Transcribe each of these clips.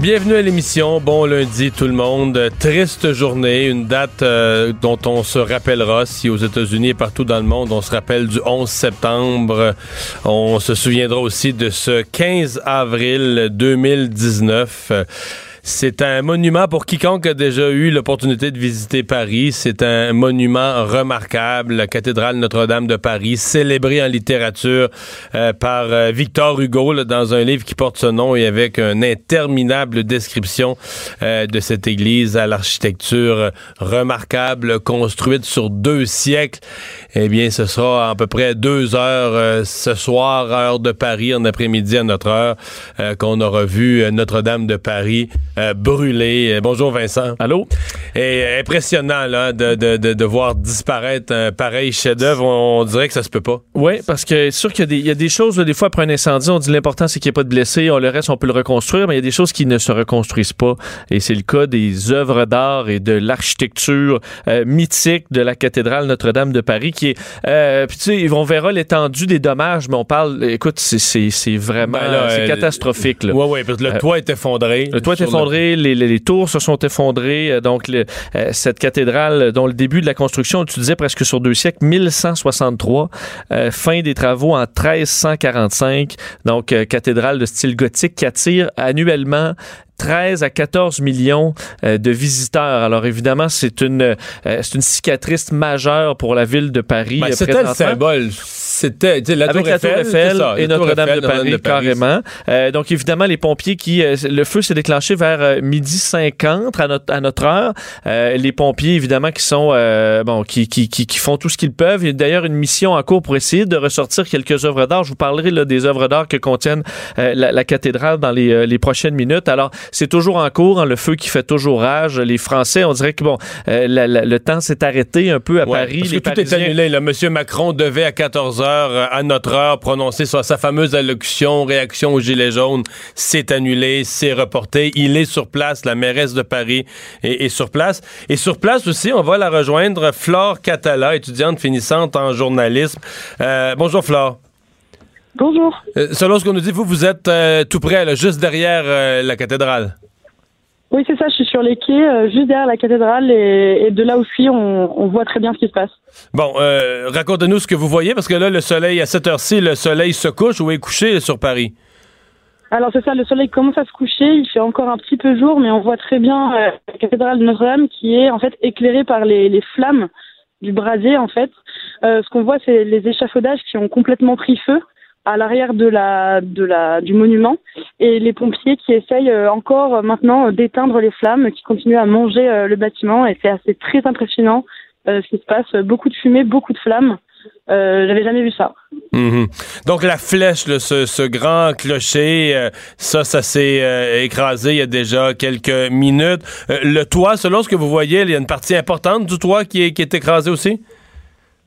Bienvenue à l'émission. Bon lundi tout le monde. Triste journée, une date euh, dont on se rappellera si aux États-Unis et partout dans le monde on se rappelle du 11 septembre. On se souviendra aussi de ce 15 avril 2019. C'est un monument pour quiconque a déjà eu l'opportunité de visiter Paris. C'est un monument remarquable, la cathédrale Notre-Dame de Paris, célébrée en littérature euh, par euh, Victor Hugo dans un livre qui porte ce nom et avec une interminable description euh, de cette église à l'architecture remarquable, construite sur deux siècles. Eh bien, ce sera à peu près deux heures ce soir, heure de Paris, en après-midi à notre heure, qu'on aura vu Notre-Dame de Paris euh, brûlé. Euh, bonjour Vincent. Allô? Et euh, impressionnant là, de, de, de, voir disparaître un pareil chef-d'œuvre. On, dirait que ça se peut pas. Oui, parce que c'est sûr qu'il y, y, a des choses, des fois après un incendie, on dit l'important c'est qu'il n'y ait pas de blessés. On, le reste, on peut le reconstruire, mais il y a des choses qui ne se reconstruisent pas. Et c'est le cas des œuvres d'art et de l'architecture mythique de la cathédrale Notre-Dame de Paris qui est. puis tu sais, on verra l'étendue des dommages, mais on parle. Écoute, c'est vraiment. Ben c'est catastrophique. Oui, oui, parce que le toit est effondré. Le toit est effondré les, tours se sont effondrées. Euh, donc, euh, cette cathédrale, dont le début de la construction, tu disais presque sur deux siècles, 1163, euh, fin des travaux en 1345. Donc, cathédrale de style gothique qui attire annuellement 13 à 14 millions de visiteurs. Alors évidemment, c'est une c'est une cicatrice majeure pour la ville de Paris. Ben, c'était le symbole c'était la Avec Tour la Tour Eiffel, et Notre-Dame de, Paris, carrément. Euh, donc, évidemment, les pompiers qui... Euh, le feu s'est déclenché vers euh, midi 50 à notre, à notre heure. les pompiers, évidemment, qui sont... bon, qui, qui, qui, font tout ce qu'ils peuvent. Il y a d'ailleurs une mission en cours pour essayer de ressortir quelques œuvres d'art. Je vous parlerai là, des œuvres d'art que contiennent la, cathédrale dans les, les prochaines minutes. Alors, c'est toujours en cours, hein, le feu qui fait toujours rage. Les Français, on dirait que, bon, le temps s'est arrêté un peu à Paris. Parce que tout est annulé. Là. Monsieur Macron devait à 14 heures euh, à notre heure prononcer sa, sa fameuse allocution, réaction aux Gilets jaunes. C'est annulé, c'est reporté. Il est sur place, la mairesse de Paris est, sur place. Et sur place aussi, on va la rejoindre, Flore Catala, étudiante finissante en journalisme. Euh, bonjour Flore. Bonjour. Euh, selon ce qu'on nous dit, vous, vous êtes tout près, juste derrière la cathédrale. Oui, c'est ça, je suis sur les quais, euh, juste derrière la cathédrale, et, de là suis, on, voit très bien ce qui se passe. Bon, euh, racontez-nous ce que vous voyez, parce que là, le soleil, à cette heure-ci, le soleil se couche ou est couché sur Paris? Alors c'est ça, le soleil commence à se coucher, il fait encore un petit peu jour, mais on voit très bien euh, la cathédrale de Notre-Dame qui est en fait éclairée par les, les flammes du brasier en fait. ce qu'on voit, c'est les échafaudages qui ont complètement pris feu à l'arrière du monument et les pompiers qui essayent euh, encore euh, maintenant d'éteindre les flammes, qui continuent à manger euh, le bâtiment et c'est assez très impressionnant ce qui se passe. Beaucoup de fumée, beaucoup de flammes. Euh, J'avais jamais vu ça. Mhm. Donc la flèche, ce, ce, grand clocher, ça, ça s'est écrasé il y a déjà quelques minutes. le toit, selon ce que vous voyez, il y a une partie importante du toit qui est, qui est écrasée aussi?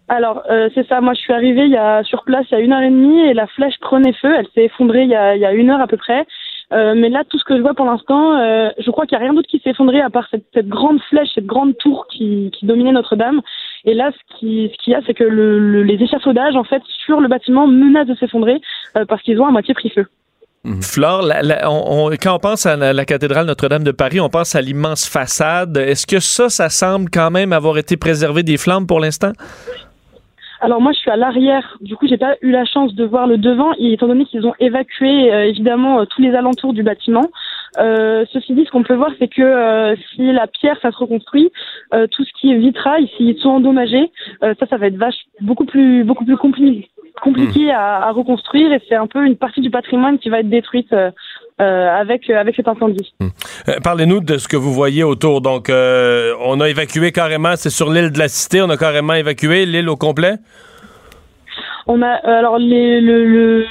Alors, euh, c'est ça. Moi, je suis arrivée il y a, sur place il y a une heure et demie et la flèche prenait feu. Elle s'est effondrée il y, a, il y a une heure à peu près. Euh, mais là, tout ce que je vois pour l'instant, euh, je crois qu'il n'y a rien d'autre qui s'est effondré à part cette, cette, grande flèche, cette grande tour qui, qui dominait Notre-Dame. Et là, ce qu'il ce y a, c'est que le, les échafaudages, en fait, sur le bâtiment menacent de s'effondrer euh, parce qu'ils ont à moitié pris feu. Mmh. Flore, on, quand on pense à la, la cathédrale Notre-Dame de Paris, on pense à l'immense façade. Est-ce que ça, ça semble quand même avoir été préservé des flammes pour l'instant? Alors moi, je suis à l'arrière. Du coup, j'ai pas eu la chance de voir le devant, étant donné qu'ils ont évacué euh, évidemment euh, tous les alentours du bâtiment. Euh, ceci dit, ce qu'on peut voir, c'est que si la pierre, ça se reconstruit, tout ce qui est vitrail, s'ils sont endommagés, ça, ça va être vache beaucoup plus, beaucoup plus compliqué, compliqué mmh. à, à, reconstruire, et c'est un peu une partie du patrimoine qui va être détruite euh, avec, euh, avec cet incendie. Hmm. Euh, parlez-nous de ce que vous voyez autour. Donc, on a évacué carrément, c'est sur l'île de la Cité, on a carrément évacué l'île au complet? On a, alors, les, le, le,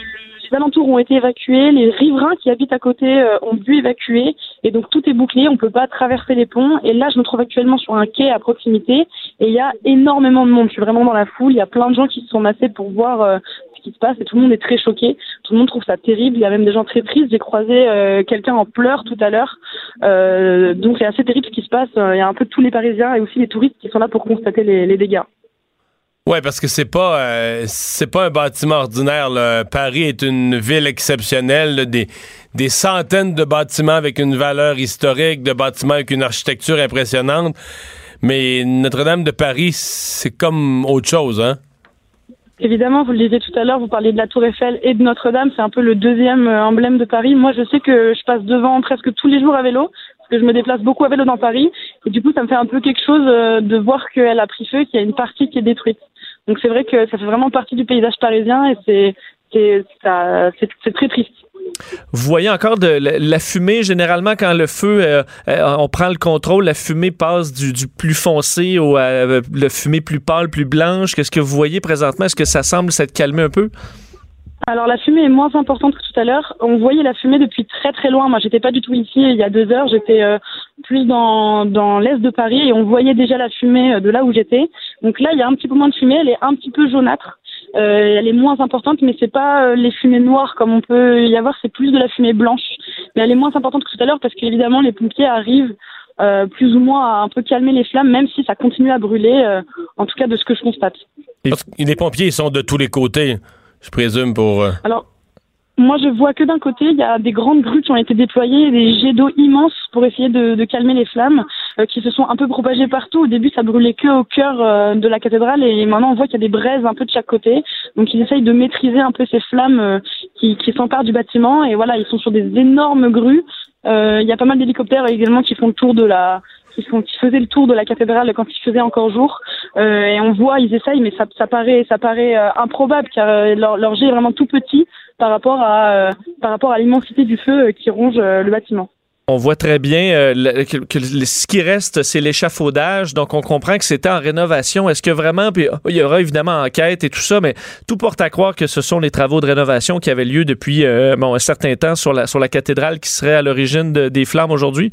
alentours ont été évacués, les riverains qui habitent à côté ont dû évacuer, et donc tout est bouclé, on peut pas traverser les ponts. Et là, je me trouve actuellement sur un quai à proximité, et il y a énormément de monde. Je suis vraiment dans la foule, il y a plein de gens qui se sont massés pour voir qui se passe, et tout le monde est très choqué. Tout le monde trouve ça terrible. Il y a même des gens très tristes. J'ai croisé quelqu'un en pleurs tout à l'heure. donc c'est assez terrible ce qui se passe. Il y a un peu tous les Parisiens et aussi les touristes qui sont là pour constater les, dégâts. Oui, parce que c'est pas euh, c'est pas un bâtiment ordinaire. Paris est une ville exceptionnelle, des, des centaines de bâtiments avec une valeur historique, de bâtiments avec une architecture impressionnante. Mais Notre-Dame de Paris, c'est comme autre chose, hein? Évidemment, vous le disiez tout à l'heure, vous parliez de la Tour Eiffel et de Notre-Dame, c'est un peu le deuxième euh, emblème de Paris. Moi, je sais que je passe devant presque tous les jours à vélo, parce que je me déplace beaucoup à vélo dans Paris, et du coup, ça me fait un peu quelque chose euh, de voir qu'elle a pris feu, qu'il y a une partie qui est détruite. Donc c'est vrai que ça fait vraiment partie du paysage parisien et c'est c'est très triste. Vous voyez encore de la, fumée, généralement, quand le feu, euh, euh, on prend le contrôle, la fumée passe du, plus foncé au euh, fumée plus pâle, plus blanche. Qu'est-ce que vous voyez présentement? Est-ce que ça semble s'être calmé un peu? Alors la fumée est moins importante que tout à l'heure. On voyait la fumée depuis très très loin. Moi, j'étais pas du tout ici il y a deux heures. J'étais plus dans, dans l'est de Paris et on voyait déjà la fumée de là où j'étais. Donc là, il y a un petit peu moins de fumée. Elle est un petit peu jaunâtre. Euh, elle est moins importante, mais c'est pas euh, les fumées noires comme on peut y avoir, c'est plus de la fumée blanche. Mais elle est moins importante que tout à l'heure parce qu'évidemment les pompiers arrivent euh, plus ou moins à un peu calmer les flammes, même si ça continue à brûler, en tout cas de ce que je constate. les pompiers ils sont de tous les côtés, je présume, pour... Alors, moi, je vois que d'un côté, il y a des grandes grues qui ont été déployées, des jets d'eau immenses pour essayer de, de calmer les flammes, euh, qui se sont un peu propagées partout. Au début, ça brûlait que au cœur euh, de la cathédrale, et maintenant, on voit qu'il y a des braises un peu de chaque côté. Donc, ils essayent de maîtriser un peu ces flammes euh, qui, qui s'emparent du bâtiment. Et voilà, ils sont sur des énormes grues. Il y a pas mal d'hélicoptères également qui font le tour de la, qui, font, qui faisaient le tour de la cathédrale quand il faisait encore jour. Euh, et on voit, ils essayent, mais ça, ça paraît, ça paraît improbable car leur, leur jet est vraiment tout petit par rapport à euh, par rapport à l'immensité du feu euh, qui ronge euh, le bâtiment. On voit très bien que, ce qui reste, c'est l'échafaudage. Donc, on comprend que c'était en rénovation. Est-ce que vraiment, puis il y aura évidemment enquête et tout ça, mais tout porte à croire que ce sont les travaux de rénovation qui avaient lieu depuis bon, un certain temps sur la, sur la cathédrale qui serait à l'origine des flammes aujourd'hui?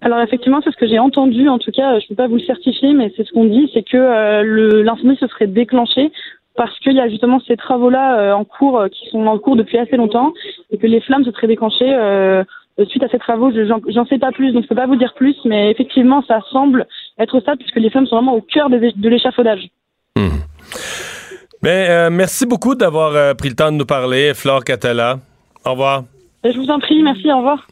Alors effectivement, c'est ce que j'ai entendu. En tout cas, je ne peux pas vous le certifier, mais c'est ce qu'on dit, c'est que l'incendie se serait déclenché parce qu'il y a justement ces travaux-là euh, en cours euh, qui sont en cours depuis assez longtemps et que les flammes se seraient déclenchées euh, suite à ces travaux. J'en sais pas plus, donc je peux pas vous dire plus, mais effectivement, ça semble être ça puisque les flammes sont vraiment au cœur de, l'échafaudage. Hmm. Ben, merci beaucoup d'avoir pris le temps de nous parler, Flore Catala. Au revoir. Je vous en prie, merci, au revoir.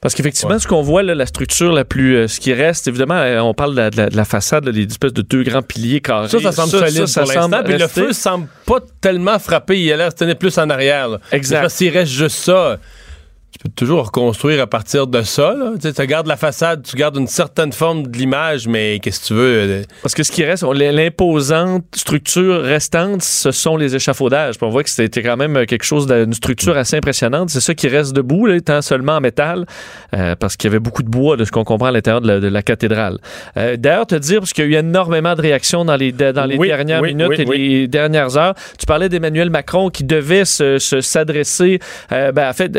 Parce qu'effectivement, ce qu'on voit, là, la structure la plus. Euh, ce qui reste, évidemment, euh, on parle de la, façade, des espèces de deux grands piliers carrés. Ça, ça semble solide ça, pour l'instant. Puis le feu semble pas tellement frapper. Il a l'air de tenir plus en arrière. Là. Exact. S'il reste juste ça, tu peux toujours reconstruire à partir de ça. Là. Tu, sais, gardes la façade, tu gardes une certaine forme de l'image, mais qu'est-ce que tu veux? Euh, Parce que ce qui reste, l'imposante structure restante, ce sont les échafaudages. on voit que c'était quand même quelque chose d'une structure assez impressionnante. C'est ça qui reste debout, là, étant seulement en métal, euh, parce qu'il y avait beaucoup de bois, de ce qu'on comprend à l'intérieur de, la, cathédrale. Euh, d'ailleurs, te dire, parce qu'il y a eu énormément de réactions dans les, dans les dernières minutes et les dernières heures, tu parlais d'Emmanuel Macron qui devait s'adresser, se, ben, en fait,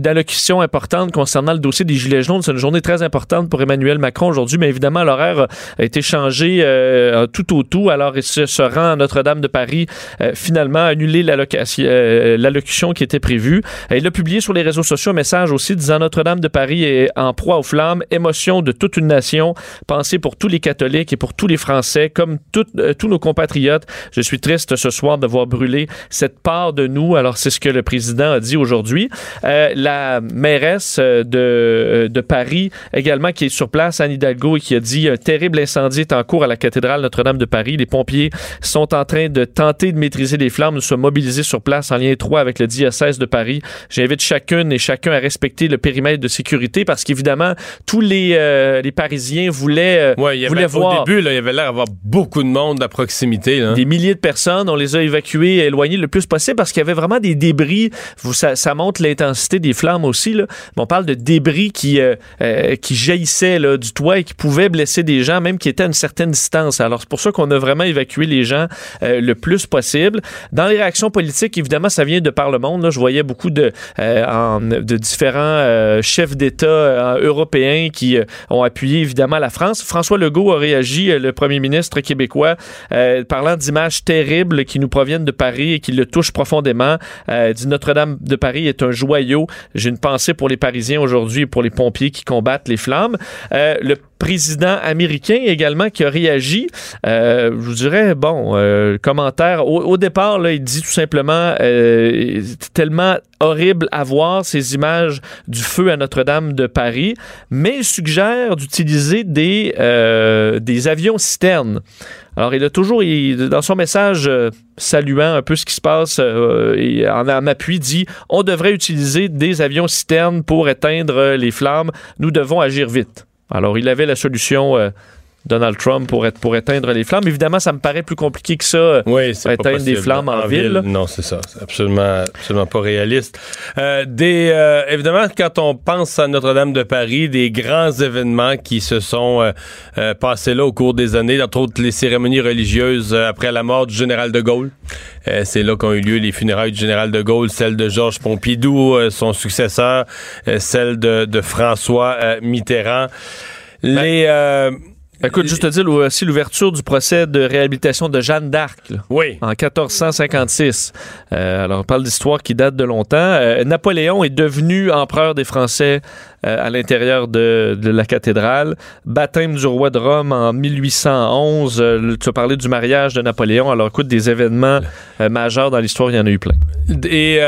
dans le question importante concernant le dossier des Gilets jaunes. C'est une journée très importante pour Emmanuel Macron aujourd'hui, mais évidemment, l'horaire a été changé euh, tout au tout. Alors, il se, rend à Notre-Dame de Paris, euh, finalement, annuler euh, l'allocution qui était prévue. il a publié sur les réseaux sociaux un message aussi disant Notre-Dame de Paris est en proie aux flammes, émotion de toute une nation, pensée pour tous les catholiques et pour tous les Français, comme tous nos compatriotes. Je suis triste ce soir de voir brûler cette part de nous. Alors, c'est ce que le président a dit aujourd'hui. la mairesse euh, de, euh, de Paris également qui est sur place, Anne Hidalgo, et qui a dit un terrible incendie est en cours à la cathédrale Notre-Dame de Paris. Les pompiers sont en train de tenter de maîtriser les flammes. Nous sommes mobilisés sur place en lien étroit avec le diocèse de Paris. J'invite chacune et chacun à respecter le périmètre de sécurité parce qu'évidemment, tous les, euh, les Parisiens voulaient, voulaient voir. Au début, là, il y avait l'air d'avoir beaucoup de monde à proximité. Des milliers de personnes. On les a évacués, éloignés le plus possible parce qu'il y avait vraiment des débris. Ça, ça montre l'intensité des flammes aussi. Là. on parle de débris qui, euh, euh, qui jaillissaient du toit et qui pouvaient blesser des gens, même qui étaient à une certaine distance. Alors, c'est pour ça qu'on a vraiment évacué les gens le plus possible. Dans les réactions politiques, évidemment, ça vient de par le monde. Là. Je voyais beaucoup de, de différents chefs d'État européens qui ont appuyé, évidemment, la France. François Legault a réagi, le premier ministre québécois, parlant d'images terribles qui nous proviennent de Paris et qui le touchent profondément. dit Notre-Dame de Paris est un joyau. J'ai une pensée pour les Parisiens aujourd'hui et pour les pompiers qui combattent les flammes. Euh, président américain également qui a réagi. Euh, je vous dirais, bon, euh, commentaire. Au, départ, il dit tout simplement euh, tellement horrible à voir ces images du feu à Notre-Dame de Paris, mais il suggère d'utiliser des, des avions citernes. Alors, il a toujours, dans son message saluant un peu ce qui se passe et en, en appui, dit on devrait utiliser des avions citernes pour éteindre les flammes. Nous devons agir vite. Alors, il avait la solution. Euh, Donald Trump pour, être, pour éteindre les flammes. Évidemment, ça me paraît plus compliqué que ça, euh, oui, éteindre des flammes en, ville. Non, c'est ça. C'est absolument, absolument pas réaliste. Euh, des, évidemment, quand on pense à Notre-Dame de Paris, des grands événements qui se sont passés là au cours des années, entre autres les cérémonies religieuses après la mort du général de Gaulle. c'est là qu'ont eu lieu les funérailles du général de Gaulle, celle de Georges Pompidou, son successeur, celle de, de François Mitterrand. Ben, les. Euh, Écoute, juste te dire aussi l'ouverture du procès de réhabilitation de Jeanne d'Arc. Oui. En 1456. Euh, alors, on parle d'histoire qui date de longtemps. Euh, Napoléon est devenu empereur des Français à l'intérieur de, de, la cathédrale. Baptême du roi de Rome en 1811. Euh, tu as parlé du mariage de Napoléon. Alors, écoute, des événements euh, majeurs dans l'histoire, il y en a eu plein. Et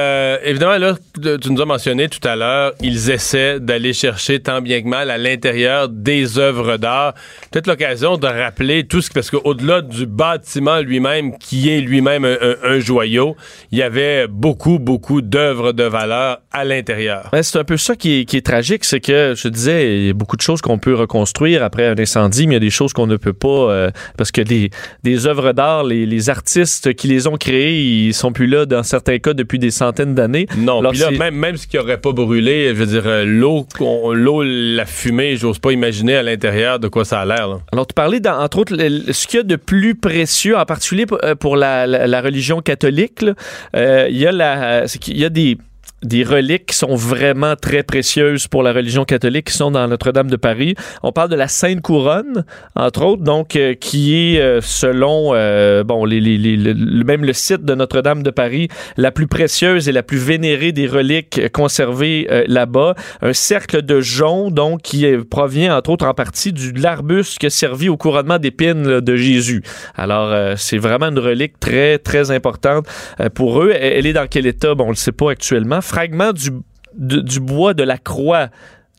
évidemment, là, tu nous as mentionné tout à l'heure, ils essaient d'aller chercher tant bien que mal à l'intérieur des œuvres d'art. Peut-être l'occasion de rappeler tout ce parce qu'au-delà du bâtiment lui-même, qui est lui-même un, un, joyau, il y avait beaucoup, beaucoup d'œuvres de valeur à l'intérieur. c'est un peu ça qui est, qui est tragique c'est que, je disais, il y a beaucoup de choses qu'on peut reconstruire après un incendie, mais il y a des choses qu'on ne peut pas, euh, parce que des, des œuvres d'art, les, artistes qui les ont créées, ils sont plus là dans certains cas depuis des centaines d'années. Non, puis là, même, même ce qui n'aurait pas brûlé, je veux dire, euh, l'eau, l'eau, la fumée, j'ose pas imaginer à l'intérieur de quoi ça a l'air. Alors, tu parlais, entre autres, ce qu'il y a de plus précieux, en particulier pour euh, la, religion catholique, il y a la, il y a des des reliques qui sont vraiment très précieuses pour la religion catholique qui sont dans Notre-Dame de Paris. On parle de la Sainte Couronne, entre autres, donc euh, qui est euh, selon euh, bon les, les, les, même le site de Notre-Dame de Paris la plus précieuse et la plus vénérée des reliques conservées là-bas. Un cercle de jonc donc qui provient entre autres en partie du l'arbuste qui a servi au couronnement d'épines de Jésus. Alors c'est vraiment une relique très très importante pour eux. Elle est dans quel état? Bon, on le sait pas actuellement fragment du, du bois de la croix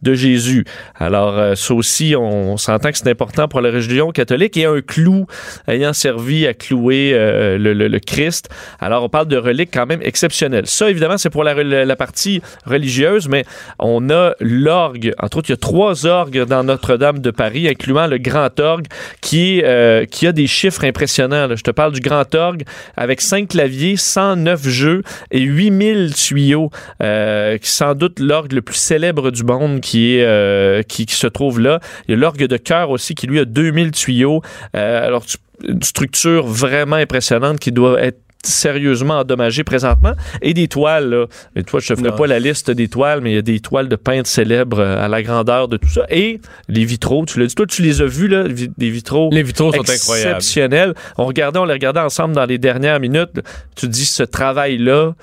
de Jésus. Alors, euh, ça aussi, on, s'entend que c'est important pour la religion catholique et un clou ayant servi à clouer euh, le, Christ. Alors, on parle de reliques quand même exceptionnelles. Ça, évidemment, c'est pour la, partie religieuse, mais on a l'orgue. Entre autres, il y a trois orgues dans Notre-Dame de Paris, incluant le grand orgue qui, euh, a des chiffres impressionnants. Je te parle du grand orgue avec cinq claviers, 109 jeux et 8000 tuyaux, qui sans doute l'orgue le plus célèbre du monde qui, est, euh, qui, se trouve là. Il y a l'orgue de cœur aussi qui, lui, a 2000 tuyaux. Euh, alors, une structure vraiment impressionnante qui doit être sérieusement endommagée présentement. Et des toiles là. Et toi je ne ferai pas la liste des toiles mais il y a des toiles de peintres célèbres euh, à la grandeur de tout ça. Et les vitraux tu l'as dit. Toi tu les as vus là des vitraux les vitraux sont exceptionnels. On regardait on les regardait ensemble dans les dernières minutes. Tu dis ce travail là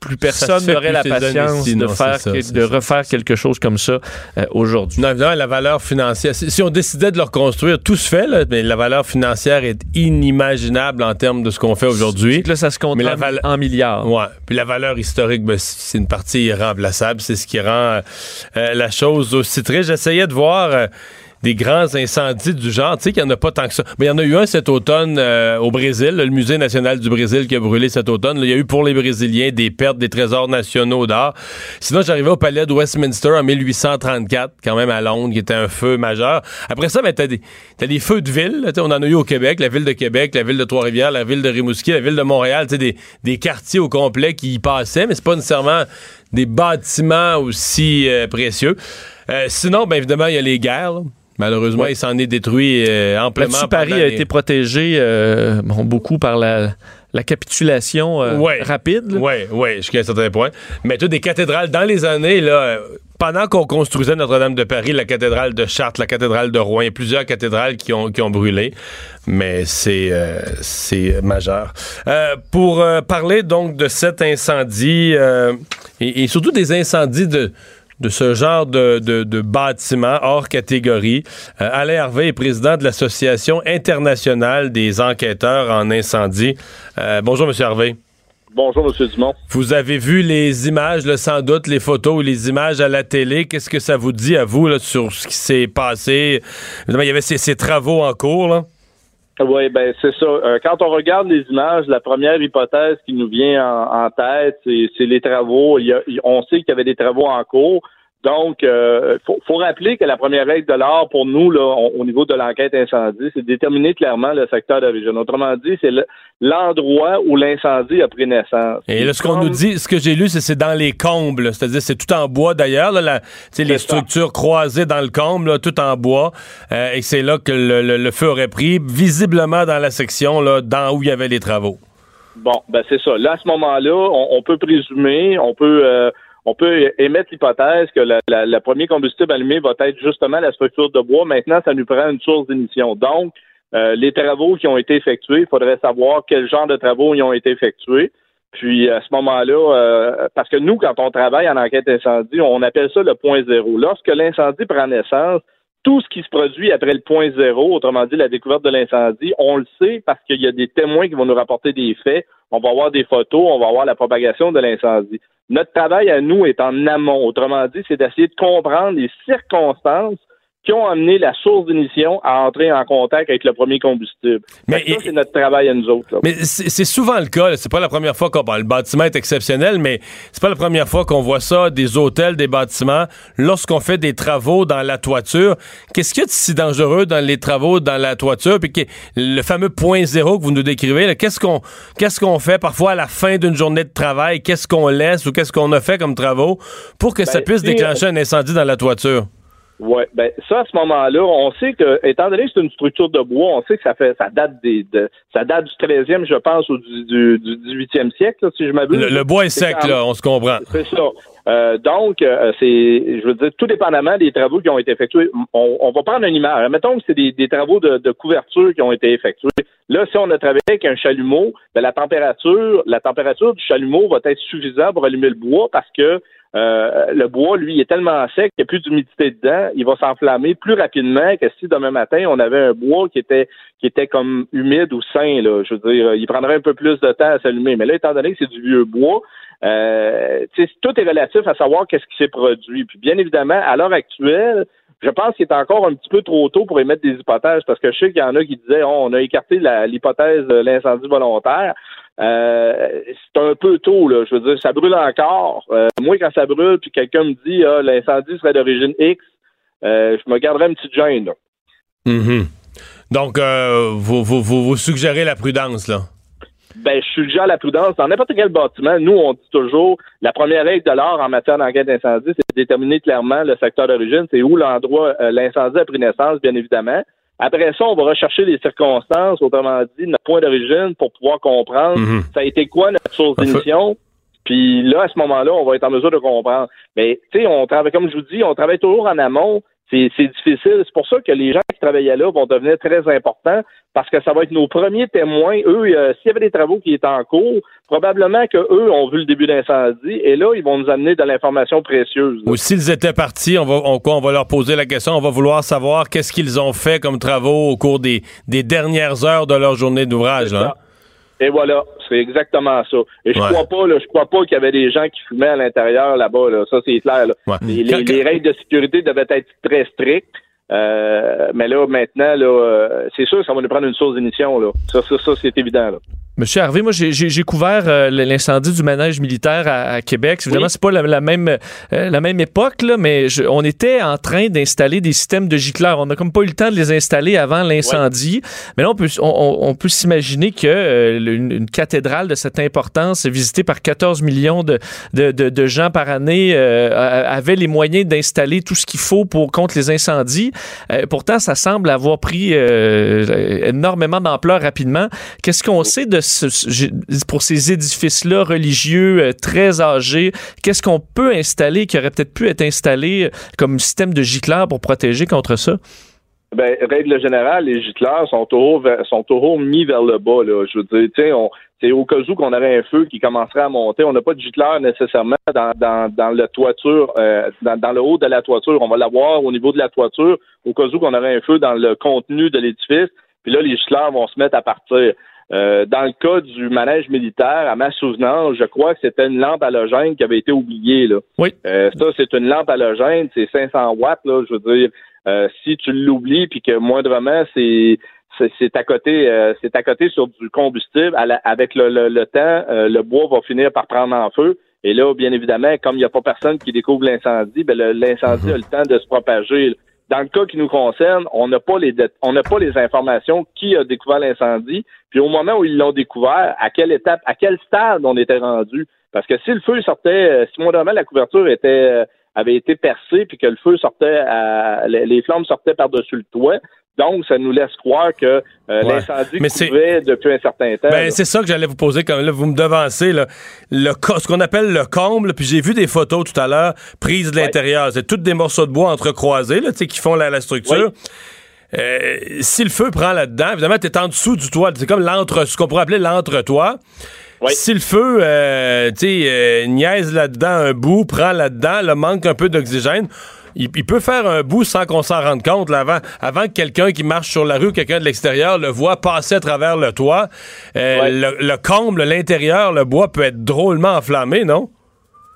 plus personne n'aurait la patience de, faire de refaire quelque chose comme ça euh, aujourd'hui. Non, évidemment, la valeur financière, si, on décidait de le reconstruire, tout se fait, mais la valeur financière est inimaginable en termes de ce qu'on fait aujourd'hui. Là, ça se compte en, milliards. Ouais. Puis la valeur historique, ben, c'est une partie irremplaçable. C'est ce qui rend euh, euh, la chose aussi très. J'essayais de voir des grands incendies du genre. Tu sais qu'il n'y en a pas tant que ça. Mais il y en a eu un cet automne euh, au Brésil, le Musée national du Brésil qui a brûlé cet automne. il y a eu pour les Brésiliens des pertes des trésors nationaux d'art. Sinon, j'arrivais au palais de Westminster en 1834, quand même à Londres, qui était un feu majeur. Après ça, ben, t'as des, as des feux de ville. on en a eu au Québec, la ville de Québec, la ville de Trois-Rivières, la ville de Rimouski, la ville de Montréal, des, des quartiers au complet qui y passaient, mais c'est pas nécessairement des bâtiments aussi précieux. sinon, bien évidemment, il y a les guerres. Malheureusement, il s'en est détruit amplement. Paris a été protégé beaucoup par la, la capitulation rapide. Oui, oui, jusqu'à un certain point. Mais tu des cathédrales dans les années, là, pendant qu'on construisait Notre-Dame de Paris, la cathédrale de Chartres, la cathédrale de Rouen, plusieurs cathédrales qui ont, qui ont brûlé, mais c'est euh, c'est majeur. Euh, pour euh, parler donc de cet incendie et, surtout des incendies de de ce genre de, de, de bâtiment hors catégorie. Alain Harvey est président de l'Association internationale des enquêteurs en incendie. bonjour, Monsieur Harvey. Bonjour, M. Dumont. Vous avez vu les images, sans doute, les photos ou les images à la télé. Qu'est-ce que ça vous dit à vous sur ce qui s'est passé? il y avait ces, travaux en cours. Là. Oui, ben c'est ça. Euh, quand on regarde les images, la première hypothèse qui nous vient en, tête, c'est les travaux. on sait qu'il y avait des travaux en cours. Donc, il euh, faut, rappeler que la première règle de l'art pour nous, là, au niveau de l'enquête incendie, c'est de déterminer clairement le secteur d'origine. Autrement dit, c'est l'endroit où l'incendie a pris naissance. Et là, ce qu'on nous dit, ce que j'ai lu, c'est c'est dans les combles, c'est-à-dire c'est tout en bois d'ailleurs, les structures croisées dans le comble, tout en bois, euh, et c'est là que le, feu aurait pris, visiblement dans la section là, dans où il y avait les travaux. Bon, ben c'est ça. Là, à ce moment-là, on, peut présumer, on peut euh, on peut émettre l'hypothèse que le premier combustible allumé va être justement la structure de bois. Maintenant, ça nous prend une source d'émission. Donc, euh, les travaux qui ont été effectués, il faudrait savoir quel genre de travaux ils ont été effectués. Puis à ce moment-là, euh, parce que nous, quand on travaille en enquête incendie, on appelle ça le point zéro. Lorsque l'incendie prend naissance, tout ce qui se produit après le point zéro, autrement dit la découverte de l'incendie, on le sait parce qu'il y a des témoins qui vont nous rapporter des faits, on va avoir des photos, on va avoir la propagation de l'incendie. Notre travail à nous est en amont. Autrement dit, c'est d'essayer de comprendre les circonstances qui ont amené la source d'émission à entrer en contact avec le premier combustible. Mais ça, c'est notre travail à nous autres. Mais c'est souvent le cas. C'est pas la première fois qu'on parle. Le bâtiment est exceptionnel, mais c'est pas la première fois qu'on voit ça, des hôtels, des bâtiments, lorsqu'on fait des travaux dans la toiture. Qu'est-ce qu'il y a de si dangereux dans les travaux dans la toiture? Puis le fameux point zéro que vous nous décrivez, qu'est-ce qu'on qu'est-ce qu'on fait parfois à la fin d'une journée de travail? Qu'est-ce qu'on laisse ou qu'est-ce qu'on a fait comme travaux pour que ça ben, puisse déclencher un incendie dans la toiture? Oui, ben ça à ce moment-là, on sait que, étant donné que c'est une structure de bois, on sait que ça fait ça date des de, ça date du 13e, je pense, ou du, du, du 18e siècle, si je m'abuse. Le, bois est sec, là, on se comprend. C'est ça. Euh, donc, euh, c'est, je veux dire, tout dépendamment des travaux qui ont été effectués, on, on va prendre une image. Mettons que c'est des, des travaux de, de, couverture qui ont été effectués. Là, si on a travaillé avec un chalumeau, ben, la température, la température du chalumeau va être suffisante pour allumer le bois parce que euh, le bois, lui, est tellement sec qu'il n'y a plus d'humidité dedans. Il va s'enflammer plus rapidement que si demain matin, on avait un bois qui était qui était comme humide ou sain. Là. Je veux dire, il prendrait un peu plus de temps à s'allumer. Mais là, étant donné que c'est du vieux bois, euh, tout est relatif à savoir qu'est-ce qui s'est produit. Puis bien évidemment, à l'heure actuelle, je pense qu'il est encore un petit peu trop tôt pour émettre des hypothèses parce que je sais qu'il y en a qui disaient oh, on a écarté l'hypothèse de l'incendie volontaire. Euh, c'est un peu tôt, là. Je veux dire, ça brûle encore. Euh, moi, quand ça brûle, puis quelqu'un me dit ah, l'incendie serait d'origine X, euh, je me garderais une petite gêne. Mm-hmm. Donc, vous, vous, vous, suggérez la prudence, là? Ben, je suggère la prudence. Dans n'importe quel bâtiment, nous, on dit toujours la première règle de l'art en matière d'enquête d'incendie, c'est de déterminer clairement le secteur d'origine, c'est où l'endroit, l'incendie a pris naissance, bien évidemment. Après ça, on va rechercher les circonstances, autrement dit, notre point d'origine pour pouvoir comprendre mhm. ça a été quoi notre source d'émission. Puis là, à ce moment-là, on va être en mesure de comprendre. Mais tu sais, on travaille, comme je vous dis, on travaille toujours en amont c'est difficile. C'est pour ça que les gens qui travaillaient là vont devenir très importants parce que ça va être nos premiers témoins. Eux, euh, s'il y avait des travaux qui étaient en cours, probablement que eux ont vu le début d'incendie et là, ils vont nous amener de l'information précieuse. Ou s'ils étaient partis, on va, on, on, va leur poser la question, on va vouloir savoir qu'est-ce qu'ils ont fait comme travaux au cours des, des dernières heures de leur journée d'ouvrage. Et voilà, c'est exactement ça. Et je crois pas, là, je crois pas qu'il y avait des gens qui fumaient à l'intérieur là-bas. Là. Ça, c'est clair. Les, règles de sécurité devaient être très strictes. Euh, mais là, maintenant, là, euh, c'est sûr que ça va nous prendre une source d'émission. Là. Ça, ça, ça c'est évident. Là. Monsieur Harvey, moi j'ai couvert euh, l'incendie du manège militaire à, Québec. Évidemment, c'est pas la, même euh, la même époque, là, mais on était en train d'installer des systèmes de gicleurs. On n'a comme pas eu le temps de les installer avant l'incendie. Mais là, on peut, on, peut s'imaginer que euh, une, cathédrale de cette importance, visitée par 14 millions de, de, de, gens par année, avait les moyens d'installer tout ce qu'il faut pour contre les incendies. Pourtant, ça semble avoir pris énormément d'ampleur rapidement. Qu'est-ce qu'on sait de pour ces édifices-là religieux euh, très âgés, qu'est-ce qu'on peut installer qui aurait peut-être pu être installé euh, comme système de gicleurs pour protéger contre ça? Ben, règle générale, les gicleurs sont toujours, sont toujours mis vers le bas. Là. Je veux dire, tu c'est au cas où qu'on aurait un feu qui commencerait à monter. On n'a pas de gicleur nécessairement dans, dans, dans la toiture, euh, dans, dans, le haut de la toiture. On va l'avoir au niveau de la toiture, au cas où qu'on aurait un feu dans le contenu de l'édifice. Puis là, les gicleurs vont se mettre à partir. Euh, dans le cas du manège militaire, à ma souvenance, je crois que c'était une lampe halogène qui avait été oubliée. Là. Oui. Euh, ça, c'est une lampe halogène, c'est 500 watts. Là, je veux dire, euh, si tu l'oublies, puis que moindrement, c'est c'est à côté, c'est à côté sur du combustible. avec le, le, temps, le bois va finir par prendre en feu. Et là, bien évidemment, comme il n'y a pas personne qui découvre l'incendie, ben l'incendie a le temps de se propager. Dans le cas qui nous concerne, on n'a pas les on n'a pas les informations qui a découvert l'incendie, puis au moment où ils l'ont découvert, à quelle étape, à quel stade on était rendu? Parce que si le feu sortait, euh, si moment la couverture était euh, avait été percée puis que le feu sortait, à, les flammes sortaient par-dessus le toit, donc, ça nous laisse croire que euh, l'incendie couvait depuis un certain temps. Ben, c'est ça que j'allais vous poser quand là, vous me devancez. Là, le, ce qu'on appelle le comble, puis j'ai vu des photos tout à l'heure prises de l'intérieur. C'est toutes des morceaux de bois entrecroisés là, qui font la, structure. Euh, si le feu prend là-dedans, évidemment, tu es en dessous du toit. C'est comme l'entre, ce qu'on pourrait appeler l'entre-toit. Si le feu, euh, tu sais, niaise là-dedans un bout, prend là-dedans, le manque un peu d'oxygène, il, peut faire un bout sans qu'on s'en rende compte avant, avant que quelqu'un qui marche sur la rue, quelqu'un de l'extérieur le voit passer à travers le toit. Euh, le, comble, l'intérieur, le bois peut être drôlement enflammé, non?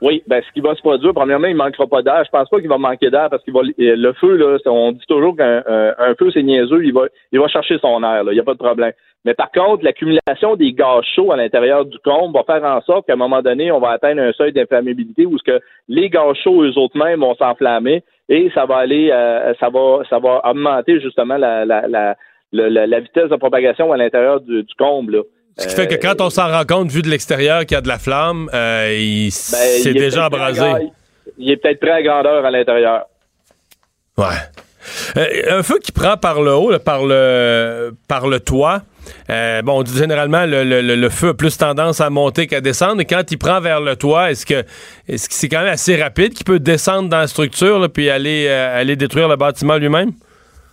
Oui, ben ce qui va se produire, premièrement, il manquera pas d'air. Je pense pas qu'il va manquer d'air parce qu'il va le feu, là, on dit toujours qu'un feu, c'est niaiseux, il va, il va chercher son air, il n'y a pas de problème. Mais par contre, l'accumulation des gaz chauds à l'intérieur du comble va faire en sorte qu'à un moment donné, on va atteindre un seuil d'inflammabilité où ce que les gaz chauds eux autres mêmes vont s'enflammer et ça va aller, euh, ça va, ça va augmenter justement la, la, la, la, vitesse de propagation à l'intérieur du, comble. Ce qui fait que quand on s'en rend compte, vu de l'extérieur, qu'il y a de la flamme, euh, il, ben, c'est déjà embrasé. Il est peut-être très à grandeur à l'intérieur. Ouais. Euh, un feu qui prend par le haut, par le par le toit, euh, bon, généralement, le, feu a plus tendance à monter qu'à descendre. Et quand il prend vers le toit, est-ce que est-ce que c'est quand même assez rapide qu'il peut descendre dans la structure puis aller, euh, aller détruire le bâtiment lui-même?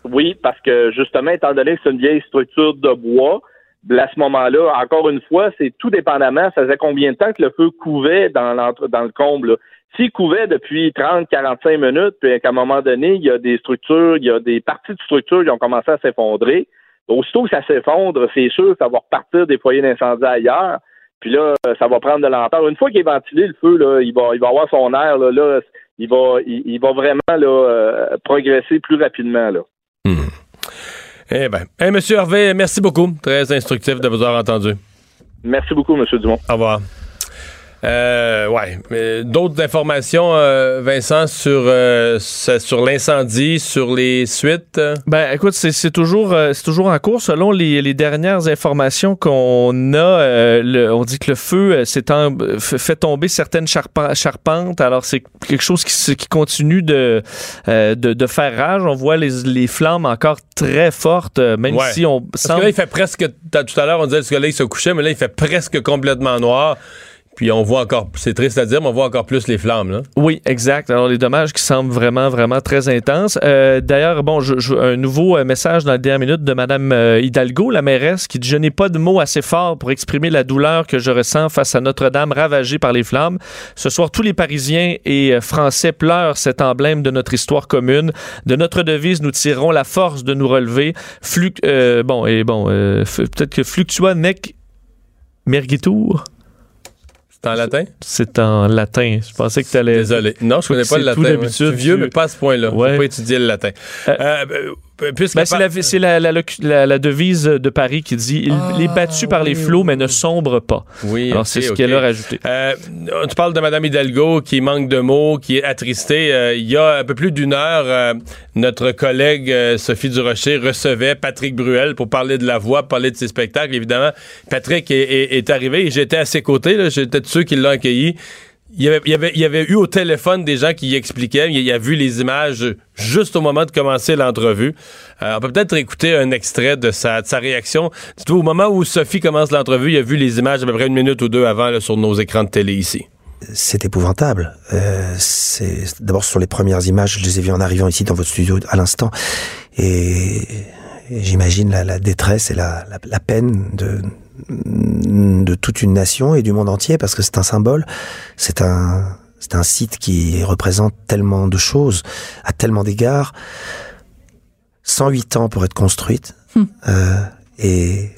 Oui, parce que justement, étant donné que c'est une vieille structure de bois, à ce moment-là, encore une fois, c'est tout dépendamment, ça faisait combien de temps que le feu couvait dans, le comble. S'il couvait depuis 30, 45 minutes, puis qu'à un moment donné, il y a des structures, il y a des parties de structure qui ont commencé à s'effondrer, Aussitôt que ça s'effondre, c'est sûr ça va repartir des foyers d'incendie ailleurs. Puis là, ça va prendre de l'ampleur. Une fois qu'il est ventilé, le feu, il va, il va avoir son air. Là, il va, vraiment euh, progresser plus rapidement. Là. Hmm. Eh bien, eh, Monsieur Hervé, merci beaucoup. Très instructif de vous avoir entendu. Merci beaucoup, Monsieur Dumont. Au revoir. Euh, ouais. D'autres informations, euh, Vincent, sur, euh, sur l'incendie, sur les suites? Ben, écoute, c'est toujours, euh, c'est toujours en cours. Selon les, les dernières informations qu'on a, le, on dit que le feu s'est fait tomber certaines charpentes. Alors, c'est quelque chose qui, qui continue de, de, de, faire rage. On voit les, les flammes encore très fortes, même si on Parce que là, il fait presque... Tout à l'heure, on disait que le soleil se couchait, mais là, il fait presque complètement noir. Puis on voit encore, c'est triste à dire, mais on voit encore plus les flammes. Là. Oui, exact. Alors les dommages qui semblent vraiment, vraiment très intenses. Euh, d'ailleurs, bon, je, un nouveau euh, message dans la dernière minute de Mme euh, Hidalgo, la mairesse, qui dit Je n'ai pas de mots assez forts pour exprimer la douleur que je ressens face à Notre-Dame ravagée par les flammes. Ce soir, tous les Parisiens et Français pleurent cet emblème de notre histoire commune. De notre devise, nous tirerons la force de nous relever. Bon, et bon, peut-être que fluctua nec mergitur? C'est en latin? C'est en latin. Je pensais que tu allais. Désolé. Non, je connais pas le latin. d'habitude. vieux, mais pas à ce point-là. Je pas étudier le latin. Euh, euh, ben, c'est la, la, devise de Paris qui dit il, est ah, battu par les flots, mais ne sombre pas. Oui, Alors, c'est ce qu'elle a rajouté. Euh, tu parles de Mme Hidalgo qui manque de mots, qui est attristée. Euh, il y a un peu plus d'une heure, euh, notre collègue Sophie Durocher recevait Patrick Bruel pour parler de la voix, parler de ses spectacles. Évidemment, Patrick est, est arrivé et j'étais à ses côtés. J'étais de ceux qui l'ont accueilli il y, avait, il, y avait, il y avait eu au téléphone des gens qui expliquaient. Il, y a vu les images juste au moment de commencer l'entrevue. Euh, on peut peut-être écouter un extrait de sa, de sa réaction. Au moment où Sophie commence l'entrevue, il a vu les images à peu près une minute ou deux avant là, sur nos écrans de télé ici. C'est épouvantable. Euh, d'abord sur les premières images, je les ai vues en arrivant ici dans votre studio à l'instant, et, j'imagine la, la, détresse et la, la, la peine de de toute une nation et du monde entier parce que c'est un symbole, c'est un c'est un site qui représente tellement de choses à tellement d'égards. 108 ans pour être construite hmm. euh, et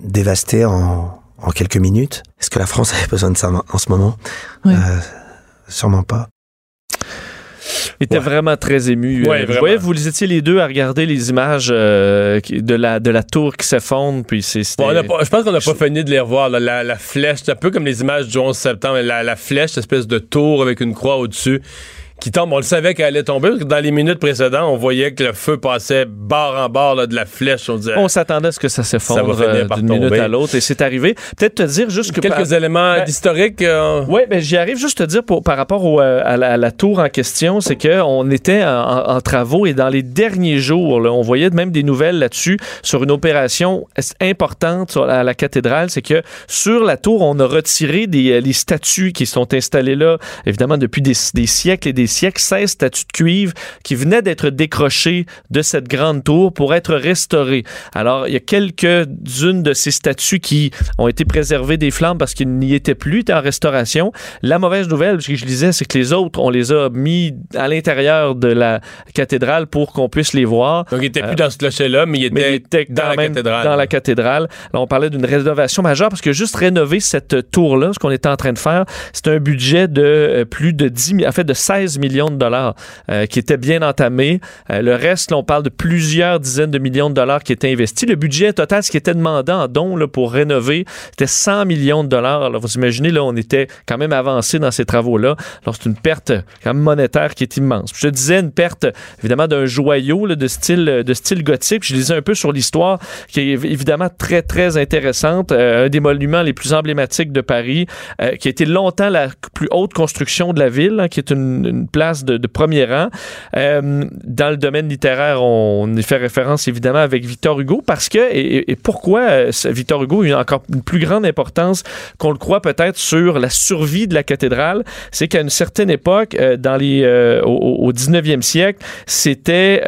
dévastée en, en quelques minutes. Est-ce que la France avait besoin de ça en ce moment? Euh, Sûrement pas. Il était vraiment très ému. Ouais, vous voyez, vous étiez les deux à regarder les images euh, de, la, de la tour qui s'effondre. Puis c'est, je pense qu'on n'a pas fini de les revoir. La, la, flèche, c'est un peu comme les images du 11 septembre. La, la flèche, espèce de tour avec une croix au-dessus qui tombe. On le savait qu'elle allait tomber. Parce que dans les minutes précédentes, on voyait que le feu passait bord en bord là, de la flèche. On, on s'attendait à ce que ça s'effondre euh, d'une minute à l'autre. Et c'est arrivé. Peut-être te dire juste que... Quelques éléments ben, d'historique. Euh, Oui, ben, j'y arrive juste te dire pour, par rapport au, euh, à, la, tour en question, c'est qu'on était en, travaux et dans les derniers jours, là, on voyait même des nouvelles là-dessus sur une opération importante à la cathédrale. C'est que sur la tour, on a retiré des, les statues qui sont installées là, évidemment, depuis des, des siècles et des siècles, 16 statues de cuivre qui venaient d'être décrochées de cette grande tour pour être restaurées. Alors, il y a quelques-unes de ces statues qui ont été préservées des flammes parce qu'ils n'y étaient plus, étaient en restauration. La mauvaise nouvelle, ce que je disais, c'est que les autres, on les a mis à l'intérieur de la cathédrale pour qu'on puisse les voir. Donc, ils n'étaient plus dans ce clocher-là, mais ils étaient, dans, la cathédrale. Dans la cathédrale. Alors, on parlait d'une rénovation majeure parce que juste rénover cette tour-là, ce qu'on était en train de faire, c'est un budget de euh, plus de 10 000, en fait, de 16 millions de dollars euh, qui étaient bien entamés. Euh, le reste, là, on parle de plusieurs dizaines de millions de dollars qui étaient investis. Le budget total, ce qui était demandé en don là, pour rénover, c'était 100 millions de dollars. Alors, vous imaginez, là, on était quand même avancé dans ces travaux-là. Alors, c'est une perte quand même monétaire qui est immense. je disais une perte, évidemment, d'un joyau de, style, de style gothique. je lisais un peu sur l'histoire, qui est évidemment très, très intéressante. Euh, un des monuments les plus emblématiques de Paris, qui a été longtemps la plus haute construction de la ville, hein, qui est une, une place de, premier rang. Euh, dans le domaine littéraire, on, y fait référence évidemment avec Victor Hugo parce que, et, pourquoi euh, Victor Hugo a encore une plus grande importance qu'on le croit peut-être sur la survie de la cathédrale, c'est qu'à une certaine époque, euh, dans les, au, au, 19e siècle, c'était,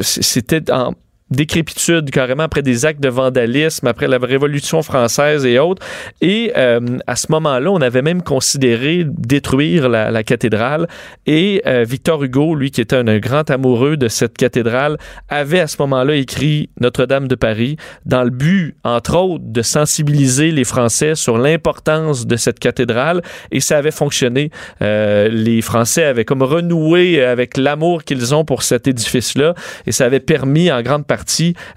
c'était en décrépitude carrément après des actes de vandalisme, après la Révolution française et autres. Et euh, à ce moment-là, on avait même considéré détruire la, cathédrale. Et euh, Victor Hugo, lui qui était un, grand amoureux de cette cathédrale, avait à ce moment-là écrit Notre-Dame de Paris dans le but, entre autres, de sensibiliser les Français sur l'importance de cette cathédrale. Et ça avait fonctionné. Euh, les Français avaient comme renoué avec l'amour qu'ils ont pour cet édifice-là. Et ça avait permis en grande partie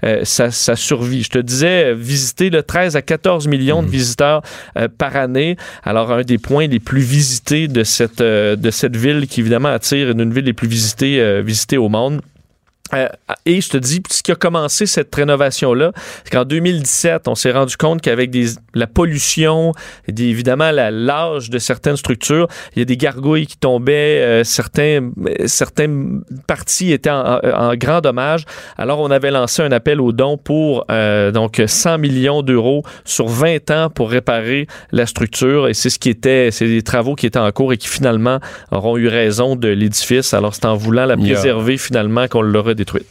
euh, sa, survie. Je te disais, visiter le 13 à 14 millions de mhm. visiteurs euh, par année. Alors, un des points les plus visités de cette, euh, de cette ville qui, évidemment, attire une ville les plus visitées, visitées au monde. Euh, et je te dis, ce qui a commencé cette rénovation-là, c'est qu'en 2017, on s'est rendu compte qu'avec la pollution, et évidemment l'âge de certaines structures, il y a des gargouilles qui tombaient, euh, certains, certaines parties étaient en, grand dommage. Alors, on avait lancé un appel aux dons pour euh, donc 100 millions d'euros sur 20 ans pour réparer la structure. Et c'est ce qui était, c'est des travaux qui étaient en cours et qui finalement auront eu raison de l'édifice. Alors, c'est en voulant la préserver finalement qu'on l'aurait détruite.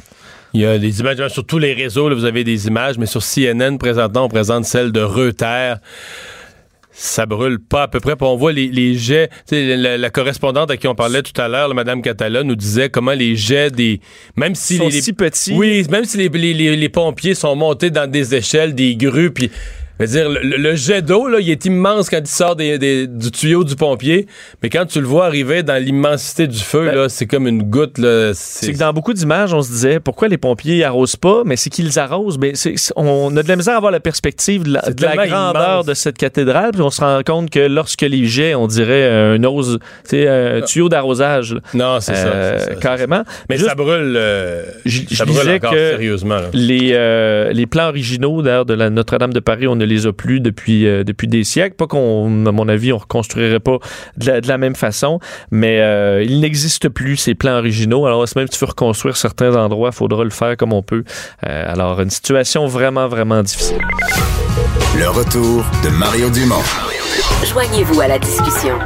Il y a des images sur tous les réseaux, vous avez des images, mais sur CNN, présentement, on présente celle de Reuters ça brûle pas à peu près. on voit les, jets. La, la, correspondante à qui on parlait tout à l'heure, Madame Catala, nous disait comment les jets des. Même si sont les, si petits. Oui, même si les, les, pompiers sont montés dans des échelles, des grues, puis dire, le, jet d'eau, là, il est immense quand il sort des, du tuyau du pompier, mais quand tu le vois arriver dans l'immensité du feu, ben, là, c'est comme une goutte. C'est que dans beaucoup d'images, on se disait, pourquoi les pompiers arrosent pas? Mais c'est qu'ils arrosent. Mais on a de la misère à avoir la perspective de la, grandeur de cette cathédrale, puis on se rend compte que lorsque les jets, on dirait un ose, un tuyau d'arrosage. Non, c'est ça, euh, Carrément. Mais ça brûle, euh, ça brûle encore sérieusement. Les, euh, les plans originaux, d'ailleurs, de la Notre-Dame de Paris, on ne les a plus depuis, depuis des siècles. Pas qu'on, à mon avis, on reconstruirait pas de la, même façon, mais il n'existe plus ces plans originaux. Alors, même si tu veux reconstruire certains endroits, il faudra le faire comme on peut. alors, une situation vraiment, vraiment difficile. Le retour de Mario Dumont. Joignez-vous à la discussion.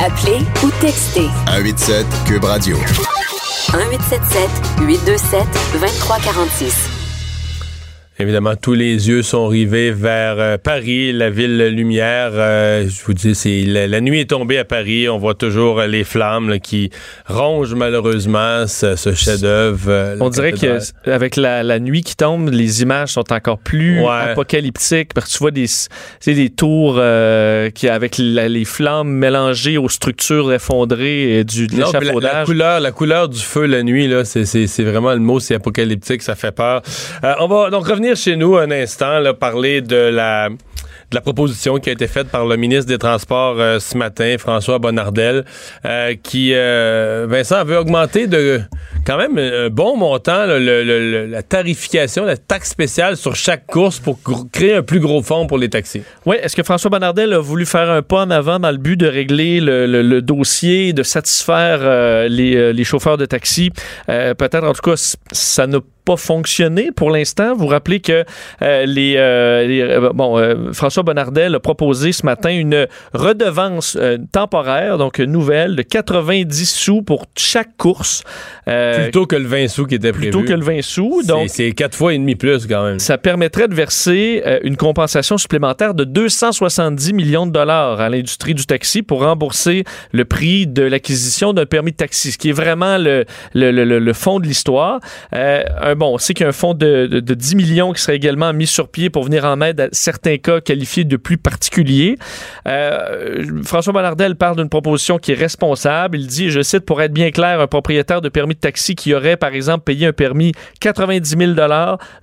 Appelez ou textez. 187 Cube Radio. 1877 827 2346. Évidemment, tous les yeux sont rivés vers euh, Paris, la ville lumière. Euh, je vous dis, c'est la, nuit est tombée à Paris. On voit toujours euh, les flammes qui rongent malheureusement ce, chef-d'œuvre. On dirait qu'avec la, la, nuit qui tombe, les images sont encore plus apocalyptiques parce que tu vois des, des tours qui avec les flammes mélangées aux structures effondrées du de. La, la, couleur, la couleur du feu la nuit là, c'est vraiment le mot, c'est apocalyptique, ça fait peur. on va donc revenir chez nous un instant, là, parler de la de la proposition qui a été faite par le ministre des Transports euh, ce matin, François Bonnardel, euh, qui, euh, Vincent, veut augmenter de quand même un bon montant la tarification, la taxe spéciale sur chaque course pour créer un plus gros fonds pour les taxis. Oui, est-ce que François Bonnardel a voulu faire un pas en avant dans le but de régler le, dossier, de satisfaire les, les, chauffeurs de taxi? Peut-être, en tout cas, ça n'a pas fonctionné pour l'instant. Vous rappelez que euh, les, euh, euh, bon, François Bonnardel a proposé ce matin une redevance temporaire, donc nouvelle, de 90 sous pour chaque course. plutôt que le 20 sous qui était prévu. Plutôt que le 20 sous. Donc, c'est quatre fois et demi plus quand même. Ça permettrait de verser une compensation supplémentaire de 270 millions de dollars à l'industrie du taxi pour rembourser le prix de l'acquisition d'un permis de taxi, ce qui est vraiment le, le, le, le fond de l'histoire. bon, on sait qu'il y a un fonds de, 10 millions qui serait également mis sur pied pour venir en aide à certains cas qualifiés de plus particuliers. Euh, François Bonnardel parle d'une proposition qui est responsable. Il dit, je cite, pour être bien clair, un propriétaire de permis de taxi qui aurait, par exemple, payé un permis 90 000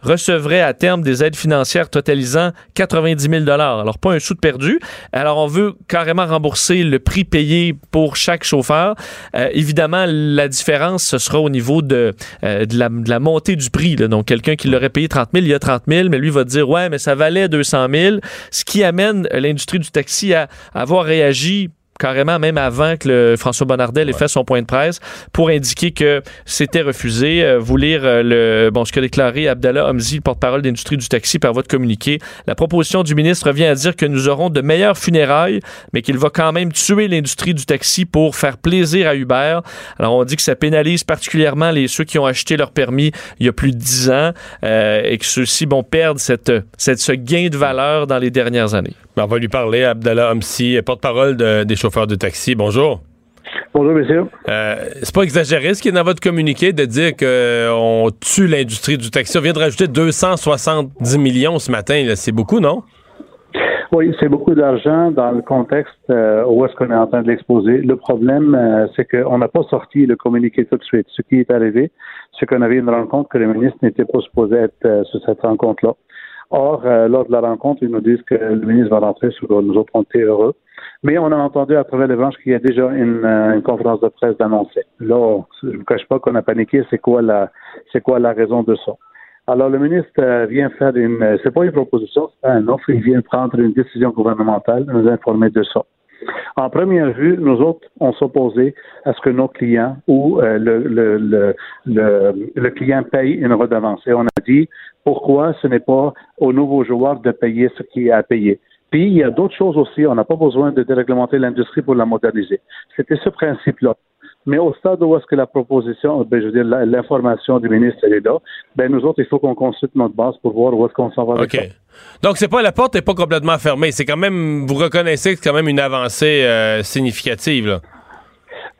recevrait à terme des aides financières totalisant 90 000 Alors, pas un sou de perdu. Alors, on veut carrément rembourser le prix payé pour chaque chauffeur. Euh, évidemment, la différence, ce sera au niveau de, euh, de la montée du prix. Donc, quelqu'un qui l'aurait payé 30 000, il y a 30 000, mais lui va dire, ouais, mais ça valait 200 000, ce qui amène l'industrie du taxi à avoir réagi carrément même avant que le François Bonnardel ait fait son point de presse pour indiquer que c'était refusé. Euh, vous lire euh, le bon ce qu'a déclaré Abdallah Hamzi, le porte-parole d'industrie du taxi par votre communiqué. La proposition du ministre revient à dire que nous aurons de meilleures funérailles, mais qu'il va quand même tuer l'industrie du taxi pour faire plaisir à Uber. Alors on dit que ça pénalise particulièrement les ceux qui ont acheté leur permis il y a plus de 10 ans euh, et que ceux-ci vont perdre cette, cette, ce gain de valeur dans les dernières années. Ben, on va lui parler, Abdallah Hamsi, porte-parole des chauffeurs de taxi. Bonjour. Bonjour, monsieur. Euh, c'est pas exagéré ce qui est dans votre communiqué de dire qu'on tue l'industrie du taxi. On vient de rajouter 270 millions ce matin. C'est beaucoup, non? Oui, c'est beaucoup d'argent dans le contexte euh, où est-ce qu'on est en train de l'exposer. Le problème, euh, c'est qu'on n'a pas sorti le communiqué tout de suite. Ce qui est arrivé, c'est qu'on avait une rencontre que le ministre n'était pas supposé être sur cette rencontre-là. Or, euh, lors de la rencontre, ils nous disent que le ministre va rentrer, sur nous autres, on était heureux. Mais on a entendu à travers les branches qu'il y a déjà une, euh, une conférence de presse d'annoncer. Là, je ne vous cache pas qu'on a paniqué. C'est quoi la, c'est quoi la raison de ça? Alors, le ministre euh, vient faire une, c'est pas une proposition, c'est un offre. Il vient prendre une décision gouvernementale, nous informer de ça. En première vue, nous autres, on s'opposait à ce que nos clients ou le, le, le, le, le client paye une redevance. Et on a dit, pourquoi ce n'est pas aux nouveaux joueurs de payer ce qui est à payer? Puis, il y a d'autres choses aussi. On n'a pas besoin de déréglementer l'industrie pour la moderniser. C'était ce principe-là. Mais au stade où est-ce que la proposition, ben, je veux dire, l'information du ministre est là, ben, nous autres, il faut qu'on consulte notre base pour voir où est-ce qu'on s'en va. OK. Donc, c'est pas, la porte n'est pas complètement fermée. C'est quand même, vous reconnaissez que c'est quand même une avancée euh, significative, là.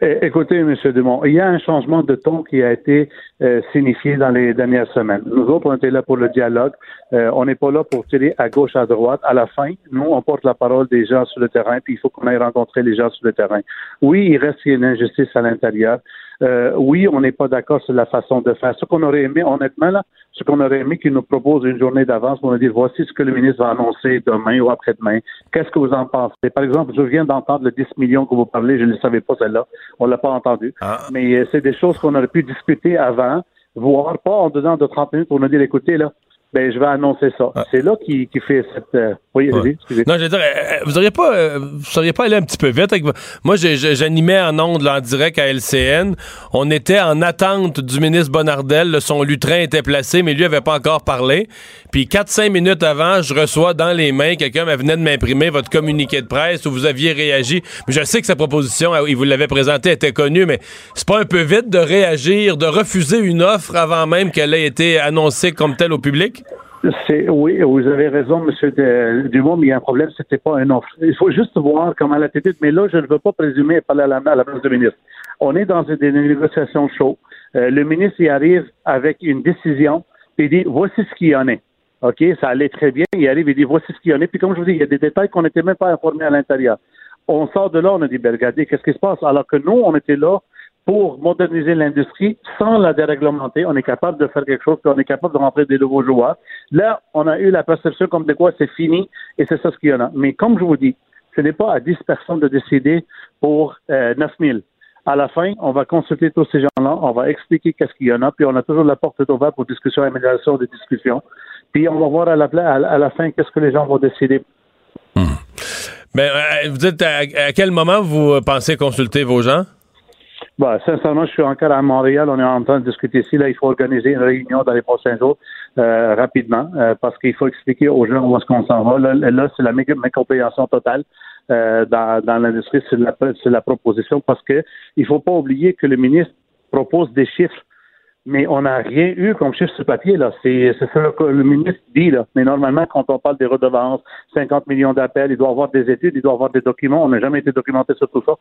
Écoutez, M. Dumont, il y a un changement de ton qui a été euh, signifié dans les dernières semaines. Nous autres, on était là pour le dialogue. Euh, on n'est pas là pour tirer à gauche, à droite. À la fin, nous, on porte la parole des gens sur le terrain, puis il faut qu'on aille rencontrer les gens sur le terrain. Oui, il reste une injustice à l'intérieur. Euh, oui, on n'est pas d'accord sur la façon de faire. Ce qu'on aurait aimé, honnêtement, là, ce qu'on aurait aimé qu'il nous propose une journée d'avance pour nous dire voici ce que le ministre va annoncer demain ou après-demain. Qu'est-ce que vous en pensez? Par exemple, je viens d'entendre le 10 millions que vous parlez, je ne le savais pas celle-là. On l'a pas entendu. Ah. Mais euh, c'est des choses qu'on aurait pu discuter avant, voire pas en dedans de 30 minutes pour nous dire écoutez, là, ben, je vais annoncer ça. Ah. C'est là qui, qui fait cette. Euh, oui, excusez. Non, je veux dire, euh, vous auriez pas, euh, vous seriez pas allé un petit peu vite avec. Moi, j'animais en ondes, en direct à LCN. On était en attente du ministre Bonardel. son lutrin était placé, mais lui avait pas encore parlé. Puis 4-5 minutes avant, je reçois dans les mains, quelqu'un venait de m'imprimer votre communiqué de presse où vous aviez réagi. Je sais que sa proposition, il vous l'avait présentée, était connue, mais c'est pas un peu vite de réagir, de refuser une offre avant même qu'elle ait été annoncée comme telle au public? Oui, vous avez raison, Monsieur Dumont, mais il y a un problème, c'était pas un offre. Il faut juste voir comment l'attitude, mais là, je ne veux pas présumer parler à la, à la place du ministre. On est dans des négociations chaudes. Euh, le ministre y arrive avec une décision, il dit voici ce qu'il y en est. OK, ça allait très bien. Il arrive, il dit voici ce qu'il y en est. Puis comme je vous dis, il y a des détails qu'on n'était même pas informés à l'intérieur. On sort de là, on a dit ben regardez, qu'est-ce qui se passe? Alors que nous, on était là pour moderniser l'industrie sans la déréglementer. On est capable de faire quelque chose, on est capable de rentrer des nouveaux joueurs. Là, on a eu la perception comme de quoi c'est fini et c'est ça ce qu'il y en a. Mais comme je vous dis, ce n'est pas à 10 personnes de décider pour euh, 9 000. À la fin, on va consulter tous ces gens-là, on va expliquer qu'est-ce qu'il y en a, puis on a toujours la porte ouverte pour discussion, amélioration des discussions. Puis on va voir à la, fin qu'est-ce que les gens vont décider. Hmm. Ben, euh, vous dites à, quel moment vous pensez consulter vos gens? Bah, sincèrement, je suis encore à Montréal. On est en train de discuter ici. Là, il faut organiser une réunion dans les prochains jours euh, rapidement euh, parce qu'il faut expliquer aux gens où est-ce qu'on s'en va. Là, c'est la mécompréhension totale euh, dans, dans l'industrie. C'est la, la proposition parce que il faut pas oublier que le ministre propose des chiffres mais on n'a rien eu comme chiffre sur papier. là. C'est ça que le ministre dit. là. Mais normalement, quand on parle des redevances, 50 millions d'appels, il doit avoir des études, il doit avoir des documents. On n'a jamais été documenté sur tout ça.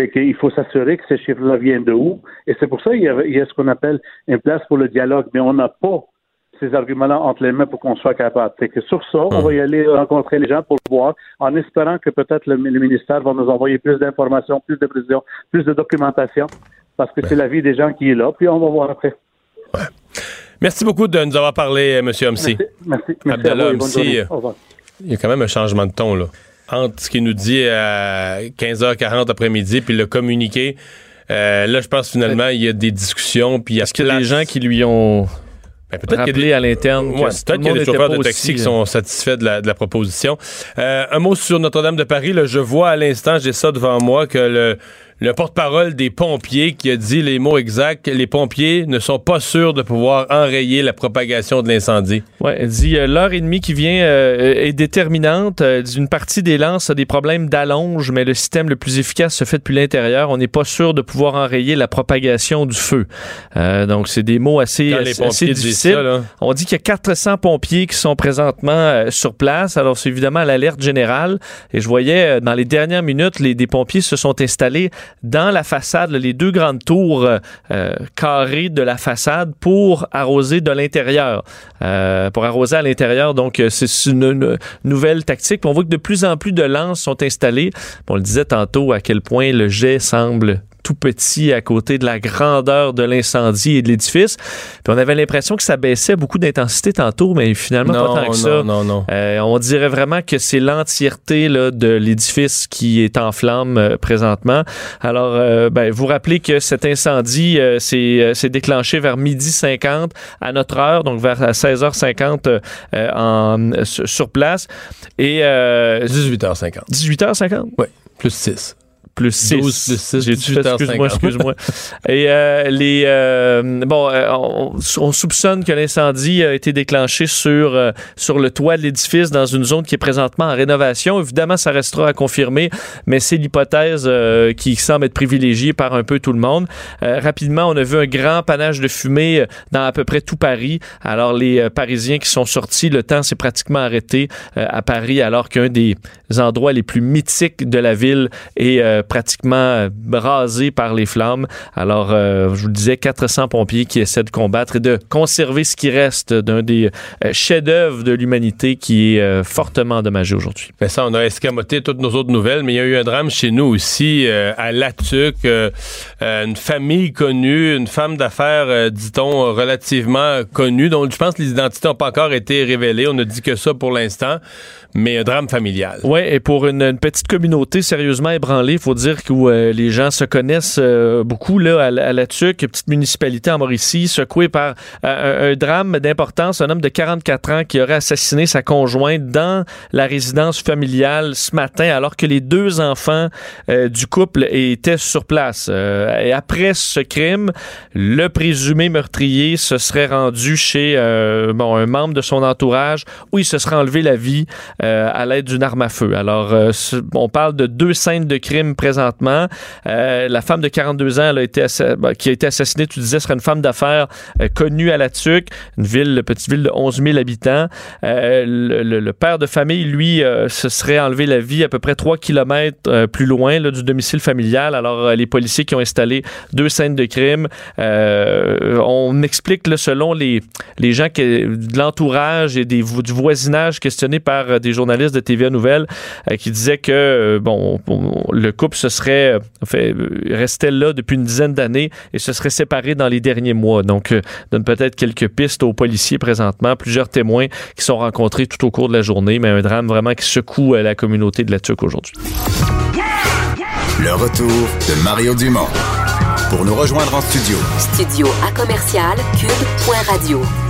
Fait qu'il faut s'assurer que ces chiffres-là viennent de où. Et c'est pour ça qu'il y, a, ce qu'on appelle une place pour le dialogue. Mais on n'a pas ces arguments-là entre les mains pour qu'on soit capable. Fait que sur ça, on va y aller rencontrer les gens pour le voir, en espérant que peut-être le, ministère va nous envoyer plus d'informations, plus de précisions, plus de documentation, parce que c'est la vie des gens qui est là. Puis on va voir après. Merci beaucoup de nous avoir parlé, M. Homsi. Merci. Merci. Abdallah il y a quand même un changement de ton, là entre ce qu'il nous dit à 15h40 après-midi puis le communiqué. Euh, là, je pense finalement, il y a des discussions. Puis Est-ce qu'il y a des gens qui lui ont ben, peut-être qu'il y a à l'interne. peut-être qu'il y a des chauffeurs de taxi qui sont satisfaits de la, proposition. Euh, un mot sur Notre-Dame de Paris. Là, je vois à l'instant, j'ai ça devant moi, que le, le porte-parole des pompiers qui a dit les mots exacts. Les pompiers ne sont pas sûrs de pouvoir enrayer la propagation de l'incendie. Oui, elle dit euh, l'heure et demie qui vient euh, est déterminante. Euh, une partie des lances a des problèmes d'allonge, mais le système le plus efficace se fait depuis l'intérieur. On n'est pas sûr de pouvoir enrayer la propagation du feu. donc, c'est des mots assez, assez difficiles. On dit qu'il y a 400 pompiers qui sont présentement sur place. Alors, c'est évidemment l'alerte générale. Et je voyais dans les dernières minutes, les, des pompiers se sont installés dans la façade, les deux grandes tours euh, euh, carrées de la façade pour arroser de l'intérieur, euh, pour arroser à l'intérieur. Donc, c'est une, nouvelle tactique. on voit que de plus en plus de lances sont installées. On le disait tantôt à quel point le jet semble tout petit à côté de la grandeur de l'incendie et de l'édifice. Puis on avait l'impression que ça baissait beaucoup d'intensité tantôt, mais finalement pas tant que ça. Non, non, euh, on dirait vraiment que c'est l'entièreté de l'édifice qui est en flamme euh, présentement. Alors, euh, ben, vous rappelez que cet incendie s'est déclenché vers midi 50 à notre heure, donc vers 16h50 en, sur place. Et 18h50. 18h50? Oui, plus 6 plus 6. 12 6. J'ai dit excuse-moi, excuse-moi. Et euh, les euh, bon, euh, on, soupçonne que l'incendie a été déclenché sur sur le toit de l'édifice dans une zone qui est présentement en rénovation. Évidemment, ça restera à confirmer, mais c'est l'hypothèse qui semble être privilégiée par un peu tout le monde. rapidement, on a vu un grand panache de fumée dans à peu près tout Paris. Alors les Parisiens qui sont sortis, le temps s'est pratiquement arrêté à Paris alors qu'un des endroits les plus mythiques de la ville est pratiquement rasé par les flammes. Alors, je vous le disais, 400 pompiers qui essaient de combattre et de conserver ce qui reste d'un des chefs-d'œuvre de l'humanité qui est fortement endommagé aujourd'hui. Mais ça, on a escamoté toutes nos autres nouvelles, mais il y a eu un drame chez nous aussi, à Latuc. une famille connue, une femme d'affaires, dit-on, relativement connue, dont je pense que les identités n'ont pas encore été révélées. On ne dit que ça pour l'instant mais un drame familial. Oui, et pour une, petite communauté sérieusement ébranlée, il faut dire que euh, les gens se connaissent euh, beaucoup là, à, la TUC, petite municipalité en Mauricie, secouée par euh, un, drame d'importance, un homme de 44 ans qui aurait assassiné sa conjointe dans la résidence familiale ce matin, alors que les deux enfants du couple étaient sur place. et après ce crime, le présumé meurtrier se serait rendu chez bon, un membre de son entourage où il se serait enlevé la vie. Euh, à l'aide d'une arme à feu. Alors, euh, on parle de deux scènes de crime présentement. Euh, la femme de 42 ans a été bah, qui a été assassinée, tu disais, serait une femme d'affaires connue à La Tuque, une ville, petite ville de 11 000 habitants. Le, père de famille, lui, se serait enlevé la vie à peu près 3 kilomètres plus loin du domicile familial. Alors, les policiers qui ont installé deux scènes de crime, on explique, là, selon les, les gens qui, de l'entourage et des, du voisinage questionné par des journalistes de TVA Nouvelles euh, qui disaient que euh, bon, le couple se serait euh, fait, restait là depuis une dizaine d'années et se serait séparé dans les derniers mois. Donc, donne peut-être quelques pistes aux policiers présentement, plusieurs témoins qui sont rencontrés tout au cours de la journée, mais un drame vraiment qui secoue la communauté de la Tuque aujourd'hui. Le retour de Mario Dumont. Pour nous rejoindre en studio. Studio à commercial cube.radio.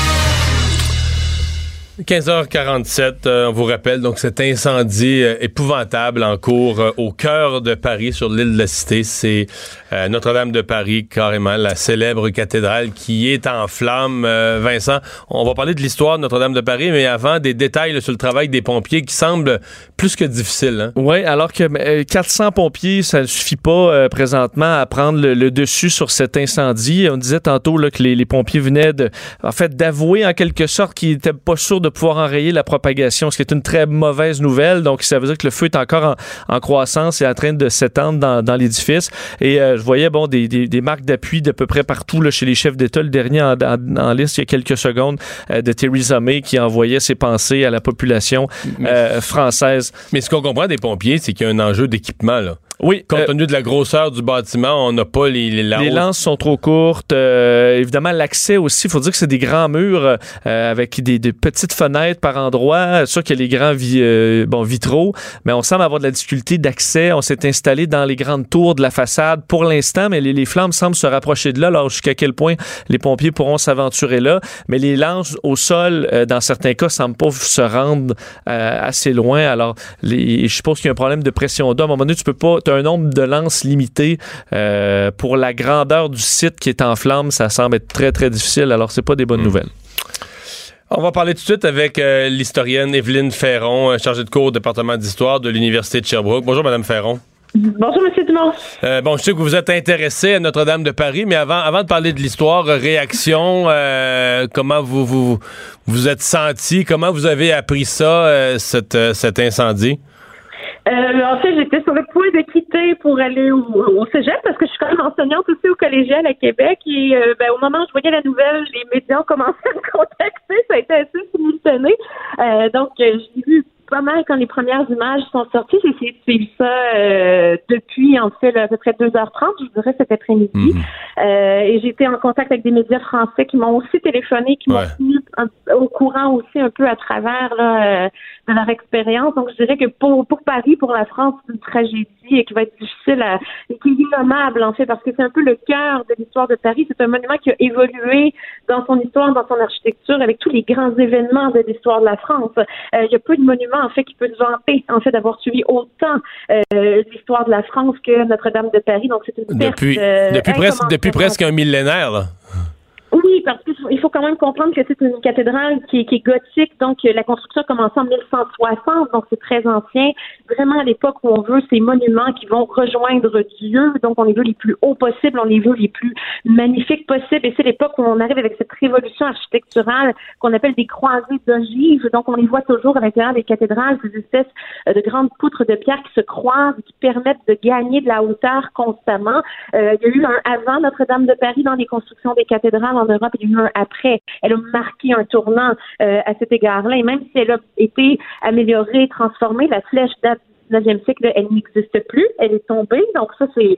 15h47, euh, on vous rappelle donc cet incendie euh, épouvantable en cours euh, au cœur de Paris sur l'île de la Cité. C'est Notre-Dame de Paris, carrément, la célèbre cathédrale qui est en flammes. Vincent, on va parler de l'histoire de Notre-Dame de Paris, mais avant, des détails sur le travail des pompiers qui semble plus que difficile. Hein? Oui, alors que 400 pompiers, ça ne suffit pas présentement à prendre le, dessus sur cet incendie. On disait tantôt là, que les, pompiers venaient en fait, d'avouer en quelque sorte qu'ils n'étaient pas sûrs de pouvoir enrayer la propagation, ce qui est une très mauvaise nouvelle. Donc, ça veut dire que le feu est encore en, croissance et en train de s'étendre dans, l'édifice. Et euh, je voyais bon des, des, marques d'appui d'à peu près partout là, chez les chefs d'État. Le dernier en, liste, il y a quelques secondes, euh, de Theresa May qui envoyait ses pensées à la population euh, française. Mais ce qu'on comprend des pompiers, c'est qu'il y a un enjeu d'équipement. là. Oui. Compte tenu de la grosseur du bâtiment, on n'a pas les, les, les lances sont trop courtes. évidemment, l'accès aussi, il faut dire que c'est des grands murs avec des, des, petites fenêtres par endroit. Sûr qu'il y a les grands euh, bon, vitraux, mais on semble avoir de la difficulté d'accès. On s'est installé dans les grandes tours de la façade pour l'instant, mais les, flammes semblent se rapprocher de là. Alors, jusqu'à quel point les pompiers pourront s'aventurer là. Mais les lances au sol, euh, dans certains cas, semblent pas se rendre euh, assez loin. Alors, les, je suppose qu'il y a un problème de pression d'eau. À un moment donné, tu peux pas, un nombre de lances limité pour la grandeur du site qui est en flammes. Ça semble être très, très difficile. Alors, c'est pas des bonnes hmm. nouvelles. On va parler tout de suite avec euh, l'historienne Evelyne Ferron, euh, chargée de cours au département d'histoire de l'Université de Sherbrooke. Bonjour, Madame Ferron. Bonjour, M. Dumont. Euh, bon, je sais que vous êtes intéressé à Notre-Dame de Paris, mais avant, avant de parler de l'histoire, réaction, comment vous, vous vous êtes senti, comment vous avez appris ça, cet incendie? Euh, en fait, j'étais sur le point de quitter pour aller au, au, cégep parce que je suis quand même enseignante aussi au collégial à Québec. Et euh, ben, au moment où je voyais la nouvelle, les médias ont commencé à me contacter. Ça a été assez simultané. Euh, donc, j'ai vu pas mal quand les premières images sont sorties. J'ai essayé de suivre ça euh, depuis, en fait, à peu près 2h30, je dirais, cet après-midi. Mhm. Euh, et j'ai été en contact avec des médias français qui m'ont aussi téléphoné, qui m'ont tenu au courant aussi un peu à travers là, euh, de leur expérience. Donc, je dirais que pour, pour Paris, pour la France, c'est une tragédie et qui va être difficile à, et qui est innommable, en fait, parce que c'est un peu le cœur de l'histoire de Paris. C'est un monument qui a évolué dans son histoire, dans son architecture, avec tous les grands événements de l'histoire de la France. il y a peu de monuments en fait, qui peut se vanter, en fait, d'avoir suivi autant euh, l'histoire de la France que Notre-Dame de Paris. Donc, c'est une perte depuis, euh, depuis, presque, depuis presque un millénaire, là. Oui, parce qu'il faut quand même comprendre que c'est une cathédrale qui, est gothique, donc la construction a commencé en 1160, donc c'est très ancien. Vraiment à l'époque où on veut ces monuments qui vont rejoindre Dieu, donc on les veut les plus hauts possibles, on les veut les plus magnifiques possibles, et c'est l'époque où on arrive avec cette révolution architecturale qu'on appelle des croisées d'ogives, donc on les voit toujours à l'intérieur des cathédrales, ces espèces euh, de grandes poutres de pierre qui se croisent, qui permettent de gagner de la hauteur constamment. Euh, il y a eu un avant Notre-Dame de Paris dans les constructions des cathédrales Europe, il après. Elle a marqué un tournant euh, à cet égard-là, et même si elle a été améliorée, transformée, la flèche date 19e siècle, elle n'existe plus, elle est tombée, donc ça c'est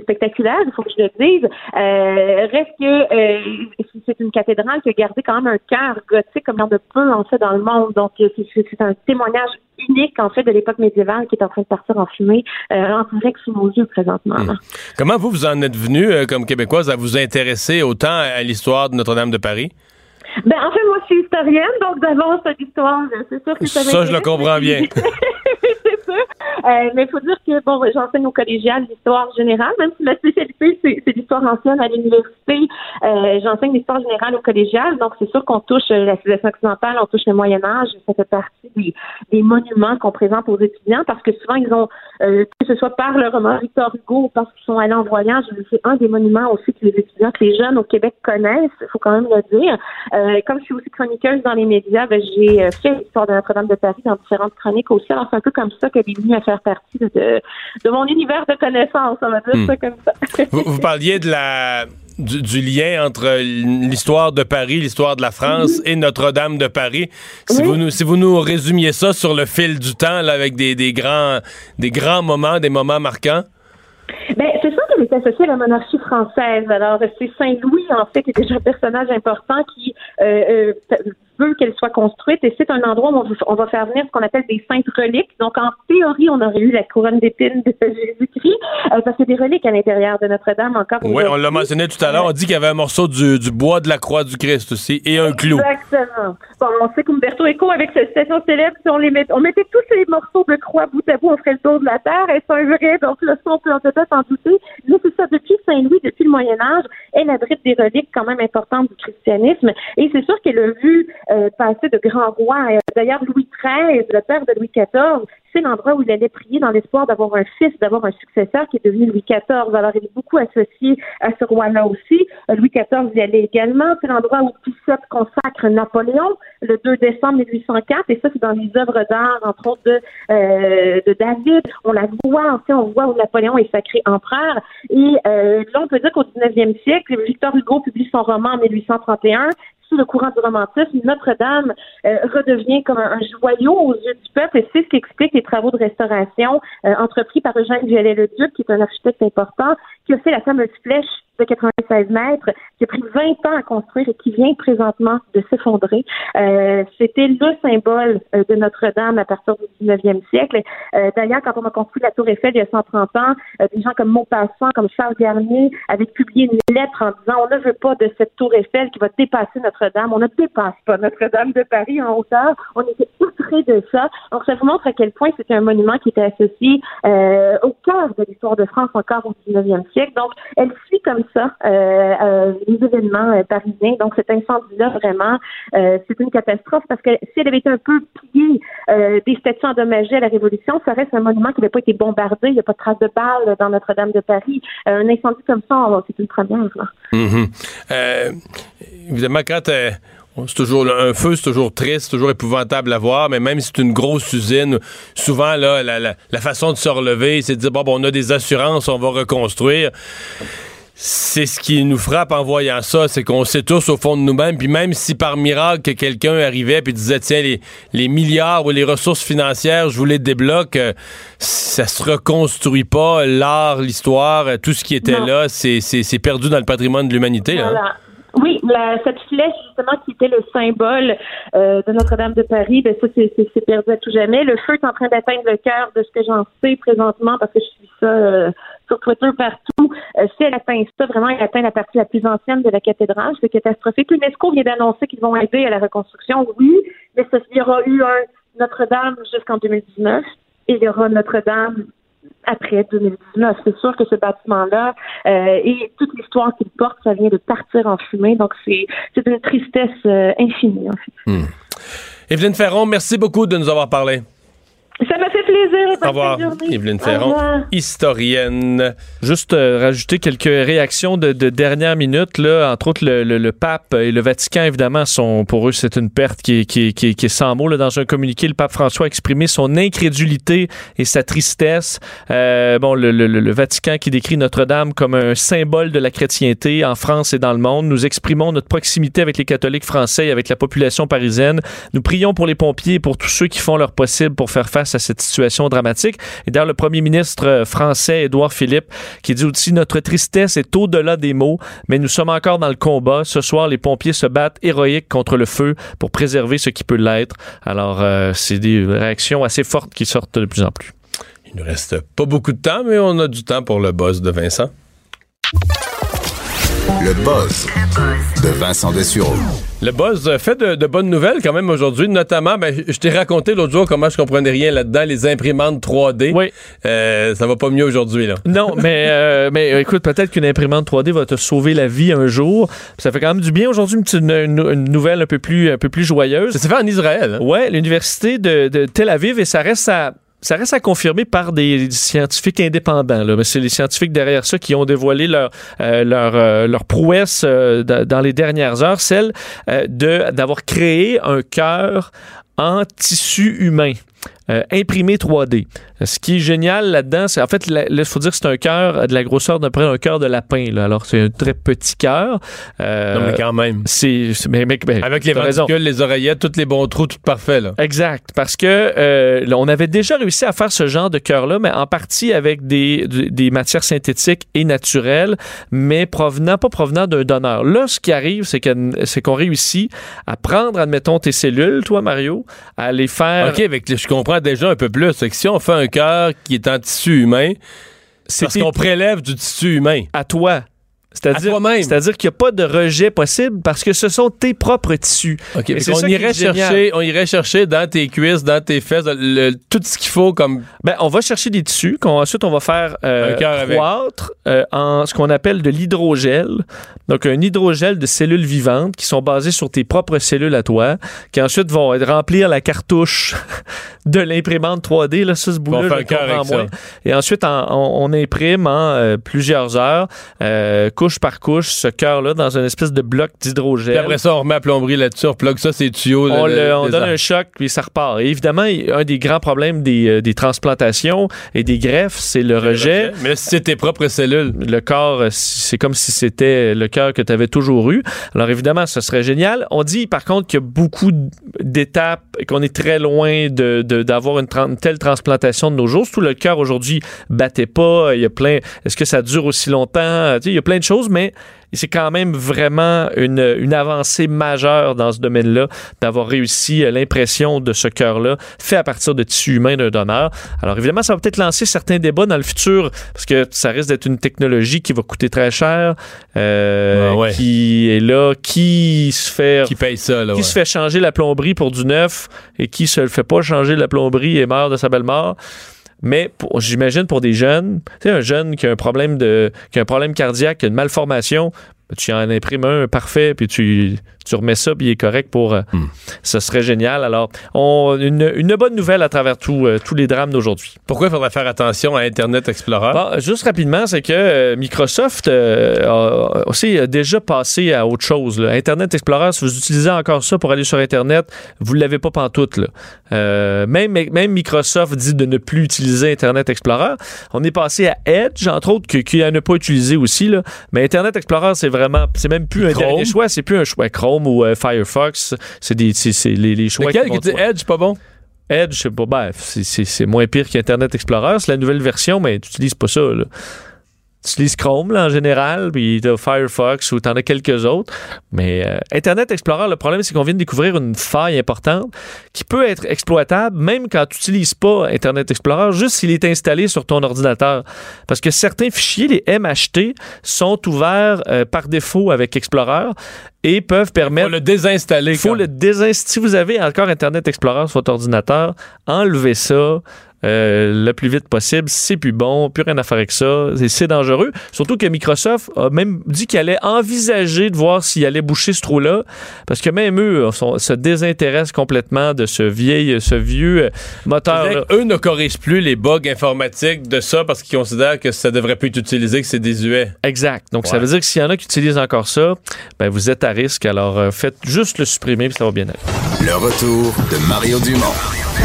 spectaculaire, il faut que je le dise. Euh, reste que euh, c'est une cathédrale qui a gardé quand même un cœur gothique comme on de peu en fait dans le monde. Donc c'est un témoignage unique en fait de l'époque médiévale qui est en train de partir en fumée euh, en direct sous nos yeux présentement. Hmm. Comment vous vous en êtes venu comme québécoise à vous intéresser autant à l'histoire de Notre-Dame de Paris? Ben, en fait, moi, je suis historienne, donc d'avance, l'histoire, c'est sûr que ça Ça, je le comprends bien. Euh, mais il faut dire que, bon, j'enseigne au collégial l'histoire générale, même si ma spécialité, c'est l'histoire ancienne à l'université. Euh, j'enseigne l'histoire générale au collégial, donc c'est sûr qu'on touche la civilisation occidentale, on touche le Moyen-Âge, ça fait partie des, monuments qu'on présente aux étudiants, parce que souvent, ils ont, euh, que ce soit par le roman Victor Hugo ou parce qu'ils sont allés en voyage, c'est un des monuments aussi que les étudiants, que les jeunes au Québec connaissent, il faut quand même le dire. Euh, comme je suis aussi chroniqueuse dans les médias, ben, j'ai euh, fait l'histoire de Notre-Dame de Paris dans différentes chroniques aussi. Alors, c'est un peu comme ça qu'elle à faire partie de, de, mon univers de connaissances, on va dire hmm. ça comme ça. vous, parliez de la du, lien entre l'histoire de Paris, l'histoire de la France et Notre-Dame de Paris. Si, vous nous, si vous nous résumiez ça sur le fil du temps, là, avec des, des, grands, des grands moments, des moments marquants. Ben, c'est ça qu'elle est associée à la monarchie française. Alors, c'est Saint-Louis, en fait, qui est déjà un personnage important qui euh, euh, veut qu'elle soit construite et c'est un endroit où on, va faire venir ce qu'on appelle des saintes reliques. Donc, en théorie, on aurait eu la couronne d'épines de Jésus-Christ euh, parce que des reliques à l'intérieur de Notre-Dame encore. Oui, on l'a mentionné tout à l'heure. On dit qu'il y avait un morceau du, bois de la croix du Christ aussi et un clou. Exactement. Bon, on sait qu'Umberto Eco, avec cette station célèbre, si on, les met, on mettait tous ces morceaux de croix bout à bout, on ferait le tour de la terre. Est-ce un vrai? Donc, le son, on peut peut-être en douter. Mais c'est ça, depuis Saint-Louis, depuis le Moyen-Âge, elle abrite des reliques quand même importantes du christianisme. Et c'est sûr qu'elle a vu euh, passer de grands rois. D'ailleurs, Louis XIII, le père de Louis XIV, c'est l'endroit où il allait prier dans l'espoir d'avoir un fils, d'avoir un successeur qui est devenu Louis XIV. Alors, il est beaucoup associé à ce roi-là aussi. Louis XIV y allait également. C'est l'endroit où Pissot consacre Napoléon le 2 décembre 1804. Et ça, c'est dans les œuvres d'art, entre autres de, euh, de David. On la voit, on voit où Napoléon est sacré empereur. Et euh, là, on peut dire qu'au 19e siècle, Victor Hugo publie son roman en 1831 sous le courant du romantisme, Notre-Dame euh, redevient comme un, joyau aux yeux du peuple et c'est ce qui explique travaux de restauration euh, entrepris par Eugène Viollet-le-Duc, qui est un architecte important, qui a fait la fameuse flèche de 96 mètres, qui a pris 20 ans à construire et qui vient présentement de s'effondrer. Euh, C'était le symbole euh, de Notre-Dame à partir du 19e siècle. Euh, D'ailleurs, quand on a construit la Tour Eiffel il y a 130 ans, euh, des gens comme Maupassant, comme Charles Garnier avaient publié une lettre en disant on ne veut pas de cette Tour Eiffel qui va dépasser Notre-Dame. On ne dépasse pas Notre-Dame de Paris en hauteur. On était outrés de ça. Donc, ça vous montre à quel point c'était un monument qui était associé euh, au cœur de l'histoire de France encore au 19e siècle. Donc, elle suit comme ça euh, euh, les événements euh, parisiens. Donc cet incendie-là, vraiment, c'est une catastrophe parce que si elle avait été un peu pillée des statues endommagées à la Révolution, ça reste un monument qui n'avait pas été bombardé. Il n'y a pas de traces de balles dans Notre-Dame de Paris. un incendie comme ça, c'est une première. Mm-hmm. évidemment, quand c'est toujours un feu, c'est toujours triste, toujours épouvantable à voir, mais même si c'est une grosse usine, souvent là, la, la façon de se relever, c'est de dire bon, bon, on a des assurances, on va reconstruire c'est ce qui nous frappe en voyant ça, c'est qu'on sait tous au fond de nous-mêmes, puis même si par miracle quelqu'un arrivait et disait tiens les, milliards ou les ressources financières, je vous les débloque, euh, ça se reconstruit pas, l'art, l'histoire, tout ce qui était là, c'est perdu dans le patrimoine de l'humanité. Hein. Oui, cette flèche justement qui était le symbole euh, de Notre-Dame de Paris, ben ça c'est perdu à tout jamais. Le feu est en train d'atteindre le cœur de ce que j'en sais présentement parce que je suis ça euh, sur Twitter partout. Euh, si elle atteint ça, vraiment, elle atteint la partie la plus ancienne de la cathédrale. C'est catastrophique. L'UNESCO vient d'annoncer qu'ils vont aider à la reconstruction, oui, mais il y aura eu un Notre-Dame jusqu'en 2019 et il y aura Notre-Dame après 2019. C'est sûr que ce bâtiment-là euh, et toute l'histoire qu'il porte, ça vient de partir en fumée. Donc, c'est une tristesse euh, infinie, en fait. Hmm. Evelyne Ferron, merci beaucoup de nous avoir parlé. Ça m'a fait plaisir. Au revoir. Evelyne Ferron, historienne. Juste euh, rajouter quelques réactions de, dernière minute. Là, entre autres, le, pape et le Vatican, évidemment, sont pour eux, c'est une perte qui est, qui, qui, qui est sans mots. Là, dans un communiqué, le pape François a exprimé son incrédulité et sa tristesse. Euh, bon, le, le, Vatican qui décrit Notre-Dame comme un symbole de la chrétienté en France et dans le monde. Nous exprimons notre proximité avec les catholiques français et avec la population parisienne. Nous prions pour les pompiers et pour tous ceux qui font leur possible pour faire face à cette situation dramatique. Et d'ailleurs, le premier ministre euh, français, Édouard Philippe, qui dit aussi notre tristesse est au-delà des mots, mais nous sommes encore dans le combat. Ce soir, les pompiers se battent héroïques contre le feu pour préserver ce qui peut l'être. Alors, euh, c'est des réactions assez fortes qui sortent de plus en plus. Il ne reste pas beaucoup de temps, mais on a du temps pour le boss de Vincent. Le buzz de Vincent Dessureau. Le buzz fait de, bonnes nouvelles quand même aujourd'hui, notamment, ben, je t'ai raconté l'autre jour comment je comprenais rien là-dedans, les imprimantes 3D. Oui. Euh, ça va pas mieux aujourd'hui, là. Non, mais, euh, mais euh, écoute, peut-être qu'une imprimante 3D va te sauver la vie un jour. Ça fait quand même du bien aujourd'hui, une, une, nouvelle un peu plus, un peu plus joyeuse. Ça s'est fait en Israël. Hein? Oui, l'université de, de Tel Aviv, et ça reste à ça reste à confirmer par des scientifiques indépendants. Là. Mais c'est les scientifiques derrière ça qui ont dévoilé leur, euh, leur, euh, leur prouesse euh, dans les dernières heures, celle de d'avoir créé un cœur en tissu humain. Imprimé 3D. Ce qui est génial là-dedans, c'est en fait, il faut dire que c'est un cœur de la grosseur d'un un cœur de lapin. Là. Alors, c'est un très petit cœur. Euh, non, mais quand même. C'est, mais, ben, Avec les ventricules, les oreillettes, tous les bons trous, tout parfait. Là. Exact. Parce que euh, on avait déjà réussi à faire ce genre de cœur-là, mais en partie avec des, des matières synthétiques et naturelles, mais provenant, pas provenant d'un donneur. Là, ce qui arrive, c'est, que, c'est qu'on réussit à prendre, admettons, tes cellules, toi, Mario, à les faire. OK, avec, je comprends déjà un peu plus. C'est que si on fait un cœur qui est en tissu humain, c'est parce qu'on prélève du tissu humain. À toi. C'est-à-dire, c'est-à-dire qu'il n'y a pas de rejet possible parce que ce sont tes propres tissus. on, irait chercher, on irait chercher dans tes cuisses, dans tes fesses, tout ce qu'il faut comme. Ben, on va chercher des tissus qu'ensuite on va faire euh, croître euh, en ce qu'on appelle de l'hydrogel. Donc un hydrogel de cellules vivantes qui sont basées sur tes propres cellules à toi, qui ensuite vont remplir la cartouche de l'imprimante 3D. Là, ça, ce bout-là, Et ensuite, on, imprime en euh, plusieurs heures. Euh, couche par couche ce cœur-là dans une espèce de bloc d'hydrogène. Puis après ça, on remet la plomberie là-dessus, on plug ça, c'est tuyaux. On, on donne un choc, puis ça repart. Et évidemment, un des grands problèmes des, euh, des transplantations et des greffes, c'est le, rejet. Mais si c'est tes propres cellules. Le corps, euh, c'est comme si c'était le cœur que tu avais toujours eu. Alors évidemment, ce serait génial. On dit par contre qu'il y a beaucoup d'étapes et qu'on est très loin de, d'avoir une, une, telle transplantation de nos jours. Tout le cœur aujourd'hui battait pas. Il y a plein. Est-ce que ça dure aussi longtemps? il y a plein de choses mais c'est quand même vraiment une, une, avancée majeure dans ce domaine-là d'avoir réussi euh, l'impression de ce cœur-là fait à partir de tissu humain d'un donneur. Alors évidemment, ça va peut-être lancer certains débats dans le futur parce que ça risque d'être une technologie qui va coûter très cher, euh, qui est là, qui se fait qui paye ça, qui se fait changer la plomberie pour du neuf et qui se le fait pas changer la plomberie et meurt de sa belle mort. Mais j'imagine pour des jeunes, tu sais, un jeune qui a un problème de, qui a un problème cardiaque, qui a une malformation, tu en imprimes un parfait, puis tu, tu remets ça, puis il est correct pour. Euh, hmm. Ce serait génial. Alors, on, une, une bonne nouvelle à travers tout, euh, tous les drames d'aujourd'hui. Pourquoi il faudrait faire attention à Internet Explorer? juste rapidement, c'est que euh, Microsoft a aussi déjà passé à autre chose. Internet Explorer, si vous utilisez encore ça pour aller sur Internet, vous ne l'avez pas pantoute. Là. même, même Microsoft dit de ne plus utiliser Internet Explorer. On est passé à Edge, entre autres, qui, qui pas utilisé aussi. Là. Mais Internet Explorer, c'est vraiment, c'est même plus un dernier choix, c'est plus un choix Chrome ou euh, Firefox. C'est des, c'est, les, les choix. Lequel qui Edge, pas bon? Edge, c'est pas, bref, c'est moins pire qu'Internet Explorer. C'est la nouvelle version, mais tu n'utilises pas ça. Là tu utilises Chrome là, en général, puis tu as Firefox ou tu en as quelques autres. Mais euh, Internet Explorer, le problème, c'est qu'on vient de découvrir une faille importante qui peut être exploitable même quand tu n'utilises pas Internet Explorer, juste s'il est installé sur ton ordinateur. Parce que certains fichiers, les MHT, sont ouverts euh, par défaut avec Explorer et peuvent permettre. Faut le désinstaller. Il faut le désinstaller. Si vous avez encore Internet Explorer sur votre ordinateur, enlevez ça. Le plus vite possible. C'est plus bon, plus rien à faire avec ça. C'est dangereux. Surtout que Microsoft a même dit qu'il allait envisager de voir s'il allait boucher ce trou-là, parce que même eux se désintéressent complètement de ce vieil, ce vieux moteur. Eux ne corrigent plus les bugs informatiques de ça parce qu'ils considèrent que ça devrait plus être utilisé, que c'est désuet. Exact. Donc ça veut dire que s'il y en a qui utilisent encore ça, ben vous êtes à risque. Alors euh, faites juste le supprimer, puis ça va bien aller. Le retour de Mario Dumont,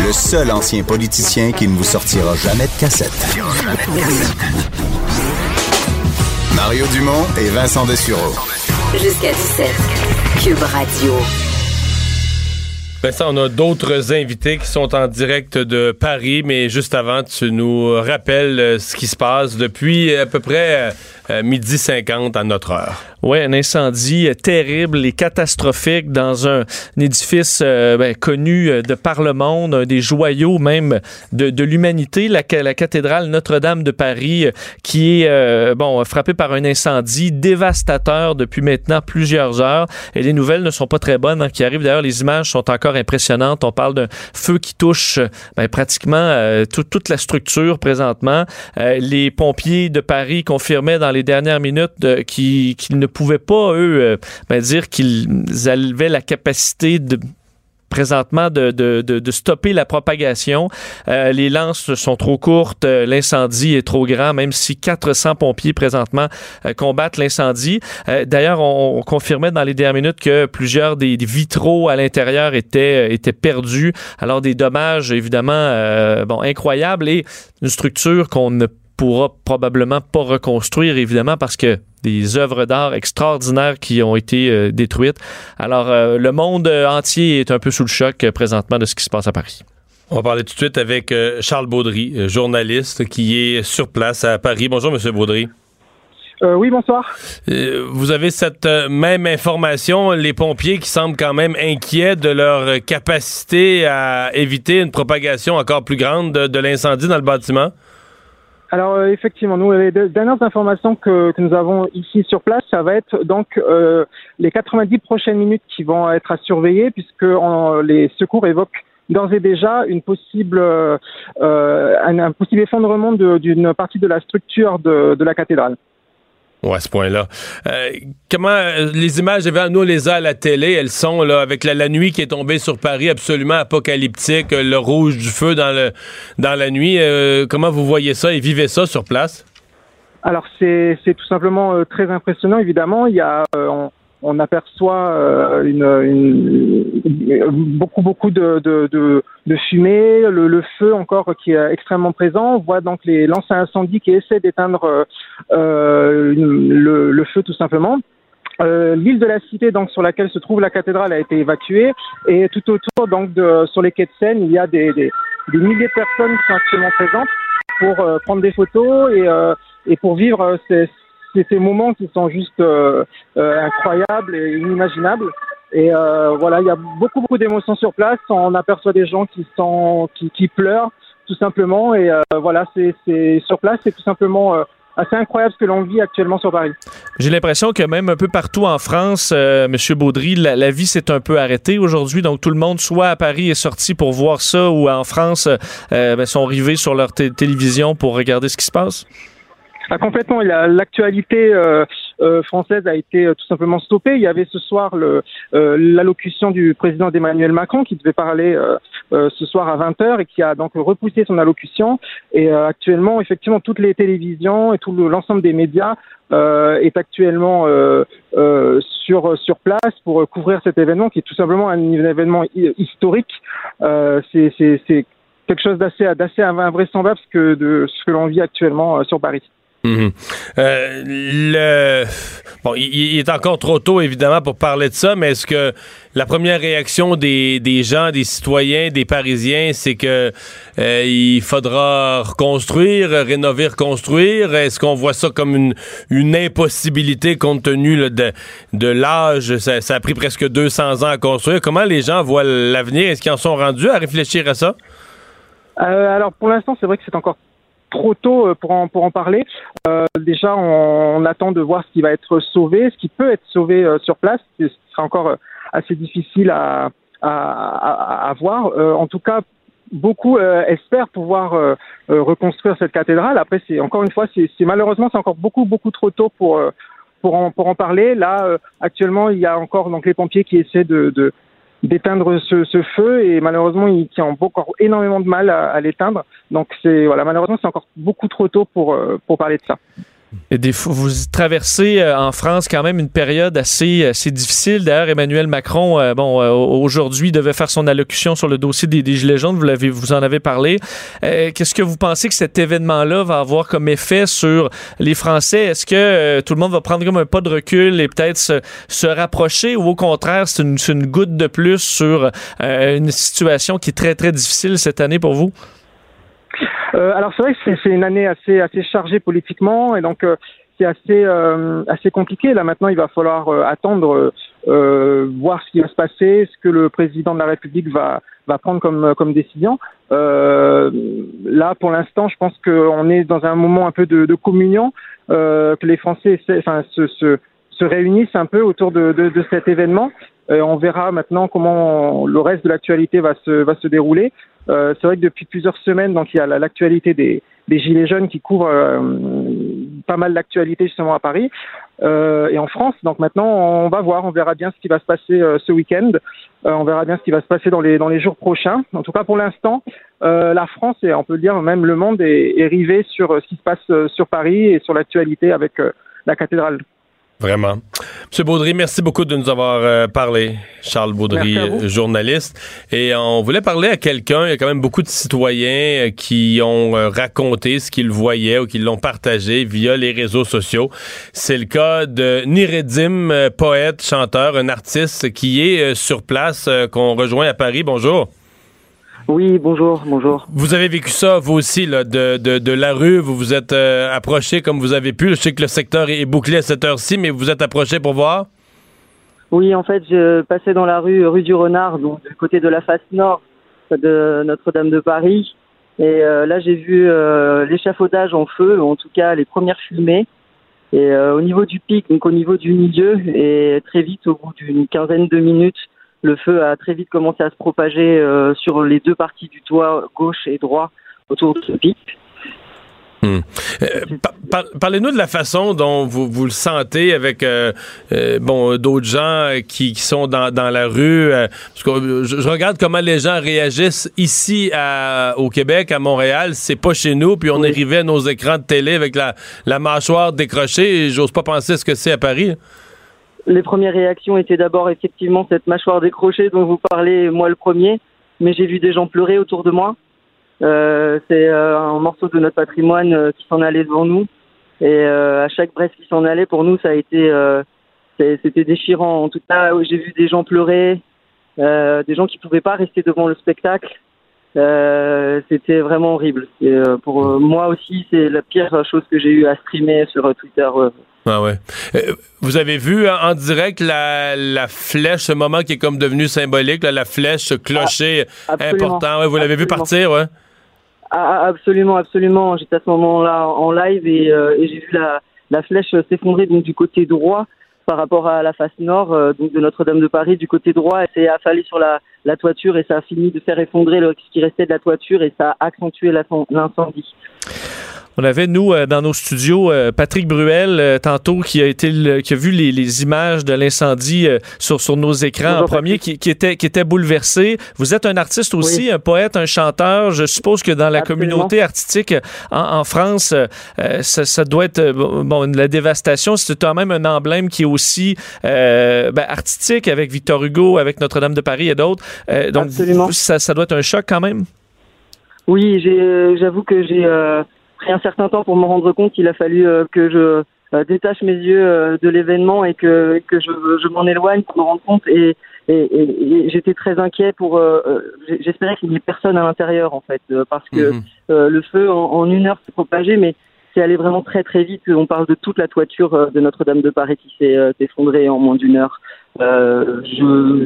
le seul ancien politicien qui ne vous sortira jamais de cassette. Mario Dumont et Vincent Dessureau. Jusqu'à 17. Cube Radio. Vincent, on a d'autres invités qui sont en direct de Paris, mais juste avant, tu nous rappelles euh, ce qui se passe depuis à peu près euh, midi 50 à notre heure. Oui, un incendie terrible et catastrophique dans un, édifice euh, ben, connu euh, de par le monde, un des joyaux même de, l'humanité, la, la, cathédrale Notre-Dame de Paris, qui est bon frappée par un incendie dévastateur depuis maintenant plusieurs heures. Et les nouvelles ne sont pas très bonnes hein, qui arrivent. D'ailleurs, les images sont encore impressionnantes. On parle d'un feu qui touche ben, pratiquement toute la structure présentement. les pompiers de Paris confirmaient dans les dernières minutes qu'ils ne pouvaient pas, eux, euh, ben, dire qu'ils avaient la capacité de présentement de, stopper la propagation. Euh, les lances sont trop courtes, euh, l'incendie est trop grand, même si 400 pompiers présentement combattent l'incendie. D'ailleurs, on, confirmait dans les dernières minutes que plusieurs des, vitraux à l'intérieur étaient, perdus. Alors des dommages évidemment incroyables et une structure qu'on ne pourra probablement pas reconstruire, évidemment, parce que des œuvres d'art extraordinaires qui ont été euh, détruites. Alors, euh, le monde entier est un peu sous le choc euh, présentement de ce qui se passe à Paris. On va parler tout de suite avec Charles Baudry, journaliste qui est sur place à Paris. Bonjour, Monsieur Baudry. oui, bonsoir. vous avez cette même information, les pompiers qui semblent quand même inquiets de leur capacité à éviter une propagation encore plus grande de l'incendie dans le bâtiment? Alors euh, effectivement, nous les dernières informations que, que, nous avons ici sur place, ça va être donc euh, les 90 prochaines minutes qui vont être à surveiller, puisque les secours évoquent d'ores et déjà une possible, euh, un, possible effondrement d'une partie de la structure de, de la cathédrale. Ouais, à ce point-là. Euh, comment euh, les images, nous on les a à la télé, elles sont là avec la, nuit qui est tombée sur Paris, absolument apocalyptique, le rouge du feu dans le dans la nuit. Euh, comment vous voyez ça et vivez ça sur place? Alors c'est tout simplement très impressionnant. Évidemment, il y a on aperçoit euh, une, beaucoup beaucoup de, de, de, de fumée, le, le, feu encore qui est extrêmement présent. On voit donc les lances à incendie qui essaient d'éteindre euh, le, le, feu tout simplement. Euh, L'île de la Cité, donc sur laquelle se trouve la cathédrale, a été évacuée et tout autour, donc de, sur les quais de Seine, il y a des, des, des milliers de personnes qui sont actuellement présentes pour euh, prendre des photos et, euh, et pour vivre ces, c'est ces moments qui sont juste euh, euh, incroyables et inimaginables. Et euh, voilà, il y a beaucoup beaucoup d'émotions sur place. On aperçoit des gens qui sont qui, pleurent tout simplement. Et voilà, c'est sur place, c'est tout simplement assez incroyable ce que l'on vit actuellement sur Paris. J'ai l'impression que même un peu partout en France, Monsieur Baudry, la, vie s'est un peu arrêtée aujourd'hui. Donc tout le monde, soit à Paris, est sorti pour voir ça, ou en France, ben, sont arrivés sur leur télévision pour regarder ce qui se passe. Ah, complètement. L'actualité euh, euh, française a été euh, tout simplement stoppée. Il y avait ce soir l'allocution du président Emmanuel Macron qui devait parler ce soir à 20h et qui a donc repoussé son allocution. Et actuellement, effectivement, toutes les télévisions et tout l'ensemble des médias est actuellement sur sur place pour couvrir cet événement qui est tout simplement un, événement historique. C'est quelque chose d'assez invraisemblable que de ce que l'on vit actuellement sur Paris. Mhm. Euh, le... Bon, il, est encore trop tôt, évidemment, pour parler de ça, mais est-ce que la première réaction des, des gens, des citoyens, des Parisiens, c'est que euh, il faudra reconstruire, rénover, reconstruire? Est-ce qu'on voit ça comme une, une impossibilité compte tenu de, de l'âge? Ça, ça, a pris presque 200 ans à construire. Comment les gens voient l'avenir? Est-ce qu'ils en sont rendus à réfléchir à ça? Euh, alors, pour l'instant, c'est vrai que c'est encore trop tôt euh, pour en, pour en parler. Euh, déjà, on, attend de voir ce qui va être sauvé, ce qui peut être sauvé euh, sur place. Ce sera encore assez difficile à, à, à, voir. en tout cas, beaucoup espèrent pouvoir reconstruire cette cathédrale. Après, c'est encore une fois, c'est malheureusement c'est encore beaucoup beaucoup trop tôt pour pour en, pour en parler. Là, actuellement, il y a encore donc les pompiers qui essaient de, de d'éteindre ce, ce, feu et malheureusement il qui ont encore énormément de mal à, à l'éteindre. Donc c'est voilà malheureusement c'est encore beaucoup trop tôt pour pour parler de ça. Vous traversez euh, en France quand même une période assez, difficile. D'ailleurs, Emmanuel Macron, euh, bon, euh, aujourd'hui, devait faire son allocution sur le dossier des, des Gilets jaunes. Vous, en avez parlé. qu'est-ce que vous pensez que cet événement-là va avoir comme effet sur les Français? Est-ce que tout le monde va prendre comme un pas de recul et peut-être se, rapprocher ou au contraire, c'est une goutte de plus sur une situation qui est très, très difficile cette année pour vous? Euh, alors c'est vrai que c'est une année assez assez chargée politiquement et donc euh, c'est assez euh, assez compliqué. Là maintenant, il va falloir attendre, voir ce qui va se passer, ce que le président de la République va va prendre comme comme décision. là, pour l'instant, je pense qu'on est dans un moment un peu de, de communion, que les Français enfin, se, se, se réunissent un peu autour de, de, de cet événement. On verra maintenant comment le reste de l'actualité va se dérouler. Euh, c'est vrai que depuis plusieurs semaines, donc il y a l'actualité des, gilets jaunes qui couvre euh, pas mal d'actualités justement à Paris euh, et en France. Donc maintenant, on va voir, on verra bien ce qui va se passer euh, ce week-end. Euh, on verra bien ce qui va se passer dans les dans les jours prochains. En tout cas, pour l'instant, la France et on peut le dire même le monde est, est rivé sur ce qui se passe sur Paris et sur l'actualité avec la cathédrale. Vraiment. Monsieur Baudry, merci beaucoup de nous avoir euh, parlé. Charles Baudry, journaliste. Et on voulait parler à quelqu'un. Il y a quand même beaucoup de citoyens euh, qui ont euh, raconté ce qu'ils voyaient ou qui l'ont partagé via les réseaux sociaux. C'est le cas de Niredim, poète, chanteur, un artiste qui est sur place, qu'on rejoint à Paris. Bonjour. Oui, bonjour, bonjour. Vous avez vécu ça, vous aussi, là, de, de, de la rue. Vous vous êtes euh, approché comme vous avez pu. Je sais que le secteur est bouclé à cette heure-ci, mais vous vous êtes approché pour voir? Oui, en fait, je passais dans la rue, rue du Renard, donc du côté de la face nord de Notre-Dame de Paris. Et euh, là, j'ai vu euh, l'échafaudage en feu, en tout cas les premières fumées. Et au niveau du pic, donc au niveau du milieu, et très vite, au bout d'une quinzaine de minutes, le feu a très vite commencé à se propager euh, sur les deux parties du toit, gauche et droit, autour de ce pic. Hmm. Euh, parlez-nous de la façon dont vous, vous le sentez avec euh, bon d'autres gens qui, qui, sont dans, dans la rue. parce que je, regarde comment les gens réagissent ici à, au Québec, à Montréal. C'est pas chez nous. Puis on arrivait à nos écrans de télé avec la, la mâchoire décrochée. J'ose pas penser ce que c'est à Paris les premières réactions étaient d'abord effectivement cette mâchoire décrochée dont vous parlez, moi le premier, mais j'ai vu des gens pleurer autour de moi. Euh, c'est euh, un morceau de notre patrimoine euh, qui s'en allait devant nous. Et à chaque bresse qui s'en allait, pour nous, ça a été, c'était déchirant. En tout cas, j'ai vu des gens pleurer, des gens qui pouvaient pas rester devant le spectacle. C'était vraiment horrible. Et, pour moi aussi, c'est la pire chose que j'ai eu à streamer sur Twitter ah ouais. Euh, vous avez vu en direct la, la, flèche, ce moment qui est comme devenu symbolique, la flèche, ce clocher ah, important. vous l'avez vu partir, ouais? Ah, absolument, absolument. J'étais à ce moment-là en live et, euh, et j'ai vu la, la flèche s'effondrer donc du côté droit par rapport à la face nord euh, de Notre-Dame de Paris du côté droit. Elle s'est affalée sur la, la toiture et ça a fini de faire effondrer le, ce qui restait de la toiture et ça a accentué l'incendie. On avait, nous, euh, dans nos studios, euh, Patrick Bruel, euh, tantôt, qui a, été qui a vu les, les images de l'incendie sur, sur nos écrans en premier, qui, qui, était, qui était bouleversé. Vous êtes un artiste aussi, un poète, un chanteur. Je suppose que dans la communauté artistique en, en France, ça, ça, doit être, bon, la dévastation, c'est quand même un emblème qui est aussi ben, artistique avec Victor Hugo, avec Notre-Dame de Paris et d'autres. donc, ça, ça doit être un choc quand même? Oui, j'avoue que j'ai pris un certain temps pour me rendre compte qu'il a fallu euh, que je euh, détache mes yeux euh, de l'événement et que, que je, je m'en éloigne pour me rendre compte. Et, et, et, j'étais très inquiet pour j'espérais qu'il n'y ait personne à l'intérieur en fait parce que mhm. le feu en, une heure s'est propagé mais c'est allé vraiment très très vite. On parle de toute la toiture de Notre-Dame de Paris qui s'est effondrée en moins d'une heure. Je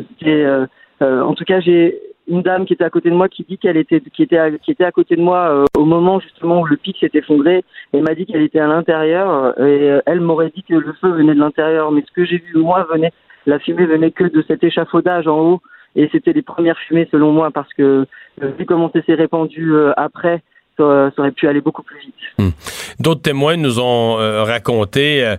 en tout cas j'ai une dame qui était à côté de moi qui dit qu'elle était qui était à, qui était à côté de moi euh, au moment justement où le pic s'est effondré et m'a dit qu'elle était à l'intérieur euh, et euh, elle m'aurait dit que le feu venait de l'intérieur mais ce que j'ai vu moi venait la fumée venait que de cet échafaudage en haut et c'était les premières fumées selon moi parce que vu comment ça s'est répandu après, ça, aurait pu aller beaucoup plus vite. Hmm. D'autres témoins nous ont raconté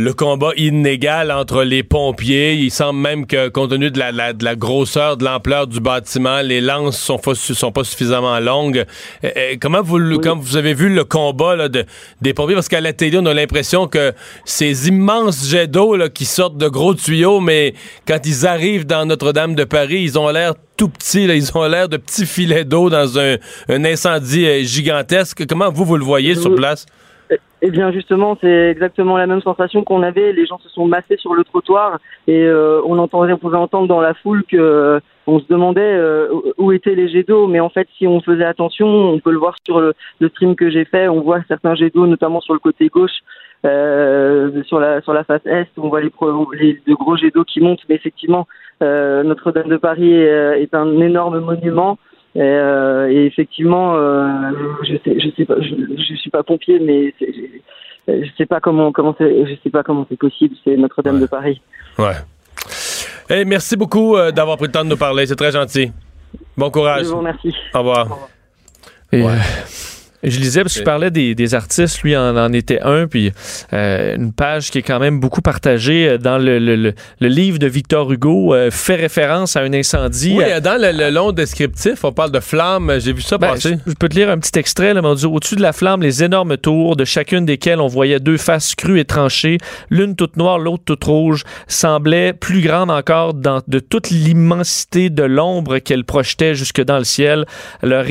le combat inégal entre les pompiers. Il semble même que, compte tenu de la, de la grosseur, de l'ampleur du bâtiment, les lances sont pas, sont pas suffisamment longues. Euh, euh, comment vous, quand vous avez vu le combat là, de, des pompiers? Parce qu'à la télé, on a l'impression que ces immenses jets d'eau qui sortent de gros tuyaux, mais quand ils arrivent dans Notre-Dame de Paris, ils ont l'air tout petits. Là. Ils ont l'air de petits filets d'eau dans un, un incendie euh, gigantesque. Comment vous, vous le voyez sur place? Eh bien justement, c'est exactement la même sensation qu'on avait. Les gens se sont massés sur le trottoir et euh, on entendait, on pouvait entendre dans la foule que euh, on se demandait euh, où étaient les jets d'eau. Mais en fait, si on faisait attention, on peut le voir sur le, stream que j'ai fait. On voit certains jets d'eau, notamment sur le côté gauche, sur la sur la face est. On voit les, les de gros jets d'eau qui montent. Mais effectivement, Notre-Dame de Paris est un énorme monument. Et, euh, et effectivement, euh, je sais, je sais pas, je, je suis pas pompier, mais je sais pas comment comment c'est, je sais pas comment c'est possible. C'est Notre-Dame de Paris. Ouais. Hey, merci beaucoup euh, d'avoir pris le temps de nous parler. C'est très gentil. Bon courage. Je vous remercie. Au revoir. Au revoir. Et, ouais. Je lisais parce que je parlais des, des, artistes, lui en, en était un, puis euh, une page qui est quand même beaucoup partagée euh, dans le, le, le, livre de Victor Hugo euh, fait référence à un incendie. Oui, dans le, long descriptif, on parle de flammes. J'ai vu ça ben, passer. Je, peux te lire un petit extrait. Là, au-dessus de la flamme, les énormes tours, de chacune desquelles on voyait deux faces crues et tranchées, l'une toute noire, l'autre toute rouge, semblaient plus grandes encore dans, de toute l'immensité de l'ombre qu'elles projetaient jusque dans le ciel. Leur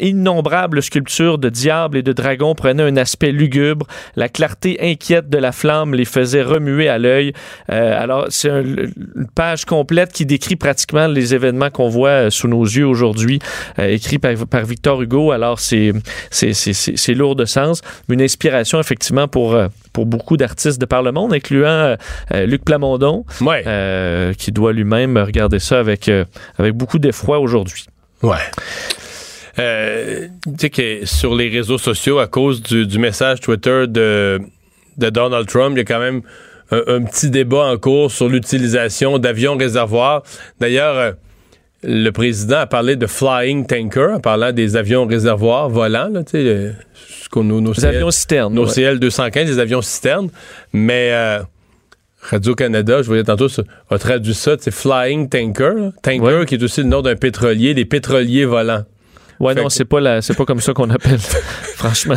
innombrable sculpture de diables et de dragons prenait un aspect lugubre. La clarté inquiète de la flamme les faisait remuer à l'œil. Euh, alors, c'est une page complète qui décrit pratiquement les événements qu'on voit euh, sous nos yeux aujourd'hui, euh, écrit par, Victor Hugo. Alors, c'est, c'est, lourd de sens. Une inspiration, effectivement, pour, pour beaucoup d'artistes de par le monde, incluant Luc Plamondon, qui doit lui-même regarder ça avec, avec beaucoup d'effroi aujourd'hui. Ouais. Euh, tu sais que sur les réseaux sociaux, à cause du, message Twitter de, de, Donald Trump, il y a quand même un, petit débat en cours sur l'utilisation d'avions réservoirs. D'ailleurs, euh, le président a parlé de flying tanker en parlant des avions réservoirs volants, là, tu sais, euh, nos, nos, avions citernes. Nos CL-215, des avions citernes. Mais Radio-Canada, je voyais tantôt, a traduit ça, c'est Flying Tanker. Tanker, qui est aussi le nom d'un pétrolier, des pétroliers volants. Ouais, non, c'est pas, la, c'est pas comme ça qu'on appelle, franchement.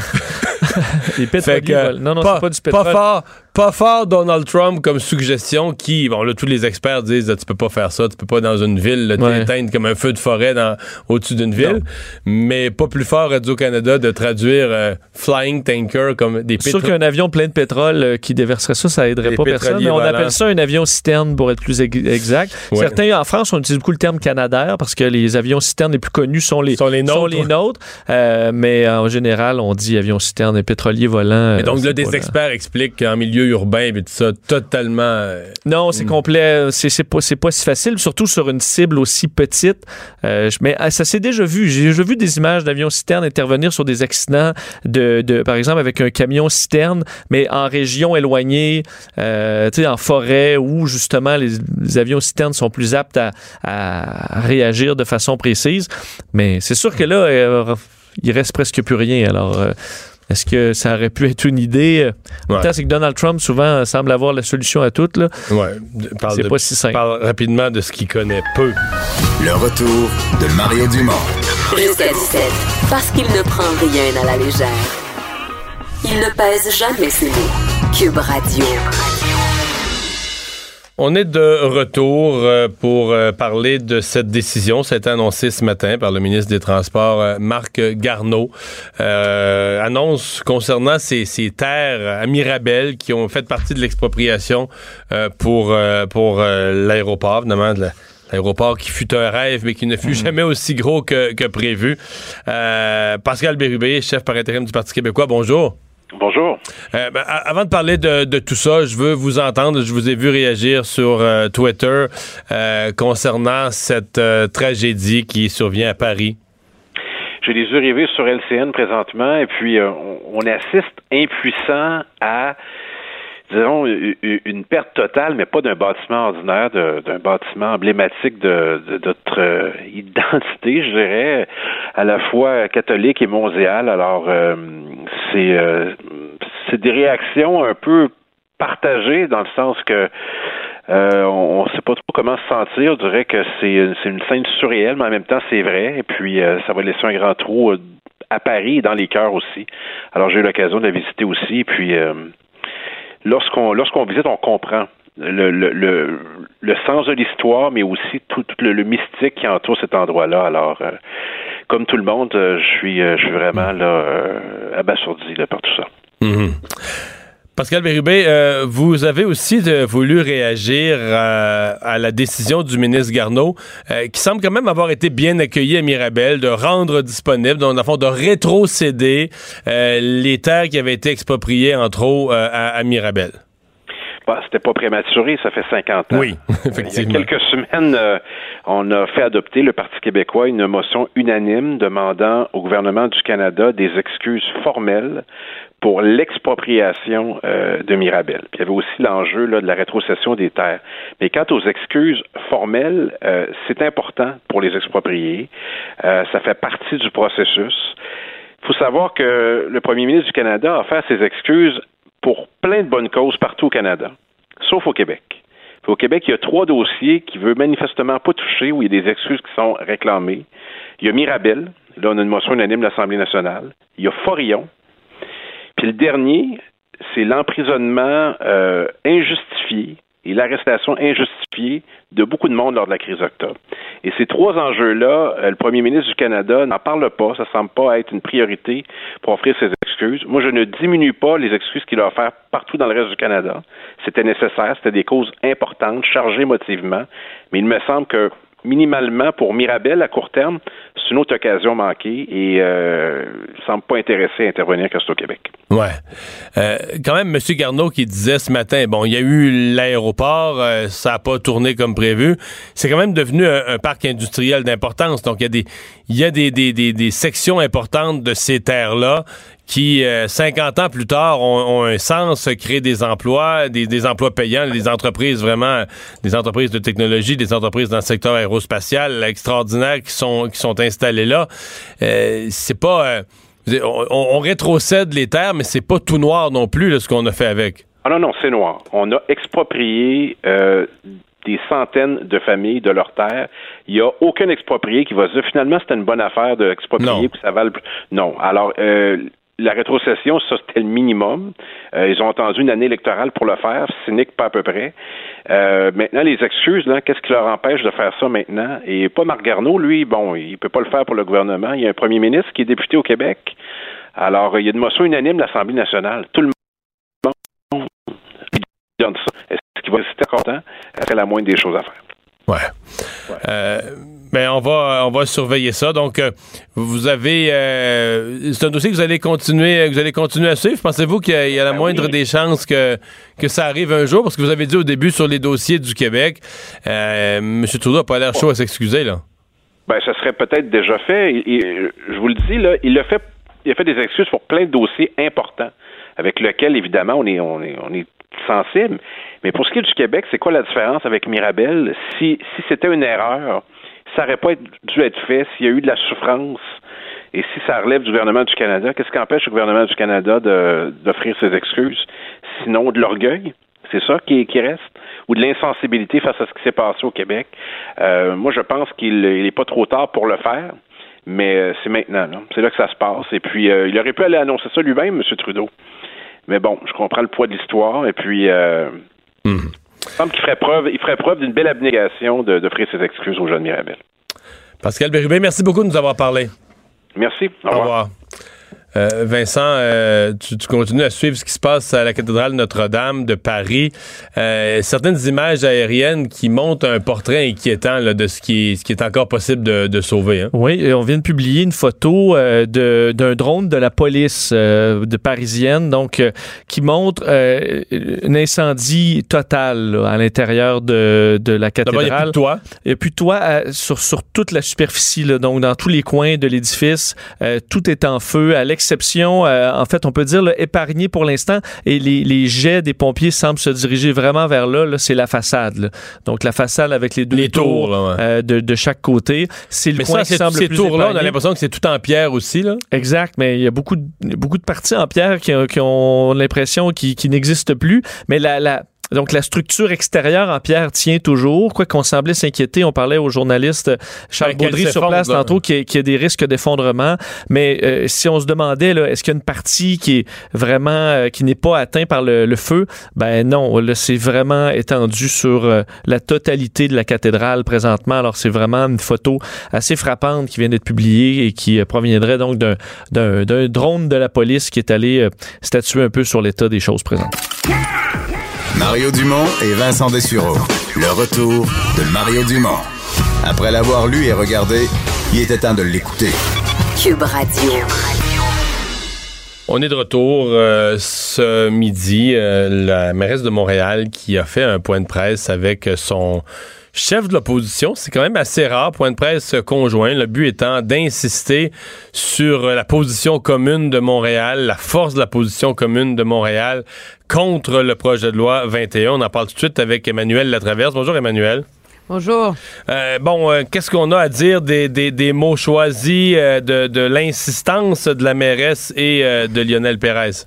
les pétroliers. non, non, c'est pas du pétrole. Pas fort, pas fort Donald Trump comme suggestion qui, bon là, tous les experts disent tu peux pas faire ça, tu peux pas dans une ville t'éteindre comme un feu de forêt dans, au-dessus d'une ville, mais pas plus fort Radio-Canada de traduire euh, flying tanker comme des pétroliers. sûr qu'un avion plein de pétrole euh, qui déverserait ça, ça aiderait pas personne, mais on appelle ça un avion citerne pour être plus exact. Certains en France, on utilise beaucoup le terme canadair parce que les avions citernes les plus connus sont les, sont les nôtres, sont les nôtres euh, mais en général, on dit avion citerne et pétrolier volant. Et donc là, des experts expliquent qu'en milieu urbain et tout ça, totalement. Euh, non, c'est mm. complet. C'est pas, pas si facile, surtout sur une cible aussi petite. Euh, mais ah, ça s'est déjà vu. J'ai déjà vu des images d'avions citernes intervenir sur des accidents, de, de, par exemple, avec un camion citerne, mais en région éloignée, euh, en forêt, où justement les, avions citernes sont plus aptes à, à réagir de façon précise. Mais c'est sûr que là, euh, il reste presque plus rien. Alors, est-ce que ça aurait pu être une idée? Le ouais. c'est que Donald Trump, souvent, semble avoir la solution à tout. Là. Ouais. C'est pas si simple. Parle rapidement de ce qu'il connaît peu. Le retour de Mario Dumont. Jusqu'à 17, parce qu'il ne prend rien à la légère. Il ne pèse jamais ses mots. Cube Radio. On est de retour euh, pour euh, parler de cette décision. Ça a été annoncé ce matin par le ministre des Transports, euh, Marc Garneau. annonce concernant ces, terres à Mirabel qui ont fait partie de l'expropriation pour, pour l'aéroport, évidemment, l'aéroport qui fut un rêve, mais qui ne fut mhm. jamais aussi gros que, que prévu. Pascal Bérubé, chef par intérim du Parti québécois, bonjour. Bonjour. Euh, ben, avant de parler de, tout ça, je veux vous entendre. Je vous ai vu réagir sur euh, Twitter euh, concernant cette tragédie qui survient à Paris. J'ai les yeux rivés sur LCN présentement et puis on, assiste impuissant à disons, une perte totale, mais pas d'un bâtiment ordinaire, d'un bâtiment emblématique de, notre euh, identité, je dirais, à la fois catholique et mondiale. Alors, euh, c'est c'est des réactions un peu partagées dans le sens que on ne sait pas trop comment se sentir. Je dirais que c'est une scène surréelle, mais en même temps, c'est vrai. Et puis, ça va laisser un grand trou à Paris et dans les cœurs aussi. Alors, j'ai eu l'occasion de la visiter aussi. Puis, lorsqu'on lorsqu'on visite, on comprend le, le, le, sens de l'histoire, mais aussi tout, le, mystique qui entoure cet endroit-là. Alors, euh, comme tout le monde, euh, je suis euh, je suis vraiment là abasourdi par tout ça. Mm-hmm. Pascal Bérubé, euh, vous avez aussi euh, voulu réagir euh, à, la décision du ministre Garneau, qui semble quand même avoir été bien accueilli à Mirabel, de rendre disponible, donc, dans de rétrocéder les terres qui avaient été expropriées en trop à, à, Mirabel. Bah, c'était pas prématuré, ça fait 50 ans. Oui, effectivement. Il y a quelques semaines, on a fait adopter, le Parti québécois, une motion unanime demandant au gouvernement du Canada des excuses formelles pour l'expropriation euh, de Mirabel. Puis il y avait aussi l'enjeu de la rétrocession des terres. Mais quant aux excuses formelles, euh, c'est important pour les exproprier. Euh, ça fait partie du processus. Il faut savoir que le premier ministre du Canada a fait ses excuses pour plein de bonnes causes partout au Canada, sauf au Québec. au Québec, il y a trois dossiers qui veut manifestement pas toucher, où il y a des excuses qui sont réclamées. Il y a Mirabel, là on a une motion unanime de l'Assemblée nationale. Il y a Forillon, puis le dernier, c'est l'emprisonnement euh, injustifié et l'arrestation injustifiée de beaucoup de monde lors de la crise d'octobre. Et ces trois enjeux-là, euh, le premier ministre du Canada n'en parle pas, ça semble pas être une priorité pour offrir ses excuses. Moi, je ne diminue pas les excuses qu'il a offertes partout dans le reste du Canada. C'était nécessaire, c'était des causes importantes, chargées émotivement, mais il me semble que minimalement pour Mirabel à court terme, c'est une autre occasion manquée et euh, ne semble pas intéressé à intervenir quand c'est au Québec. Ouais. Euh, quand même, M. Garneau qui disait ce matin, bon, il y a eu l'aéroport, euh, ça n'a pas tourné comme prévu. C'est quand même devenu un, parc industriel d'importance. Donc, il y a des, il y a des, des, des, des sections importantes de ces terres-là qui, 50 euh, ans plus tard, ont, un sens, créer des emplois, des, emplois payants, des entreprises vraiment, des entreprises de technologie, des entreprises dans le secteur aérospatial extraordinaires qui sont, qui sont installées là. Euh, c'est pas... Euh, on, rétrocède les terres, mais c'est pas tout noir non plus, ce qu'on a fait avec. Ah non, non, c'est noir. On a exproprié des centaines de familles de leurs terres. Il n'y a aucun exproprié qui va se dire finalement c'était une bonne affaire de exproprier puis ça vale non. Alors la rétrocession, ça, c'était le minimum. Euh, ils ont entendu une année électorale pour le faire, cynique pas à peu près. Euh, maintenant, les excuses, là, qu'est-ce qui leur empêche de faire ça maintenant? Et pas Marc Garneau, lui, bon, il peut pas le faire pour le gouvernement. Il y a un premier ministre qui est député au Québec. Alors, il y a une motion unanime de l'Assemblée nationale. Tout le monde donne ça. Est-ce qu'il va rester content? C'est la moindre des choses à faire? Ouais. Euh, ben on va on va surveiller ça. Donc euh, vous avez euh, c'est un dossier que vous allez continuer vous allez continuer à suivre. Pensez-vous qu'il y, a la ben moindre des chances que que ça arrive un jour? Parce que vous avez dit au début sur les dossiers du Québec, M. Trudeau n'a pas l'air chaud à s'excuser là. Ben ça serait peut-être déjà fait. je vous le dis là, il a fait il a fait des excuses pour plein de dossiers importants avec lesquels évidemment on est on est on est sensible. Mais pour ce qui est du Québec, c'est quoi la différence avec Mirabel? Si, si c'était une erreur, ça n'aurait pas dû être fait s'il y a eu de la souffrance. Et si ça relève du gouvernement du Canada, qu'est-ce qui empêche le gouvernement du Canada d'offrir ses excuses? Sinon de l'orgueil. C'est ça qui, reste? Ou de l'insensibilité face à ce qui s'est passé au Québec? Euh, moi, je pense qu'il n'est pas trop tard pour le faire, mais euh, c'est maintenant. C'est là que ça se passe. Et puis, euh, il aurait pu aller annoncer ça lui-même, M. Trudeau. Mais bon, je comprends le poids de l'histoire. Et puis, euh, hmm. il semble qu'il ferait preuve, il ferait preuve d'une belle abnégation d'offrir ses excuses aux jeunes Mirabel. Pascal Bérubé, merci beaucoup de nous avoir parlé. Merci. Au revoir. Euh, Vincent, euh, tu, continues à suivre ce qui se passe à la cathédrale Notre-Dame de Paris. Euh, certaines images aériennes qui montrent un portrait inquiétant de ce qui, est, ce qui est encore possible de, sauver. Hein. Oui, on vient de publier une photo d'un drone de la police de parisienne, donc qui montre un incendie total à l'intérieur de, la cathédrale. Il n'y a plus de toit. Il n'y a plus de toit sur, sur toute la superficie, donc dans tous les coins de l'édifice. tout est en feu à l'extérieur exception, euh, en fait, on peut dire, épargnée pour l'instant. Et les, les, jets des pompiers semblent se diriger vraiment vers là. là c'est la façade. Donc, la façade avec les deux tours, de, de, chaque côté. C'est le coin qui semble ces tours-là, on a l'impression que c'est tout en pierre aussi. Là. Exact, mais il y a beaucoup de, beaucoup de parties en pierre qui, qui ont l'impression qui, qui n'existent plus. Mais la, la donc, la structure extérieure en pierre tient toujours. Quoi qu'on semblait s'inquiéter, on parlait au journaliste Charles Baudry sur place tantôt qu'il y, a des risques d'effondrement. Mais euh, si on se demandait, est-ce qu'il y a une partie qui est vraiment, euh, qui n'est pas atteinte par le, feu? Ben non, c'est vraiment étendu sur euh, la totalité de la cathédrale présentement. Alors, c'est vraiment une photo assez frappante qui vient d'être publiée et qui proviendrait donc d'un drone de la police qui est allé statuer un peu sur l'état des choses présentes. Mario Dumont et Vincent Dessureau. Le retour de Mario Dumont. Après l'avoir lu et regardé, il était temps de l'écouter. Cube Radio. On est de retour euh, ce midi. Euh, la mairesse de Montréal qui a fait un point de presse avec son chef de l'opposition. C'est quand même assez rare, point de presse conjoint. Le but étant d'insister sur la position commune de Montréal, la force de la position commune de Montréal contre le projet de loi 21. On en parle tout de suite avec Emmanuel Latraverse. Bonjour Emmanuel. Bonjour. Euh, bon, euh, qu'est-ce qu'on a à dire des, des, mots choisis, euh, de, de l'insistance de la mairesse et de Lionel Pérez?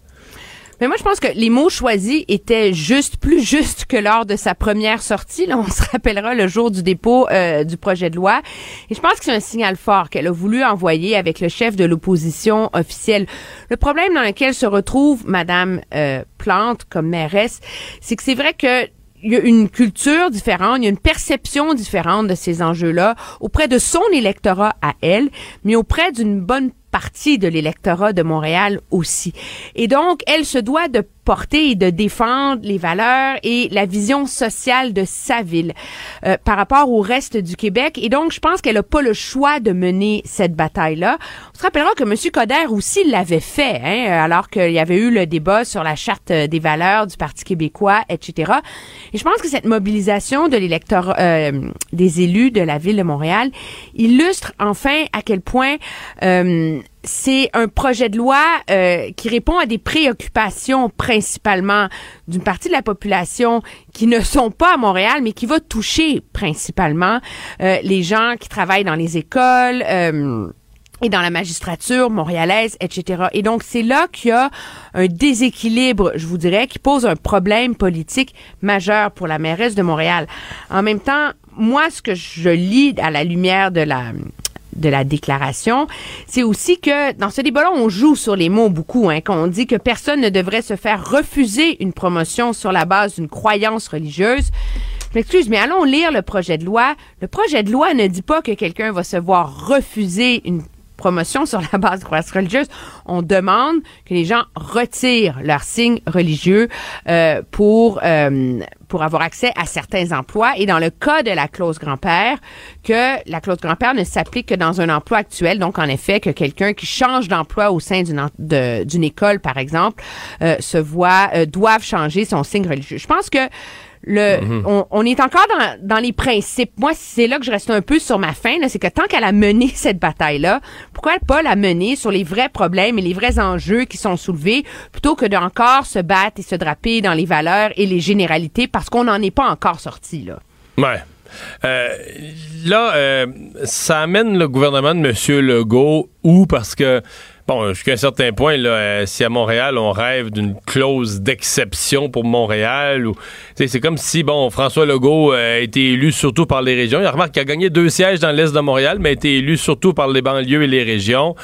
Mais moi, je pense que les mots choisis étaient juste, plus justes que lors de sa première sortie. Là, on se rappellera le jour du dépôt euh, du projet de loi. Et je pense que c'est un signal fort qu'elle a voulu envoyer avec le chef de l'opposition officielle. Le problème dans lequel se retrouve Madame euh, Plante comme mairesse, c'est que c'est vrai que il y a une culture différente, il y a une perception différente de ces enjeux-là auprès de son électorat à elle, mais auprès d'une bonne partie de l'électorat de Montréal aussi. Et donc, elle se doit de porter et de défendre les valeurs et la vision sociale de sa ville euh, par rapport au reste du Québec. Et donc, je pense qu'elle n'a pas le choix de mener cette bataille-là. On se rappellera que M. Coder aussi l'avait fait, hein, alors qu'il y avait eu le débat sur la charte des valeurs du Parti québécois, etc. Et je pense que cette mobilisation de l'électorat, euh, des élus de la ville de Montréal illustre enfin à quel point euh, c'est un projet de loi euh, qui répond à des préoccupations principalement d'une partie de la population qui ne sont pas à Montréal, mais qui va toucher principalement euh, les gens qui travaillent dans les écoles. Euh, et dans la magistrature montréalaise, etc. Et donc, c'est là qu'il y a un déséquilibre, je vous dirais, qui pose un problème politique majeur pour la mairesse de Montréal. En même temps, moi, ce que je lis à la lumière de la de la déclaration, c'est aussi que dans ce débat-là, on joue sur les mots beaucoup, hein, qu'on dit que personne ne devrait se faire refuser une promotion sur la base d'une croyance religieuse. Je m'excuse, mais allons lire le projet de loi. Le projet de loi ne dit pas que quelqu'un va se voir refuser une promotion sur la base de croyances religieuses, on demande que les gens retirent leur signe religieux euh, pour euh, pour avoir accès à certains emplois. Et dans le cas de la clause grand-père, que la clause grand-père ne s'applique que dans un emploi actuel. Donc, en effet, que quelqu'un qui change d'emploi au sein d'une d'une école, par exemple, euh, se voit doivent changer son signe religieux. Je pense que le, mhm. on, est encore dans, dans les principes. Moi, c'est là que je reste un peu sur ma faim. C'est que tant qu'elle a mené cette bataille-là, pourquoi pas la mener sur les vrais problèmes et les vrais enjeux qui sont soulevés, plutôt que d'encore se battre et se draper dans les valeurs et les généralités, parce qu'on n'en est pas encore sorti là. Ouais. Euh, là, euh, ça amène le gouvernement de M. Legault où? Parce que Bon, jusqu'à un certain point, là, euh, si à Montréal, on rêve d'une clause d'exception pour Montréal, ou c'est comme si, bon, François Legault euh, a été élu surtout par les régions. Il remarque qu'il a gagné deux sièges dans l'Est de Montréal, mais a été élu surtout par les banlieues et les régions.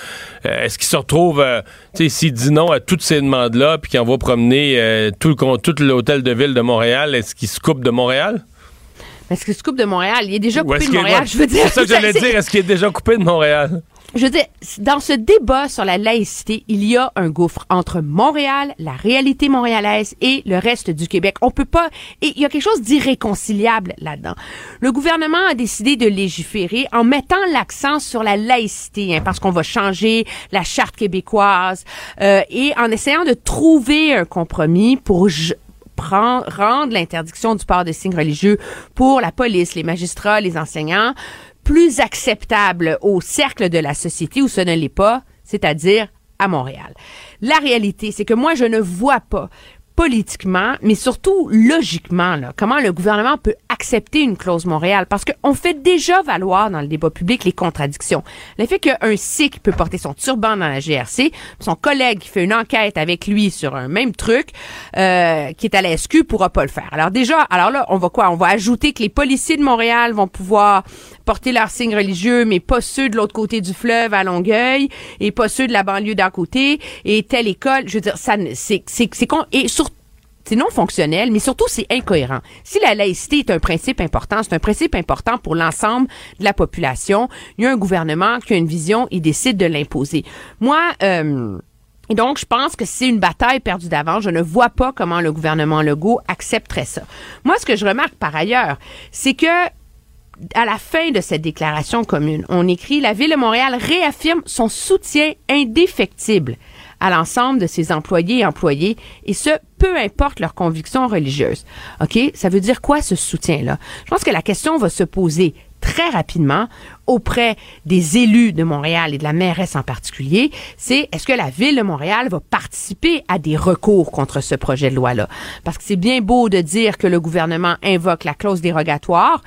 Euh, est-ce qu'il se retrouve, s'il dit non à toutes ces demandes-là, puis qu'il envoie promener tout, tout l'hôtel de ville de Montréal, est-ce qu'il se coupe de Montréal? Est-ce qu'il se coupe de Montréal? Il est déjà coupé de Montréal, je veux dire. C'est ça que j'allais dire. Est-ce qu'il est déjà coupé de Montréal? je veux dire, dans ce débat sur la laïcité, il y a un gouffre entre Montréal, la réalité montréalaise et le reste du Québec. On peut pas, et il y a quelque chose d'irréconciliable là-dedans. Le gouvernement a décidé de légiférer en mettant l'accent sur la laïcité, hein, parce qu'on va changer la charte québécoise, euh, et en essayant de trouver un compromis pour rendre l'interdiction du port de signes religieux pour la police, les magistrats, les enseignants plus acceptable au cercle de la société où ce ne l'est pas, c'est-à-dire à Montréal. La réalité, c'est que moi, je ne vois pas politiquement, mais surtout logiquement, là, comment le gouvernement peut accepter une clause Montréal? Parce qu'on fait déjà valoir dans le débat public les contradictions. Le fait qu'un Sikh peut porter son turban dans la GRC, son collègue qui fait une enquête avec lui sur un même truc, euh, qui est à la SQ, pourra pas le faire. Alors déjà, alors là, on va quoi? On va ajouter que les policiers de Montréal vont pouvoir porter leurs signes religieux, mais pas ceux de l'autre côté du fleuve à Longueuil et pas ceux de la banlieue d'à côté et telle école. Je veux dire, ça, c'est, c'est, con. Et surtout, c'est non fonctionnel, mais surtout c'est incohérent. Si la laïcité est un principe important, c'est un principe important pour l'ensemble de la population. Il y a un gouvernement qui a une vision, il décide de l'imposer. Moi, euh, donc, je pense que c'est une bataille perdue d'avance. Je ne vois pas comment le gouvernement Legault accepterait ça. Moi, ce que je remarque par ailleurs, c'est que à la fin de cette déclaration commune, on écrit La Ville de Montréal réaffirme son soutien indéfectible à l'ensemble de ses employés et employés, et ce, peu importe leurs convictions religieuses. OK? Ça veut dire quoi ce soutien-là? Je pense que la question va se poser très rapidement auprès des élus de Montréal et de la mairesse en particulier, c'est est-ce que la ville de Montréal va participer à des recours contre ce projet de loi-là? Parce que c'est bien beau de dire que le gouvernement invoque la clause dérogatoire.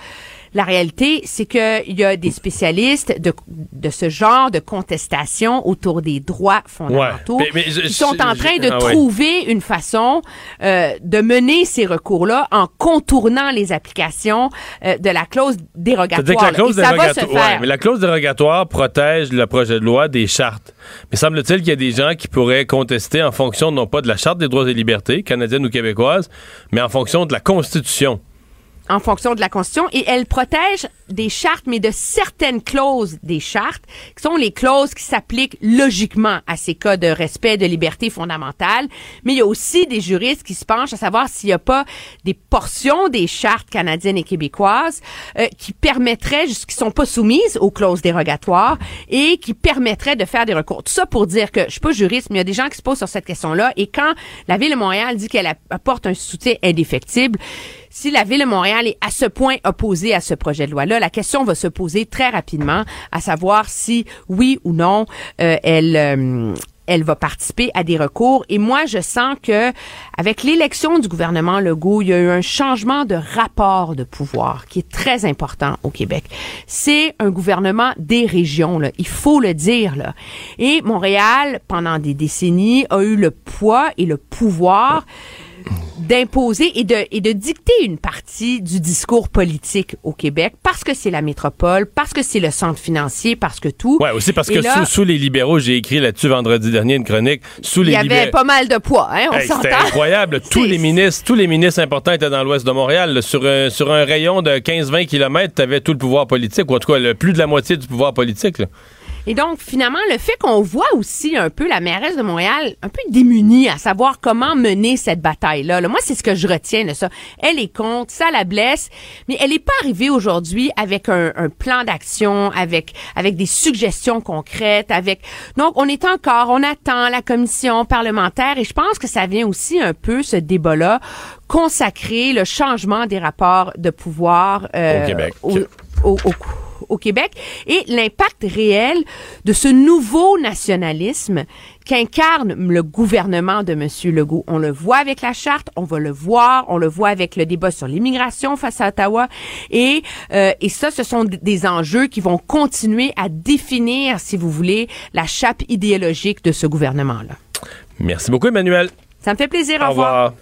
La réalité, c'est qu'il y a des spécialistes de, de ce genre de contestation autour des droits fondamentaux qui sont en train de ah trouver une façon euh, de mener ces recours-là en contournant les applications euh, de la clause dérogatoire. C'est-à-dire que la clause Et ça va se dérogatoire, faire. ouais, mais la clause dérogatoire protège le projet de loi des chartes. Mais semble-t-il qu'il y a des gens qui pourraient contester en fonction non pas de la charte des droits et libertés canadienne ou québécoise, mais en fonction de la Constitution. En fonction de la Constitution et elle protège des chartes, mais de certaines clauses des chartes, qui sont les clauses qui s'appliquent logiquement à ces cas de respect de liberté fondamentale. Mais il y a aussi des juristes qui se penchent à savoir s'il n'y a pas des portions des chartes canadiennes et québécoises euh, qui permettraient, qui sont pas soumises aux clauses dérogatoires et qui permettraient de faire des recours. Tout ça pour dire que je suis pas juriste, mais il y a des gens qui se posent sur cette question-là. Et quand la Ville de Montréal dit qu'elle apporte un soutien indéfectible, si la Ville de Montréal est à ce point opposée à ce projet de loi-là, la question va se poser très rapidement, à savoir si, oui ou non, euh, elle... euh, elle va participer à des recours. Et moi, je sens que avec l'élection du gouvernement Legault, il y a eu un changement de rapport de pouvoir qui est très important au Québec. C'est un gouvernement des régions, là. il faut le dire. Là. Et Montréal, pendant des décennies, a eu le poids et le pouvoir d'imposer et de, et de dicter une partie du discours politique au Québec parce que c'est la métropole, parce que c'est le centre financier, parce que tout. Ouais, aussi parce Et que là, sous, sous les libéraux, j'ai écrit là-dessus vendredi dernier une chronique. Sous il les y avait pas mal de poids, hein, on Hey, C'était incroyable. Tous les ministres, tous les ministres importants étaient dans l'ouest de Montréal. là. Sur un, sur un rayon de 15-20 km, tu avais tout le pouvoir politique, ou en tout cas le, plus de la moitié du pouvoir politique. là. Et donc, finalement, le fait qu'on voit aussi un peu la mairesse de Montréal un peu démunie à savoir comment mener cette bataille-là. là. Moi, c'est ce que je retiens de ça. Elle est contre, ça la blesse, mais elle n'est pas arrivée aujourd'hui avec un, un plan d'action, avec avec des suggestions concrètes, avec... Donc, on est encore, on attend la commission parlementaire et je pense que ça vient aussi un peu, ce débat-là, consacrer le changement des rapports de pouvoir euh, Au Québec. au- au- au- au Québec et l'impact réel de ce nouveau nationalisme qu'incarne le gouvernement de M. Legault. On le voit avec la charte, on va le voir, on le voit avec le débat sur l'immigration face à Ottawa et euh, et ça, ce sont des enjeux qui vont continuer à définir, si vous voulez, la chape idéologique de ce gouvernement-là. Merci beaucoup, Emmanuel. Ça me fait plaisir. Au revoir.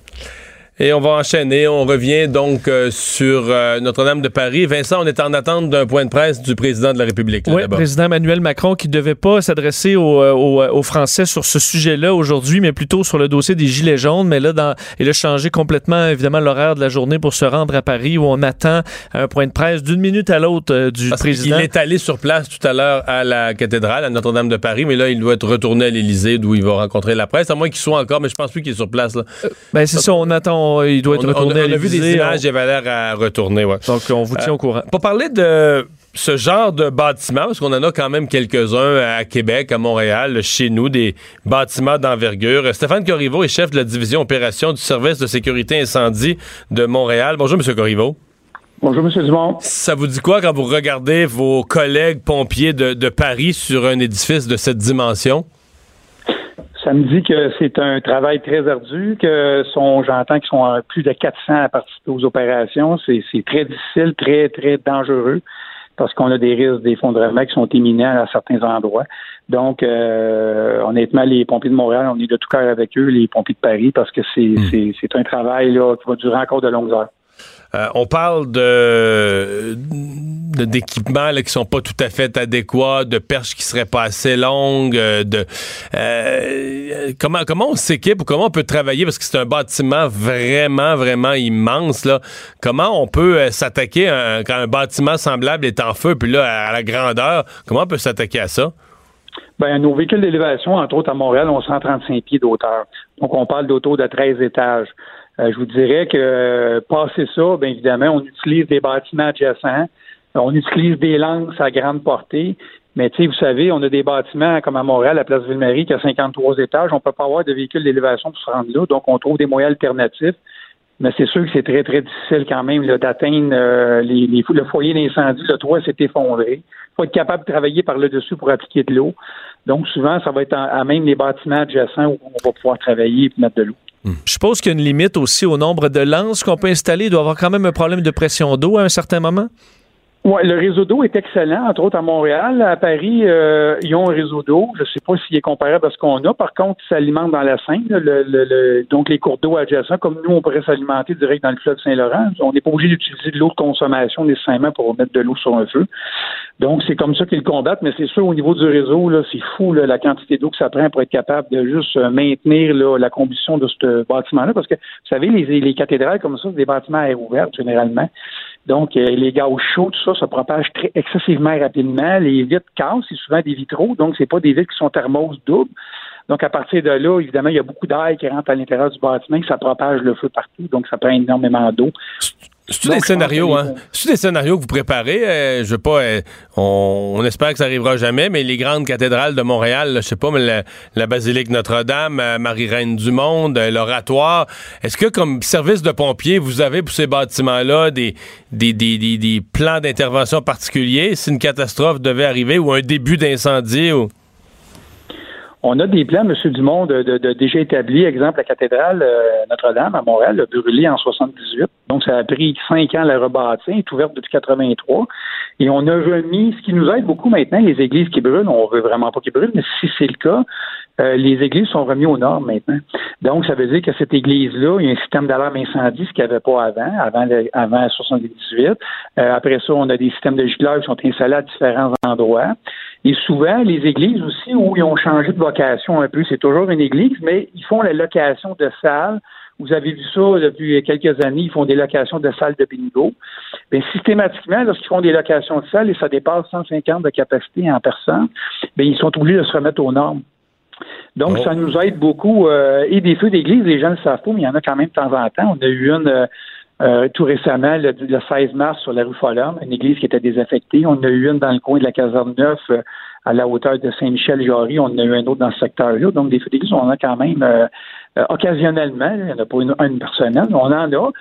Et on va enchaîner. On revient donc euh, sur euh, Notre-Dame de Paris. Vincent, on est en attente d'un point de presse du président de la République. là, Oui, d'abord. président Emmanuel Macron qui ne devait pas s'adresser aux, euh, aux, aux Français sur ce sujet-là aujourd'hui, mais plutôt sur le dossier des Gilets jaunes. Mais là, dans, il a changé complètement, évidemment, l'horaire de la journée pour se rendre à Paris où on attend un point de presse d'une minute à l'autre euh, du Parce président. qu'il est allé sur place tout à l'heure à la cathédrale, à Notre-Dame de Paris, mais là, il doit être retourné à l'Élysée d'où il va rencontrer la presse, à moins qu'il soit encore, mais je pense plus qu'il est sur place. Là. Ben, c'est ça, on attend, il doit être On a- retourné on a, à on a vu des images, il avait l'air à retourner. ouais. Donc, on vous tient Euh, au courant. Pour parler de ce genre de bâtiments, parce qu'on en a quand même quelques-uns à Québec, à Montréal, chez nous, des bâtiments d'envergure. Stéphane Corriveau est chef de la division opération du service de sécurité incendie de Montréal. Bonjour, M. Corriveau. Bonjour, M. Dumont. Ça vous dit quoi quand vous regardez vos collègues pompiers de, de Paris sur un édifice de cette dimension? Ça me dit que c'est un travail très ardu, que sont, j'entends qu'ils sont plus de 400 à participer aux opérations. C'est très difficile, très, très dangereux parce qu'on a des risques d'effondrement qui sont éminents à certains endroits. Donc, euh, honnêtement, les pompiers de Montréal, on est de tout cœur avec eux, les pompiers de Paris, parce que c'est hmm. un travail là, qui va durer encore de longues heures. Euh, on parle de d'équipements qui sont pas tout à fait adéquats, de perches qui seraient pas assez longues, euh, de euh, comment comment on s'équipe ou comment on peut travailler parce que c'est un bâtiment vraiment vraiment immense là. Comment on peut s'attaquer quand un bâtiment semblable est en feu puis là à la grandeur, comment on peut s'attaquer à ça? Ben, nos véhicules d'élévation, entre autres à Montréal, ont 135 pieds d'auteur. Donc, on parle d'auto de 13 étages. Euh, je vous dirais que euh, passer ça, bien évidemment, on utilise des bâtiments adjacents, on utilise des lances à grande portée. Mais tu sais, vous savez, on a des bâtiments comme à Montréal, à Place Ville-Marie, qui a 53 étages. On peut pas avoir de véhicules d'élévation pour se rendre là, donc on trouve des moyens alternatifs. Mais c'est sûr que c'est très, très difficile quand même d'atteindre euh, les, le foyer d'incendie. Le toit s'est effondré. Il faut être capable de travailler par le dessus pour appliquer de l'eau. Donc, souvent, ça va être à même les bâtiments adjacents où on va pouvoir travailler et mettre de l'eau. Je suppose qu'il y a une limite aussi au nombre de lances qu'on peut installer. Il doit y avoir quand même un problème de pression d'eau à un certain moment. Oui, le réseau d'eau est excellent, entre autres à Montréal. À Paris, euh, ils ont un réseau d'eau. Je ne sais pas s'il est comparable à ce qu'on a. Par contre, ça alimente dans la Seine, le, donc les cours d'eau adjacents, comme nous, on pourrait s'alimenter direct dans le fleuve Saint-Laurent. On n'est pas obligé d'utiliser de l'eau de consommation nécessairement pour mettre de l'eau sur un feu. Donc, c'est comme ça qu'ils combattent, mais c'est sûr, au niveau du réseau, là, c'est fou la quantité d'eau que ça prend pour être capable de juste euh, maintenir la combustion de ce bâtiment-là. Parce que, vous savez, les, les cathédrales comme ça, c'est des bâtiments à air ouvert, généralement. Donc, euh, les gaz chauds, tout ça, ça propage très excessivement rapidement. Les vitres cassent, c'est souvent des vitraux, donc c'est pas des vitres qui sont thermos doubles. Donc, à partir de là, évidemment, il y a beaucoup d'air qui rentre à l'intérieur du bâtiment, ça propage le feu partout, donc ça prend énormément d'eau. C'est des scénarios, hein? C'est des scénarios que vous préparez? Euh, je veux pas. Euh, on, espère que ça arrivera jamais, mais les grandes cathédrales de Montréal, je sais pas, mais la, basilique Notre-Dame, euh, Marie-Reine du Monde, l'oratoire. Est-ce que, comme service de pompiers, vous avez pour ces bâtiments-là des, des, des, des plans d'intervention particuliers si une catastrophe devait arriver ou un début d'incendie ou? On a des plans, M. Dumont, de, de, déjà établis. Exemple, la cathédrale euh, Notre-Dame à Montréal a brûlé en 78. Donc, ça a pris cinq ans à la rebâtir. Est ouverte depuis 83. Et on a remis, ce qui nous aide beaucoup maintenant, les églises qui brûlent. On veut vraiment pas qu'ils brûlent, mais si c'est le cas, euh, les églises sont remises aux normes maintenant. Donc, ça veut dire que cette église-là, il y a un système d'alarme incendie, ce qu'il n'y avait pas avant, avant, le, avant 78. Euh, après ça, on a des systèmes de gicleurs qui sont installés à différents endroits. Et souvent, les églises aussi, où ils ont changé de vocation un peu, c'est toujours une église, mais ils font la location de salles. Vous avez vu ça depuis quelques années, ils font des locations de salles de bingo. Bien, systématiquement, lorsqu'ils font des locations de salles et ça dépasse 150 de capacité en personne, bien, ils sont obligés de se remettre aux normes. Donc, ça nous aide beaucoup. Euh, et des feux d'église, les gens ne le savent pas, mais il y en a quand même de temps en temps. On a eu une euh, euh, tout récemment, le, 16 mars, sur la rue Follum, une église qui était désaffectée. On a eu une dans le coin de la caserne Neuf, euh, à la hauteur de Saint-Michel-Jarry. On en a eu un autre dans ce secteur-là. Donc, des feux d'église, on en a quand même euh, occasionnellement. Il n'y en a pas une, une personnelle, on en a.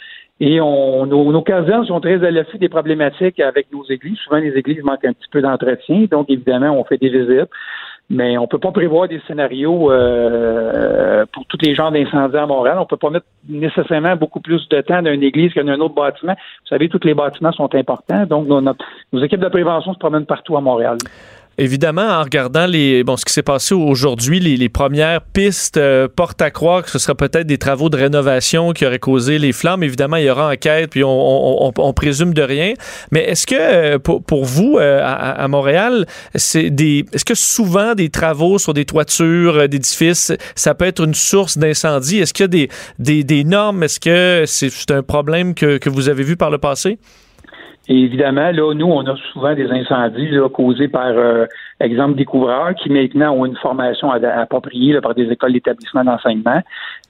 Et on, nos, nos casernes sont très à l'affût des problématiques avec nos églises. Souvent, les églises manquent un petit peu d'entretien. Donc, évidemment, on fait des visites mais on peut pas prévoir des scénarios euh, pour tous les genres d'incendies à Montréal. On peut pas mettre nécessairement beaucoup plus de temps dans une église que dans un autre bâtiment. Vous savez, tous les bâtiments sont importants, donc nos équipes de prévention se promènent partout à Montréal. Évidemment, en regardant les, bon, ce qui s'est passé aujourd'hui, les, premières pistes euh, portent à croire que ce serait peut-être des travaux de rénovation qui auraient causé les flammes. Évidemment, il y aura enquête, puis on, présume de rien. Mais est-ce que euh, pour, vous, euh, à, Montréal, c'est des, est-ce que souvent des travaux sur des toitures d'édifices, ça peut être une source d'incendie? Est-ce qu'il y a des, des, normes? Est-ce que c'est un problème que, que vous avez vu par le passé? Et évidemment, là, nous, on a souvent des incendies là, causés par, euh, exemple, des couvreurs qui maintenant ont une formation appropriée par des écoles d'établissement d'enseignement.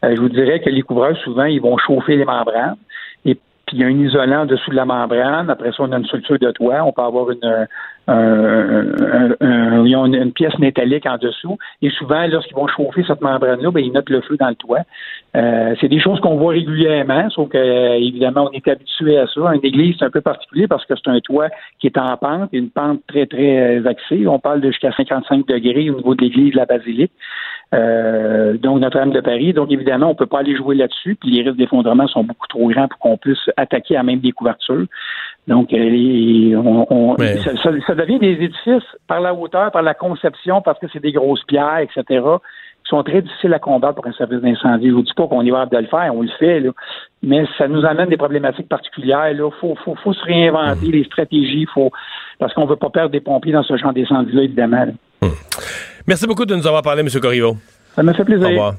Euh, je vous dirais que les couvreurs, souvent, ils vont chauffer les membranes. Et puis, il y a un isolant en dessous de la membrane. Après ça, on a une structure de toit. On peut avoir une, ils ont une, pièce métallique en dessous. Et souvent, lorsqu'ils vont chauffer cette membrane-là, ben, ils notent le feu dans le toit. Euh, c'est des choses qu'on voit régulièrement, sauf que euh, évidemment, on est habitué à ça. Une église, c'est un peu particulier parce que c'est un toit qui est en pente, une pente très, très euh, axée. On parle de jusqu'à 55 degrés au niveau de l'église de la basilique. donc Notre-Dame de Paris. Donc évidemment, on peut pas aller jouer là-dessus. Puis les risques d'effondrement sont beaucoup trop grands pour qu'on puisse attaquer à même des couvertures. Donc, on, ça, ça, devient des édifices par la hauteur, par la conception, parce que c'est des grosses pierres, etc sont très difficiles à combattre pour un service d'incendie. Je vous dis pas qu'on est capable de le faire, on le fait, là. mais ça nous amène des problématiques particulières. Il faut, faut, faut, se réinventer les stratégies, faut parce qu'on veut pas perdre des pompiers dans ce genre d'incendie-là, évidemment. Mmh. Merci beaucoup de nous avoir parlé, M. Corriveau. Ça me fait plaisir. Au revoir.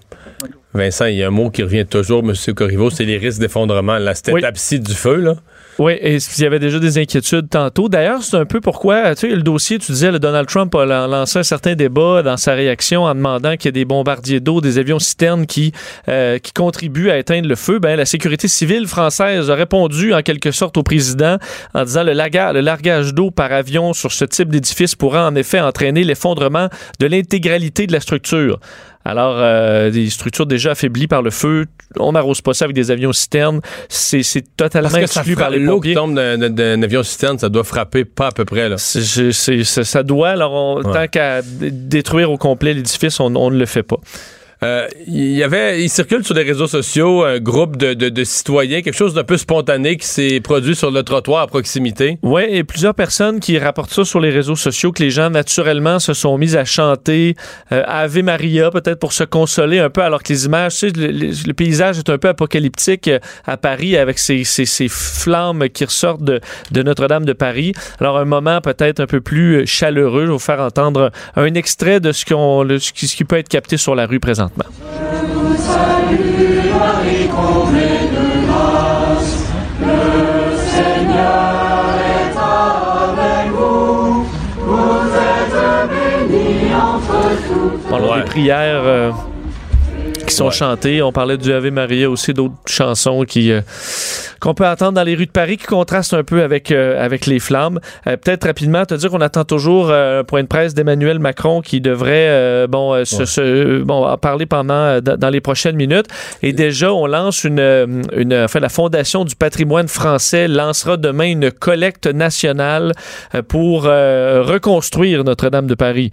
Vincent, il y a un mot qui revient toujours, M. Corriveau, c'est les risques d'effondrement. Là, cette oui. du feu, là. Oui, et il y avait déjà des inquiétudes tantôt. D'ailleurs, c'est un peu pourquoi, tu sais, le dossier, tu disais, le Donald Trump a lancé un certain débat dans sa réaction en demandant qu'il y ait des bombardiers d'eau, des avions citernes qui, euh, qui contribuent à éteindre le feu. Ben, la sécurité civile française a répondu en quelque sorte au président en disant le, le largage d'eau par avion sur ce type d'édifice pourra en effet entraîner l'effondrement de l'intégralité de la structure. Alors, euh, des structures déjà affaiblies par le feu, on n'arrose pas ça avec des avions citernes. C'est, totalement Parce exclu par les L'eau qui tombe d'un, avion citerne, ça doit frapper pas à peu près. Là. ça doit. Alors, tant qu'à détruire au complet l'édifice, on ne le fait pas. Euh, il y avait, il circule sur les réseaux sociaux un groupe de, de, citoyens, quelque chose d'un peu spontané qui s'est produit sur le trottoir à proximité. Oui, et plusieurs personnes qui rapportent ça sur les réseaux sociaux, que les gens naturellement se sont mis à chanter euh, Ave Maria, peut-être pour se consoler un peu, alors que les images, tu sais, le, paysage est un peu apocalyptique euh, à Paris avec ces, ces, ces flammes qui ressortent de, de Notre-Dame de Paris. Alors un moment peut-être un peu plus chaleureux, je vais vous faire entendre un extrait de ce, qu'on, ce qui peut être capté sur la rue présente. Je vous salue, Marie, comblée de grâce. Le Seigneur est avec vous. Vous êtes bénie entre toutes. Bon, les prières. Euh, qui sont chantées. On parlait du Ave Maria aussi, d'autres chansons qui euh, qu'on peut attendre dans les rues de Paris qui contrastent un peu avec, euh, avec les flammes. Euh, peut-être rapidement te dire qu'on attend toujours un point de presse d'Emmanuel Macron qui devrait bon, se, bon, parler pendant dans les prochaines minutes. Et déjà, on lance une, une enfin, la Fondation du patrimoine français lancera demain une collecte nationale pour reconstruire Notre-Dame de Paris.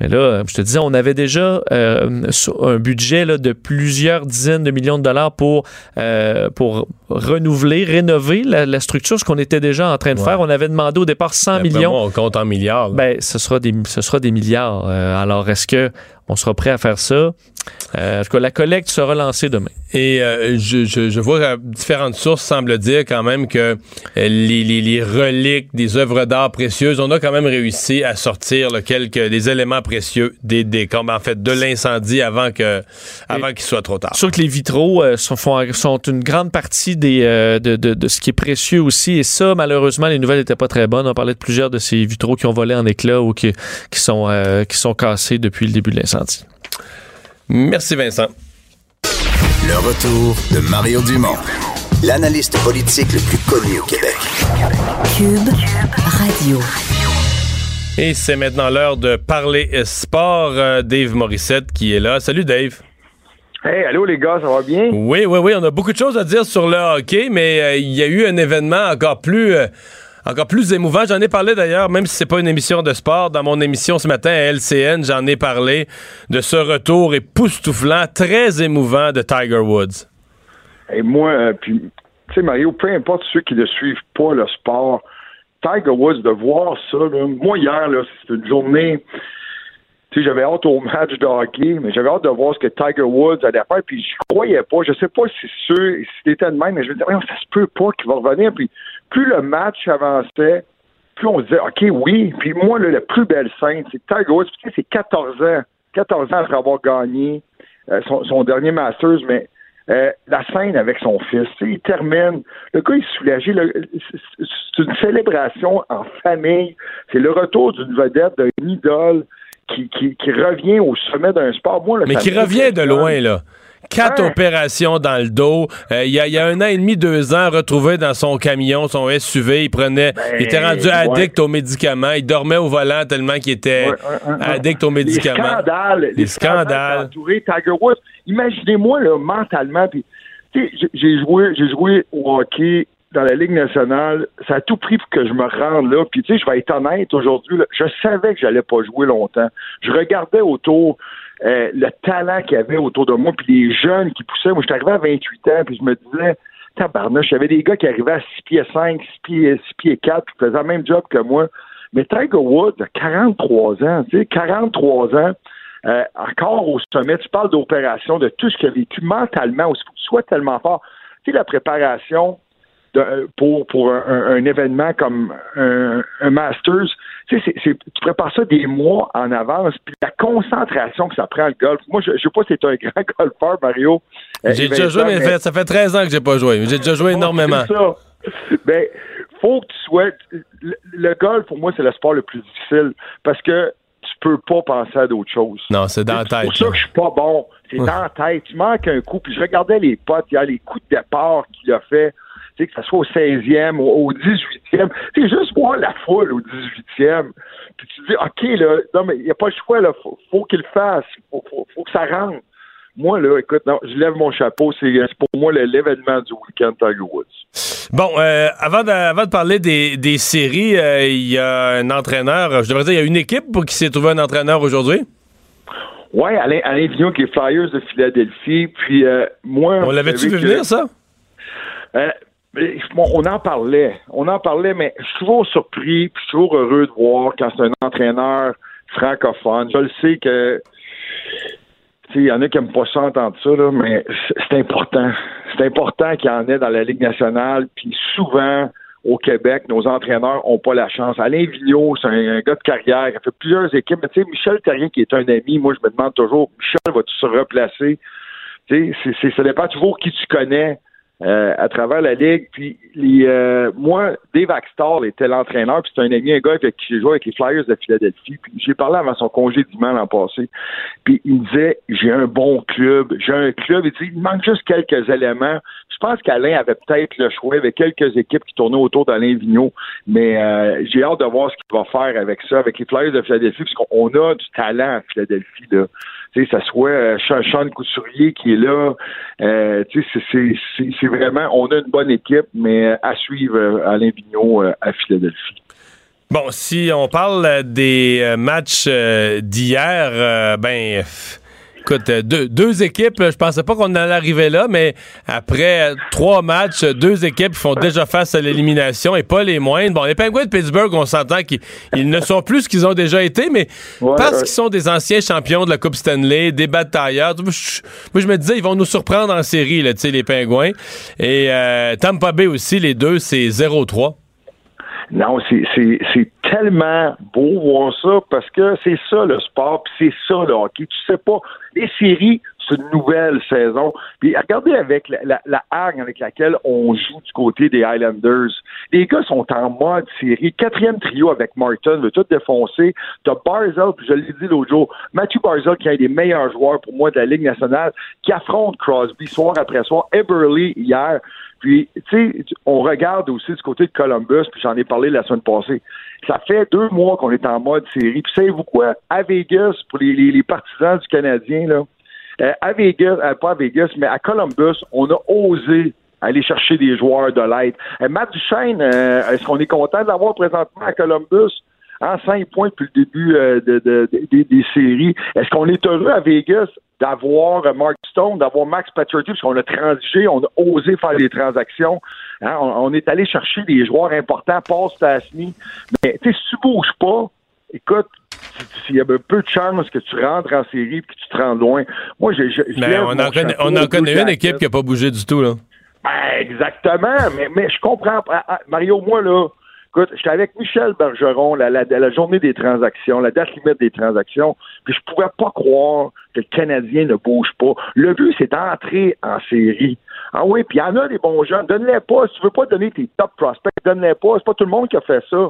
Mais là, je te disais, on avait déjà un budget là, de plusieurs dizaines de millions de dollars pour, euh, pour renouveler, rénover la, structure, ce qu'on était déjà en train de faire. On avait demandé au départ 100 millions. on compte en milliards. Ben, ce sera des, ce sera des milliards. Euh, alors, est-ce que on sera prêt à faire ça? Euh, en tout cas, la collecte sera lancée demain. Et euh, je, je, je, vois différentes sources semblent dire quand même que euh, les, les, les, reliques des œuvres d'art précieuses, on a quand même réussi à sortir quelques des éléments précieux des, des en fait de l'incendie avant que avant qu'il soit trop tard. Sûr que les vitraux sont, sont une grande partie des de, de, de, ce qui est précieux aussi et ça malheureusement les nouvelles n'étaient pas très bonnes. On parlait de plusieurs de ces vitraux qui ont volé en éclats ou qui, qui sont qui sont cassés depuis le début de l'incendie. Merci Vincent. Le retour de Mario Dumont, l'analyste politique le plus connu au Québec. Cube Radio. Et c'est maintenant l'heure de parler sport. Euh, Dave Morissette qui est là. Salut Dave. Hey, allô les gars, ça va bien? Oui, oui, oui. On a beaucoup de choses à dire sur le hockey, mais euh, il y a eu un événement encore plus. Euh, encore plus émouvant. J'en ai parlé d'ailleurs, même si c'est pas une émission de sport, dans mon émission ce matin à LCN, j'en ai parlé de ce retour époustouflant, très émouvant de Tiger Woods. Et moi, euh, puis, tu sais, Mario, peu importe ceux qui ne suivent pas le sport, Tiger Woods, de voir ça, moi, hier, c'était une journée tu sais, j'avais hâte au match de hockey, mais j'avais hâte de voir ce que Tiger Woods allait faire, puis je croyais pas, je sais pas si c'est sûr, si c'était de même, mais je me disais, ça se peut pas qu'il va revenir, puis plus le match avançait, plus on disait, OK, oui. Puis moi, là, la plus belle scène, c'est Tiger Woods, c'est 14 ans, 14 ans après avoir gagné euh, son, dernier Masters, mais euh, la scène avec son fils, il termine, le gars est soulagé, c'est une célébration en famille, c'est le retour d'une vedette, d'un idole qui, qui, revient au sommet d'un sport. Mais qui revient de loin, là quatre opérations dans le dos. Euh, il y, a, un an et demi, deux ans, retrouvé dans son camion, son SUV. Il prenait, il était rendu ben, addict aux médicaments. Il dormait au volant tellement qu'il était addict aux médicaments. Les scandales. Les, scandales. Tiger Woods. Imaginez-moi, là, mentalement, puis, j'ai joué, j'ai joué au hockey dans la Ligue nationale, ça a tout pris pour que je me rende là. Puis tu sais, je vais être honnête aujourd'hui, je savais que j'allais pas jouer longtemps. Je regardais autour euh, le talent qu'il y avait autour de moi, puis les jeunes qui poussaient. Moi, je suis arrivé à 28 ans, puis je me disais, tabarnouche, j'avais des gars qui arrivaient à 6 pieds 5, 6 pieds, 6 pieds 4, qui faisaient le même job que moi. Mais Tiger Woods, a 43 ans, tu sais, 43 ans, euh, encore au sommet, tu parles d'opération, de tout ce qu'il a vécu mentalement, aussi, soit tellement fort. Tu sais, la préparation, pour, pour un, événement comme un, Masters. Tu sais, tu prépares ça des mois en avance, puis la concentration que ça prend le golf. Moi, je ne sais pas si tu un grand golfeur, Mario. Euh, j'ai déjà joué, mais, ça fait 13 ans que j'ai pas joué. J'ai déjà joué énormément. Ça. Ben, faut que tu sois. Le, golf, pour moi, c'est le sport le plus difficile parce que tu peux pas penser à d'autres choses. Non, c'est dans la tête. C'est pour ça que je suis pas bon. C'est dans la tête. Tu manques un coup. Puis je regardais les potes, il y a les coups de départ qu'il a fait que ce soit au 16e, ou au 18e. C'est juste voir la foule au 18e. Puis tu dis, OK, là, non, mais il n'y a pas le choix, là. Faut, faut qu'il le fasse. Faut, faut, que ça rentre. Moi, là, écoute, non, je lève mon chapeau. C'est pour moi l'événement du week-end Tiger Woods. Bon, euh, avant, de, avant de parler des, des séries, euh, il y a un entraîneur, je devrais dire, il y a une équipe pour qui s'est trouvé un entraîneur aujourd'hui? Oui, Alain, Alain Vignon qui est Flyers de Philadelphie. Puis euh, moi. On l'avait-tu vu venir, ça? On en parlait, on en parlait, mais je suis toujours surpris, puis toujours heureux de voir quand c'est un entraîneur francophone. Je le sais que il y en a qui n'aiment pas ça entendre ça, là, mais c'est important. C'est important qu'il y en ait dans la Ligue nationale, puis souvent, au Québec, nos entraîneurs n'ont pas la chance. Alain Vigneault, c'est un, gars de carrière, il a fait plusieurs équipes, mais tu sais, Michel Terrien, qui est un ami, moi, je me demande toujours, Michel, va-tu se replacer? Tu sais, ça dépend toujours qui tu connais. Euh, à travers la ligue. Puis les, euh, moi, Dave Axtall était l'entraîneur, puis c'est un ami, un gars avec qui j'ai joué avec les Flyers de Philadelphie. Puis j'ai parlé avant son congé dimanche l'an passé. Puis il me disait j'ai un bon club, j'ai un club. Il dit il manque juste quelques éléments. Je pense qu'Alain avait peut-être le choix avec quelques équipes qui tournaient autour d'Alain Vigneault, mais euh, j'ai hâte de voir ce qu'il va faire avec ça, avec les Flyers de Philadelphie, parce qu'on a du talent à Philadelphie là tu sais, ça soit euh, Sean Couturier qui est là. Euh, tu sais, c'est vraiment, on a une bonne équipe, mais à suivre euh, Alain Vigneault à Philadelphie. Bon, si on parle des matchs d'hier, ben Écoute, euh, deux, équipes, je pensais pas qu'on allait arriver là, mais après trois matchs, deux équipes font déjà face à l'élimination et pas les moindres. Bon, les Penguins de Pittsburgh, on s'entend qu'ils ne sont plus ce qu'ils ont déjà été, mais parce qu'ils sont des anciens champions de la Coupe Stanley, des batailleurs. Moi, je, me disais, ils vont nous surprendre en série, là, les Penguins. Et euh, Tampa Bay aussi, les deux, c'est 0-3. Non, c'est tellement beau voir ça parce que c'est ça le sport, puis c'est ça le hockey. Tu sais pas, les séries, c'est une nouvelle saison. Puis regardez avec la, hargne avec laquelle on joue du côté des Highlanders. Les gars sont en mode série. Quatrième trio avec Martin, veut tout défoncer. T'as Barzell, puis je l'ai dit l'autre jour, Matthew Barzell, qui est un des meilleurs joueurs pour moi de la Ligue nationale, qui affronte Crosby soir après soir. Eberly hier. Puis, tu sais, on regarde aussi du côté de Columbus, puis j'en ai parlé la semaine passée. Ça fait deux mois qu'on est en mode série. Puis, savez-vous quoi? À Vegas, pour les, les, partisans du Canadien, là, euh, à Vegas, euh, pas à Vegas, mais à Columbus, on a osé aller chercher des joueurs de l'aide. Euh, Matt Duchesne, est-ce qu'on est content de l'avoir présentement à Columbus? En cinq points depuis le début de, des séries. Est-ce qu'on est heureux à Vegas? d'avoir Mark Stone, d'avoir Max Pacioretty, parce qu'on a transigé, on a osé faire des transactions. Hein, on, est allé chercher des joueurs importants, Paul Stastny. Mais si tu bouges pas, écoute, s'il y a un peu de chance que tu rentres en série et que tu te rends loin. Moi, j'ai. on en connaît, on en connaît une équipe qui n'a pas bougé du tout, là. Ben, exactement, mais, mais je comprends. Ah, ah, Mario, moi, là, Écoute, j'étais avec Michel Bergeron la, la, la, journée des transactions, la date limite des transactions, puis je pouvais pas croire que le Canadien ne bouge pas. Le but, c'est d'entrer en série. Ah oui, puis il y en a des bons jeunes. Donne-les pas. Si tu veux pas donner tes top prospects, donne-les pas. C'est pas tout le monde qui a fait ça.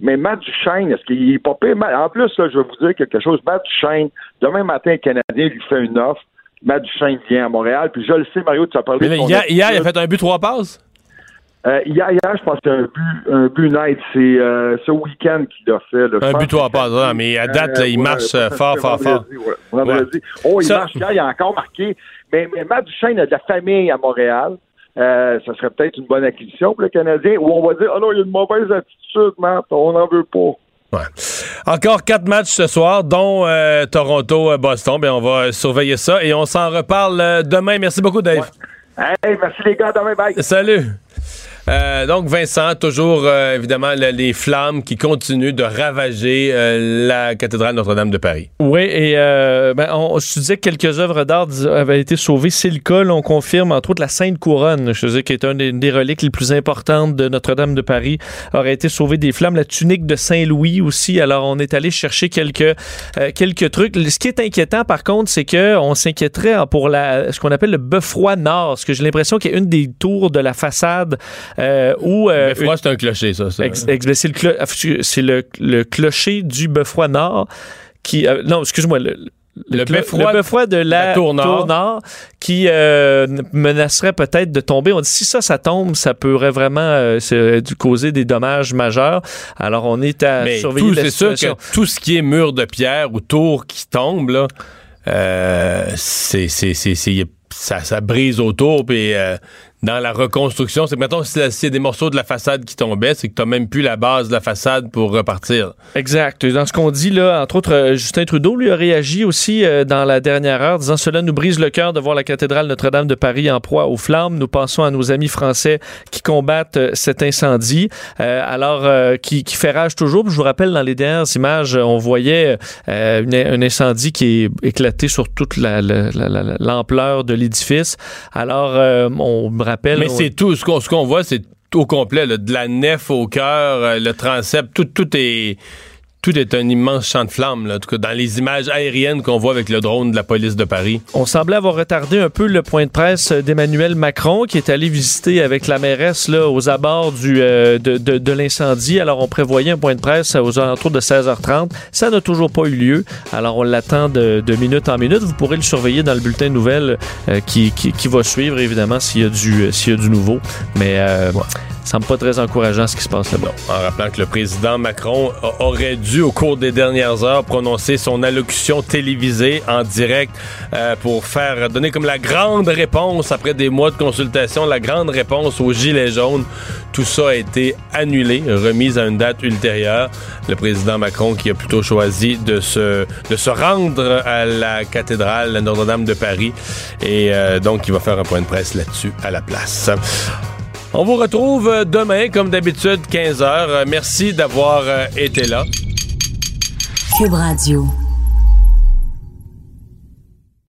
mais Matt Duchesne, est-ce qu'il est pas pire? En plus, là, je vais vous dire quelque chose. Matt Duchesne, demain matin, le Canadien lui fait une offre. Matt Duchesne vient à Montréal. Puis je le sais, Mario, tu as parlé de hier, hier, il a fait un but, trois passes? Euh, hier, hier, je pense c'est un but, un but net. C'est euh, ce week-end qu'il a fait. un but, passes. Non, mais à date, là, il marche euh, fort, fort, fort. Ouais. Oh, il marche hier, il a encore marqué. Mais, mais Matt Duchesne a de la famille à Montréal. Euh, ça serait peut-être une bonne acquisition pour le Canadien, où on va dire, oh non, il y a une mauvaise attitude, Matt, on n'en veut pas. Ouais. Encore quatre matchs ce soir, dont euh, Toronto-Boston. Ben, on va surveiller ça et on s'en reparle demain. Merci beaucoup, Dave. Hey, merci les gars. Demain, bye. Salut. Euh, donc, Vincent, toujours euh, évidemment les flammes qui continuent de ravager euh, la cathédrale Notre-Dame de Paris. Oui, et ben, on, je disais que quelques œuvres d'art avaient été sauvées. C'est le cas, on confirme, entre autres, la Sainte Couronne, je disais, qui est une des, reliques les plus importantes de Notre-Dame de Paris, aurait été sauvée des flammes. La tunique de Saint-Louis aussi. Alors, on est allé chercher quelques, quelques trucs. Ce qui est inquiétant, par contre, c'est qu'on s'inquiéterait pour la, ce qu'on appelle le Beffroi Nord, parce que j'ai l'impression qu'il y a une des tours de la façade euh, euh, c'est un clocher, ça. c'est le, le, clocher du Beffroi Nord qui. Euh, non, excuse-moi. Le, le, beffroi, de la, tour, nord. qui euh, menacerait peut-être de tomber. On dit si ça, ça tombe, ça pourrait vraiment causer des dommages majeurs. Alors on est à surveiller la situation. Sûr que tout ce qui est mur de pierre ou tour qui tombe, là, c'est, ça, ça brise autour. Puis dans la reconstruction, c'est que mettons, s'il y a des morceaux de la façade qui tombaient, c'est que tu n'as même plus la base de la façade pour repartir. Exact. Dans ce qu'on dit là, entre autres, euh, Justin Trudeau lui a réagi aussi euh, dans la dernière heure, disant cela nous brise le cœur de voir la cathédrale Notre-Dame de Paris en proie aux flammes. Nous pensons à nos amis français qui combattent euh, cet incendie. alors, qui, fait rage toujours. Je vous rappelle, dans les dernières images, on voyait un incendie qui est éclaté sur toute l'ampleur de l'édifice. Alors, on mais c'est tout. Ce qu'on voit, c'est au complet, de la nef au cœur, euh, le transept, tout, tout est tout est un immense champ de flammes, là, en tout cas, dans les images aériennes qu'on voit avec le drone de la police de Paris. On semblait avoir retardé un peu le point de presse d'Emmanuel Macron, qui est allé visiter avec la mairesse là, aux abords du, euh, de, de, l'incendie. Alors, on prévoyait un point de presse aux alentours de 16h30. Ça n'a toujours pas eu lieu. Alors, on l'attend de, de, minute en minute. Vous pourrez le surveiller dans le bulletin de nouvelles euh, qui, qui, qui, va suivre, évidemment, s'il y, a du, s'il y a du nouveau. Mais... Euh, semble pas très encourageant ce qui se passe là-bas. En rappelant que le président Macron aurait dû, au cours des dernières heures, prononcer son allocution télévisée en direct euh, pour faire donner comme la grande réponse après des mois de consultation, la grande réponse aux gilets jaunes. Tout ça a été annulé, remis à une date ultérieure. Le président Macron qui a plutôt choisi de se, de se rendre à la cathédrale Notre-Dame de Paris et euh, donc il va faire un point de presse là-dessus à la place. On vous retrouve demain, comme d'habitude, 15h. Euh, merci d'avoir euh, été là. Cube Radio.